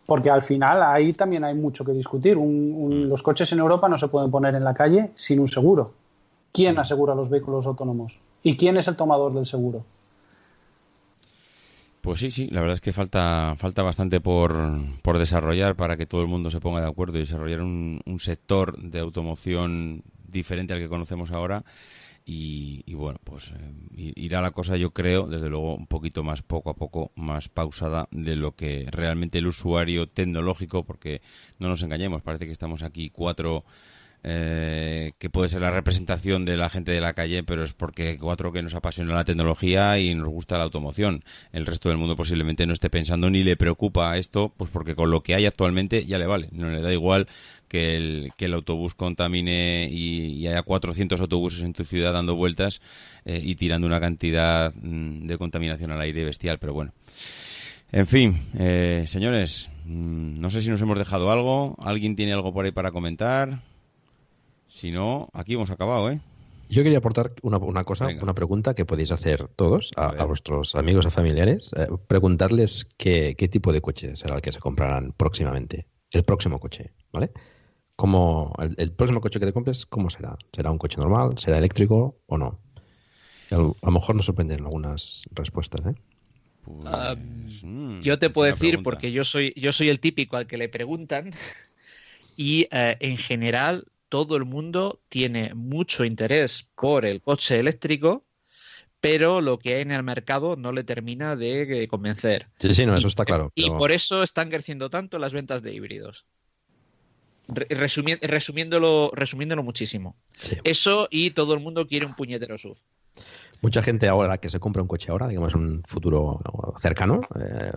S2: Porque al final ahí también hay mucho que discutir. Un, un, los coches en Europa no se pueden poner en la calle sin un seguro. ¿Quién asegura los vehículos autónomos? ¿Y quién es el tomador del seguro?
S1: Pues sí, sí, la verdad es que falta, falta bastante por, por desarrollar para que todo el mundo se ponga de acuerdo y desarrollar un, un sector de automoción diferente al que conocemos ahora. Y, y, bueno, pues eh, irá la cosa, yo creo, desde luego, un poquito más poco a poco, más pausada de lo que realmente el usuario tecnológico, porque no nos engañemos, parece que estamos aquí cuatro eh, que puede ser la representación de la gente de la calle, pero es porque cuatro que nos apasiona la tecnología y nos gusta la automoción. El resto del mundo posiblemente no esté pensando ni le preocupa esto, pues porque con lo que hay actualmente ya le vale. No le da igual que el, que el autobús contamine y, y haya 400 autobuses en tu ciudad dando vueltas eh, y tirando una cantidad mm, de contaminación al aire bestial, pero bueno. En fin, eh, señores, mm, no sé si nos hemos dejado algo. ¿Alguien tiene algo por ahí para comentar? Si no, aquí hemos acabado, ¿eh?
S4: Yo quería aportar una, una cosa, Venga. una pregunta que podéis hacer todos a, a, a vuestros amigos o familiares. Eh, preguntarles qué, qué, tipo de coche será el que se comprarán próximamente. El próximo coche, ¿vale? Como el, el, próximo coche que te compres, ¿cómo será? ¿Será un coche normal? ¿Será eléctrico o no? A lo, a lo mejor nos sorprenden algunas respuestas, ¿eh?
S3: Pues, uh, mmm, yo te puedo decir, pregunta. porque yo soy, yo soy el típico al que le preguntan, y uh, en general todo el mundo tiene mucho interés por el coche eléctrico, pero lo que hay en el mercado no le termina de convencer.
S4: Sí, sí, no, eso está claro.
S3: Pero... Y por eso están creciendo tanto las ventas de híbridos. Resumi resumiéndolo, resumiéndolo muchísimo. Sí. Eso y todo el mundo quiere un puñetero SUV.
S4: Mucha gente ahora que se compra un coche ahora, digamos un futuro cercano, eh,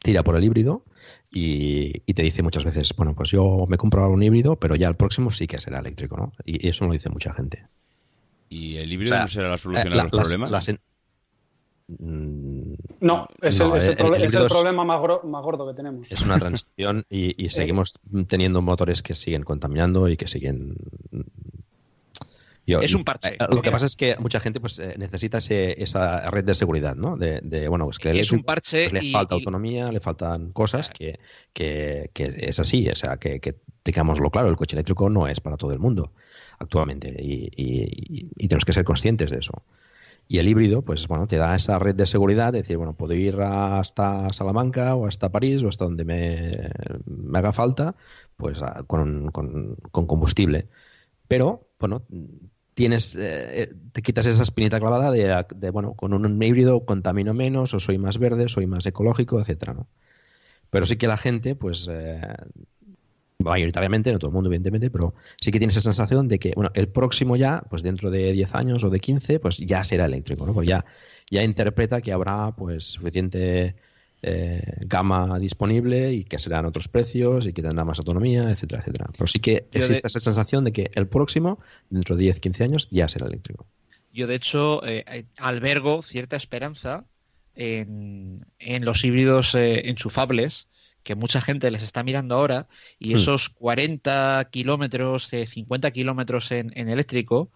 S4: tira por el híbrido y, y, te dice muchas veces, bueno, pues yo me compro ahora un híbrido, pero ya el próximo sí que será eléctrico, ¿no? Y, eso lo dice mucha gente.
S1: ¿Y el híbrido o sea, no será la solución eh, a los las, problemas? Las en...
S2: Mm, no, es, no, el, es, el, el, es el, problema más, gro más, gordo que tenemos.
S4: Es una transición y, y seguimos teniendo motores que siguen contaminando y que siguen
S3: yo, es un parche.
S4: Eh, lo que pasa es que mucha gente pues eh, necesita ese, esa red de seguridad, ¿no? De, de bueno, es que
S3: es un parche
S4: le
S3: y,
S4: falta autonomía, le faltan cosas que, que, que, es así, o sea, que, que digámoslo claro, el coche eléctrico no es para todo el mundo actualmente y, y, y, tenemos que ser conscientes de eso. Y el híbrido, pues bueno, te da esa red de seguridad, de decir, bueno, puedo ir hasta Salamanca o hasta París o hasta donde me, me haga falta, pues con, con, combustible. Pero, bueno, tienes, eh, te quitas esa espinita clavada de, de, bueno, con un híbrido contamino menos, o soy más verde, soy más ecológico, etcétera. Pero sí que la gente, pues, eh, mayoritariamente, no todo el mundo, evidentemente, pero sí que tiene esa sensación de que, bueno, el próximo ya, pues dentro de 10 años o de 15, pues ya será eléctrico, ¿no? Pues ya, ya interpreta que habrá, pues, suficiente eh, gama disponible y que serán otros precios y que tendrá más autonomía, etcétera, etcétera. Pero sí que existe de... esa sensación de que el próximo, dentro de 10, 15 años, ya será eléctrico.
S3: Yo, de hecho, eh, albergo cierta esperanza en, en los híbridos eh, enchufables que mucha gente les está mirando ahora y hmm. esos 40 kilómetros, 50 kilómetros en, en eléctrico,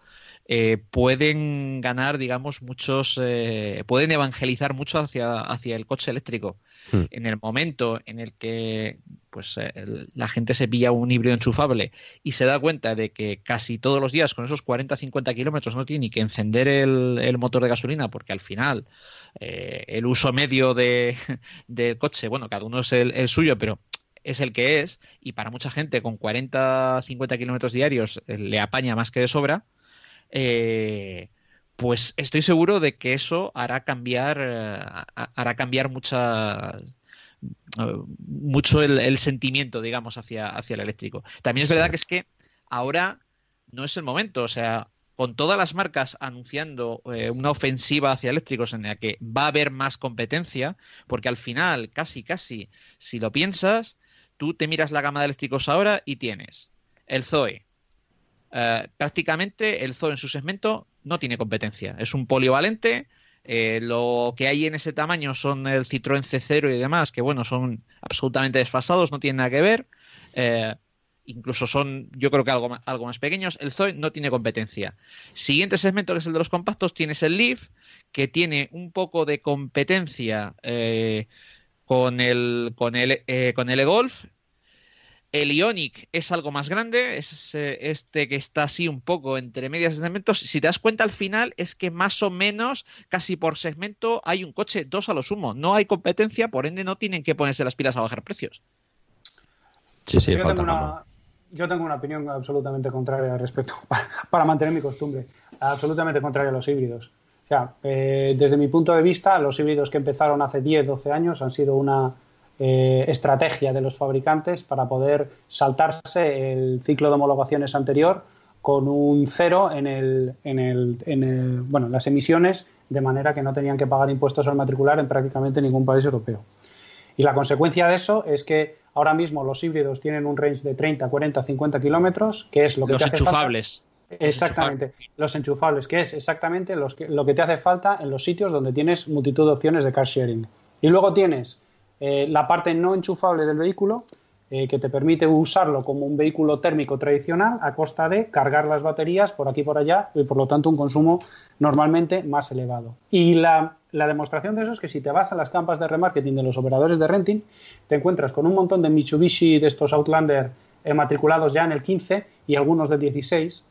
S3: eh, pueden ganar, digamos, muchos, eh, pueden evangelizar mucho hacia, hacia el coche eléctrico. Hmm. En el momento en el que pues eh, la gente se pilla un híbrido enchufable y se da cuenta de que casi todos los días con esos 40-50 kilómetros no tiene ni que encender el, motor de gasolina porque al final el uso medio de, del coche, bueno, cada uno es el, suyo, pero es el que es y para mucha gente con 40-50 kilómetros diarios le apaña más que de sobra, eh, pues estoy seguro de que eso hará cambiar, eh, hará cambiar mucha, eh, mucho el, sentimiento, digamos, hacia, hacia el eléctrico. También es verdad que es que ahora no es el momento, o sea, con todas las marcas anunciando una ofensiva hacia eléctricos en la que va a haber más competencia, porque al final, casi, casi, si lo piensas, tú te miras la gama de eléctricos ahora y tienes el Zoe, eh, prácticamente el Zoo en su segmento no tiene competencia. Es un polivalente. Eh, lo que hay en ese tamaño son el Citroën C0 y demás, que bueno, son absolutamente desfasados, no tienen nada que ver. Eh, incluso son, yo creo que algo, algo más pequeños. El Zoe no tiene competencia. Siguiente segmento, que es el de los compactos, tienes el Leaf, que tiene un poco de competencia con el, con el, con el E-Golf el Ionic es algo más grande, es eh, este que está así un poco entre medias segmentos. Si te das cuenta al final es que más o menos casi por segmento hay un coche, dos a lo sumo. No hay competencia, por ende no tienen que ponerse las pilas a bajar precios.
S4: Sí, sí,
S2: yo, tengo una, yo tengo una opinión absolutamente contraria al respecto, para, mantener mi costumbre. Absolutamente contraria a los híbridos. O sea, eh, desde mi punto de vista, los híbridos que empezaron hace 10, 12 años han sido una eh, estrategia de los fabricantes para poder saltarse el ciclo de homologaciones anterior con un cero en, el, en, el, en bueno, las emisiones, de manera que no tenían que pagar impuestos al matricular en prácticamente ningún país europeo. Y la consecuencia de eso es que ahora mismo los híbridos tienen un range de 30, 40, 50 kilómetros, que es lo que
S3: los
S2: te
S3: hace enchufables.
S2: Exactamente, los enchufables, que es exactamente los que, lo que te hace falta en los sitios donde tienes multitud de opciones de car sharing. Y luego tienes eh, la parte no enchufable del vehículo, eh, que te permite usarlo como un vehículo térmico tradicional a costa de cargar las baterías por aquí y por allá y por lo tanto un consumo normalmente más elevado. Y la, demostración de eso es que si te vas a las campas de remarketing de los operadores de renting, te encuentras con un montón de Mitsubishi de estos Outlander eh, matriculados ya en el 15 y algunos del 16,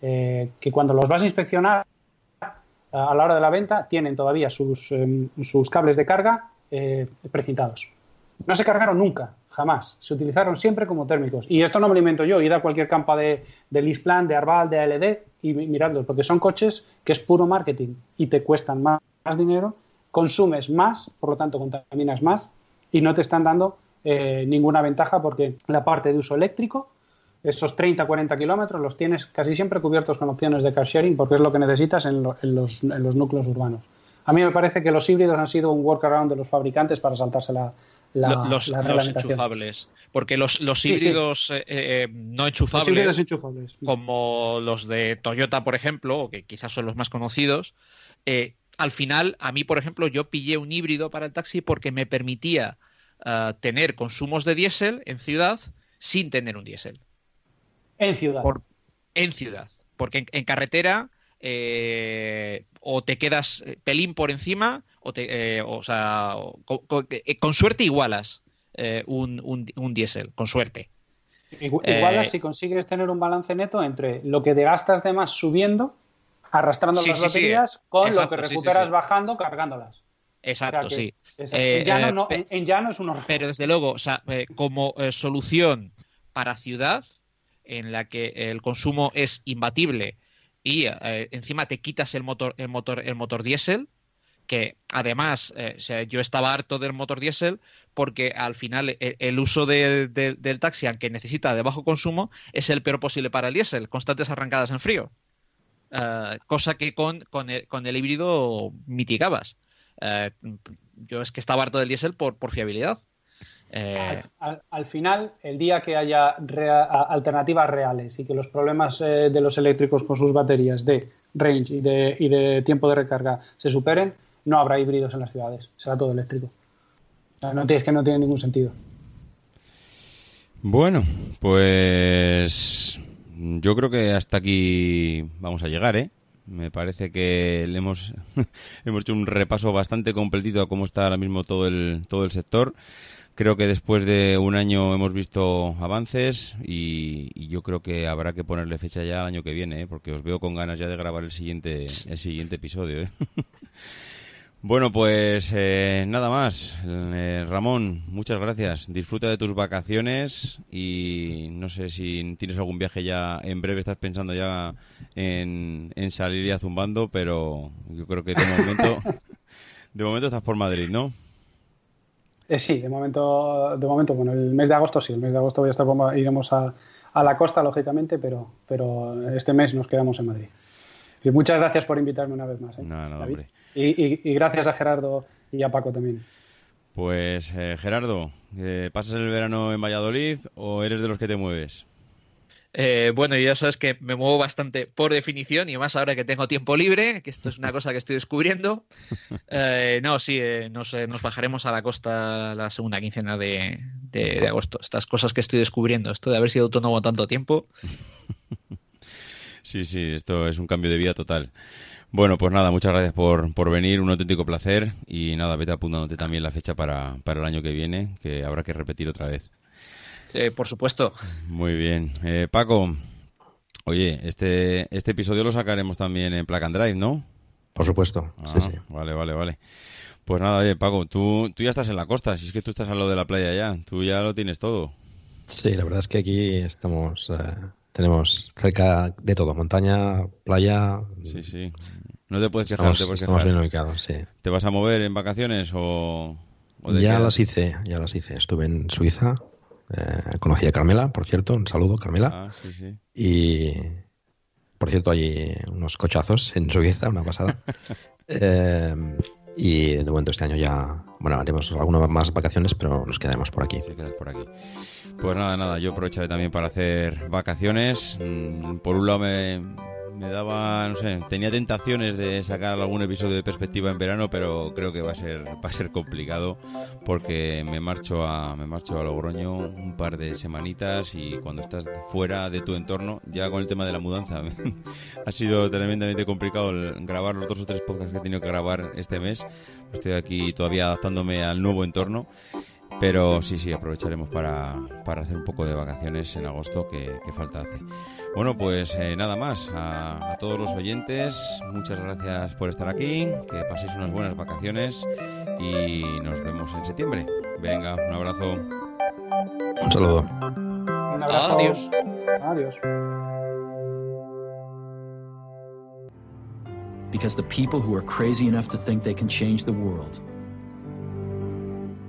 S2: que cuando los vas a inspeccionar a la hora de la venta tienen todavía sus, em, sus cables de carga eh, precintados. No se cargaron nunca, jamás. Se utilizaron siempre como térmicos. Y esto no me lo invento yo. Id a cualquier campo de, de Lisplan, de Arval, de ALD y miradlos, porque son coches que es puro marketing y te cuestan más, dinero, consumes más, por lo tanto contaminas más y no te están dando eh, ninguna ventaja porque la parte de uso eléctrico, esos 30-40 kilómetros los tienes casi siempre cubiertos con opciones de car sharing porque es lo que necesitas en los núcleos urbanos. A mí me parece que los híbridos han sido un workaround de los fabricantes para saltarse la,
S3: los, enchufables. Porque los, híbridos eh, eh, no enchufables, como los de Toyota, por ejemplo, que quizás son los más conocidos, eh, al final, a mí, por ejemplo, yo pillé un híbrido para el taxi porque me permitía tener consumos de diésel en ciudad sin tener un diésel.
S2: En ciudad.
S3: en ciudad. Porque en carretera o te quedas eh, pelín por encima, o, te, eh, o sea, eh, con, suerte igualas un, un, diésel, con suerte.
S2: Igualas si consigues tener un balance neto entre lo que te gastas de más subiendo, arrastrando las baterías, con lo que recuperas bajando, cargándolas.
S3: Exacto, sí.
S2: en, llano es un horror.
S3: Pero desde luego, o sea, como solución para ciudad, en la que el consumo es imbatible y eh, encima te quitas el motor, el motor, el motor diésel, que además eh, yo estaba harto del motor diésel porque al final el, uso del taxi, aunque necesita de bajo consumo, es el peor posible para el diésel, constantes arrancadas en frío. Eh, cosa que con, con, el, híbrido mitigabas. yo es que estaba harto del diésel por, por fiabilidad.
S2: Eh, al, final, el día que haya alternativas reales y que los problemas eh, de los eléctricos con sus baterías de range y de, tiempo de recarga se superen, no habrá híbridos en las ciudades, será todo eléctrico. no, es que no tiene ningún sentido.
S1: Bueno, pues yo creo que hasta aquí vamos a llegar, ¿eh? Me parece que le hemos, hemos hecho un repaso bastante completito a cómo está ahora mismo todo el, todo el sector. Creo que después de un año hemos visto avances y, yo creo que habrá que ponerle fecha ya al año que viene, ¿eh? porque os veo con ganas ya de grabar el siguiente, el siguiente episodio. ¿eh? Bueno, pues eh, nada más. Eh, Ramón, muchas gracias. Disfruta de tus vacaciones y no sé si tienes algún viaje ya en breve, estás pensando ya en, salir ya zumbando, pero yo creo que de momento, de momento estás por Madrid, ¿no?
S2: Eh, sí, de momento, de momento, bueno, el mes de agosto sí, el mes de agosto voy a estar, iremos a, a la costa, lógicamente, pero, pero este mes nos quedamos en Madrid. Y muchas gracias por invitarme una vez más. ¿eh?
S1: No, no, hombre.
S2: Y, gracias a Gerardo y a Paco también.
S1: Pues eh, Gerardo, eh, ¿pasas el verano en Valladolid o eres de los que te mueves?
S3: Eh, bueno, ya sabes que me muevo bastante por definición y más ahora que tengo tiempo libre, que esto es una cosa que estoy descubriendo. no, sí, nos, bajaremos a la costa la segunda quincena de, de, agosto. Estas cosas que estoy descubriendo, esto de haber sido autónomo tanto tiempo.
S1: sí, sí, esto es un cambio de vida total. Bueno, pues nada, muchas gracias por, por venir, un auténtico placer y nada, vete apuntándote también la fecha para, para el año que viene, que habrá que repetir otra vez.
S3: Eh, por supuesto.
S1: Muy bien. Eh, Paco, oye, este, este episodio lo sacaremos también en and Drive, ¿no?
S4: Por supuesto, sí, sí.
S1: Vale, vale, vale. Pues nada, oye, Paco, tú, tú ya estás en la costa, si es que tú estás al lado de la playa ya, tú ya lo tienes todo.
S4: Sí, la verdad es que aquí estamos... Eh, tenemos cerca de todo, montaña, playa.
S1: Sí, sí. No te puedes quejar,
S4: estamos, te bien ubicados, sí.
S1: ¿Te vas a mover en vacaciones o...?
S4: ya las hice, ya las hice. Estuve en Suiza, eh, conocí a Carmela, por cierto, un saludo, Carmela.
S1: Ah, sí, sí.
S4: Y, por cierto, hay unos cochazos en Suiza, una pasada. eh, y de momento este año ya, bueno, haremos algunas más vacaciones, pero nos quedaremos por aquí.
S1: Sí, quedas por aquí. Pues nada, nada, yo aprovecharé también para hacer vacaciones. Mm, por un lado me, me daba, no sé, tenía tentaciones de sacar algún episodio de perspectiva en verano, pero creo que va a ser va a ser complicado porque me marcho a me marcho a Logroño un par de semanitas y cuando estás fuera de tu entorno, ya con el tema de la mudanza, ha sido tremendamente complicado grabar los dos o tres podcasts que he tenido que grabar este mes. Estoy aquí todavía adaptándome al nuevo entorno. Pero sí, sí, aprovecharemos para, para hacer un poco de vacaciones en agosto que, que falta hace. Bueno, pues eh, nada más. A, todos los oyentes, muchas gracias por estar aquí. Que paséis unas buenas vacaciones y nos vemos en septiembre. Venga, un abrazo.
S4: Un saludo.
S2: Un abrazo. Adiós. Adiós. Because the people who are crazy enough to think they can change the world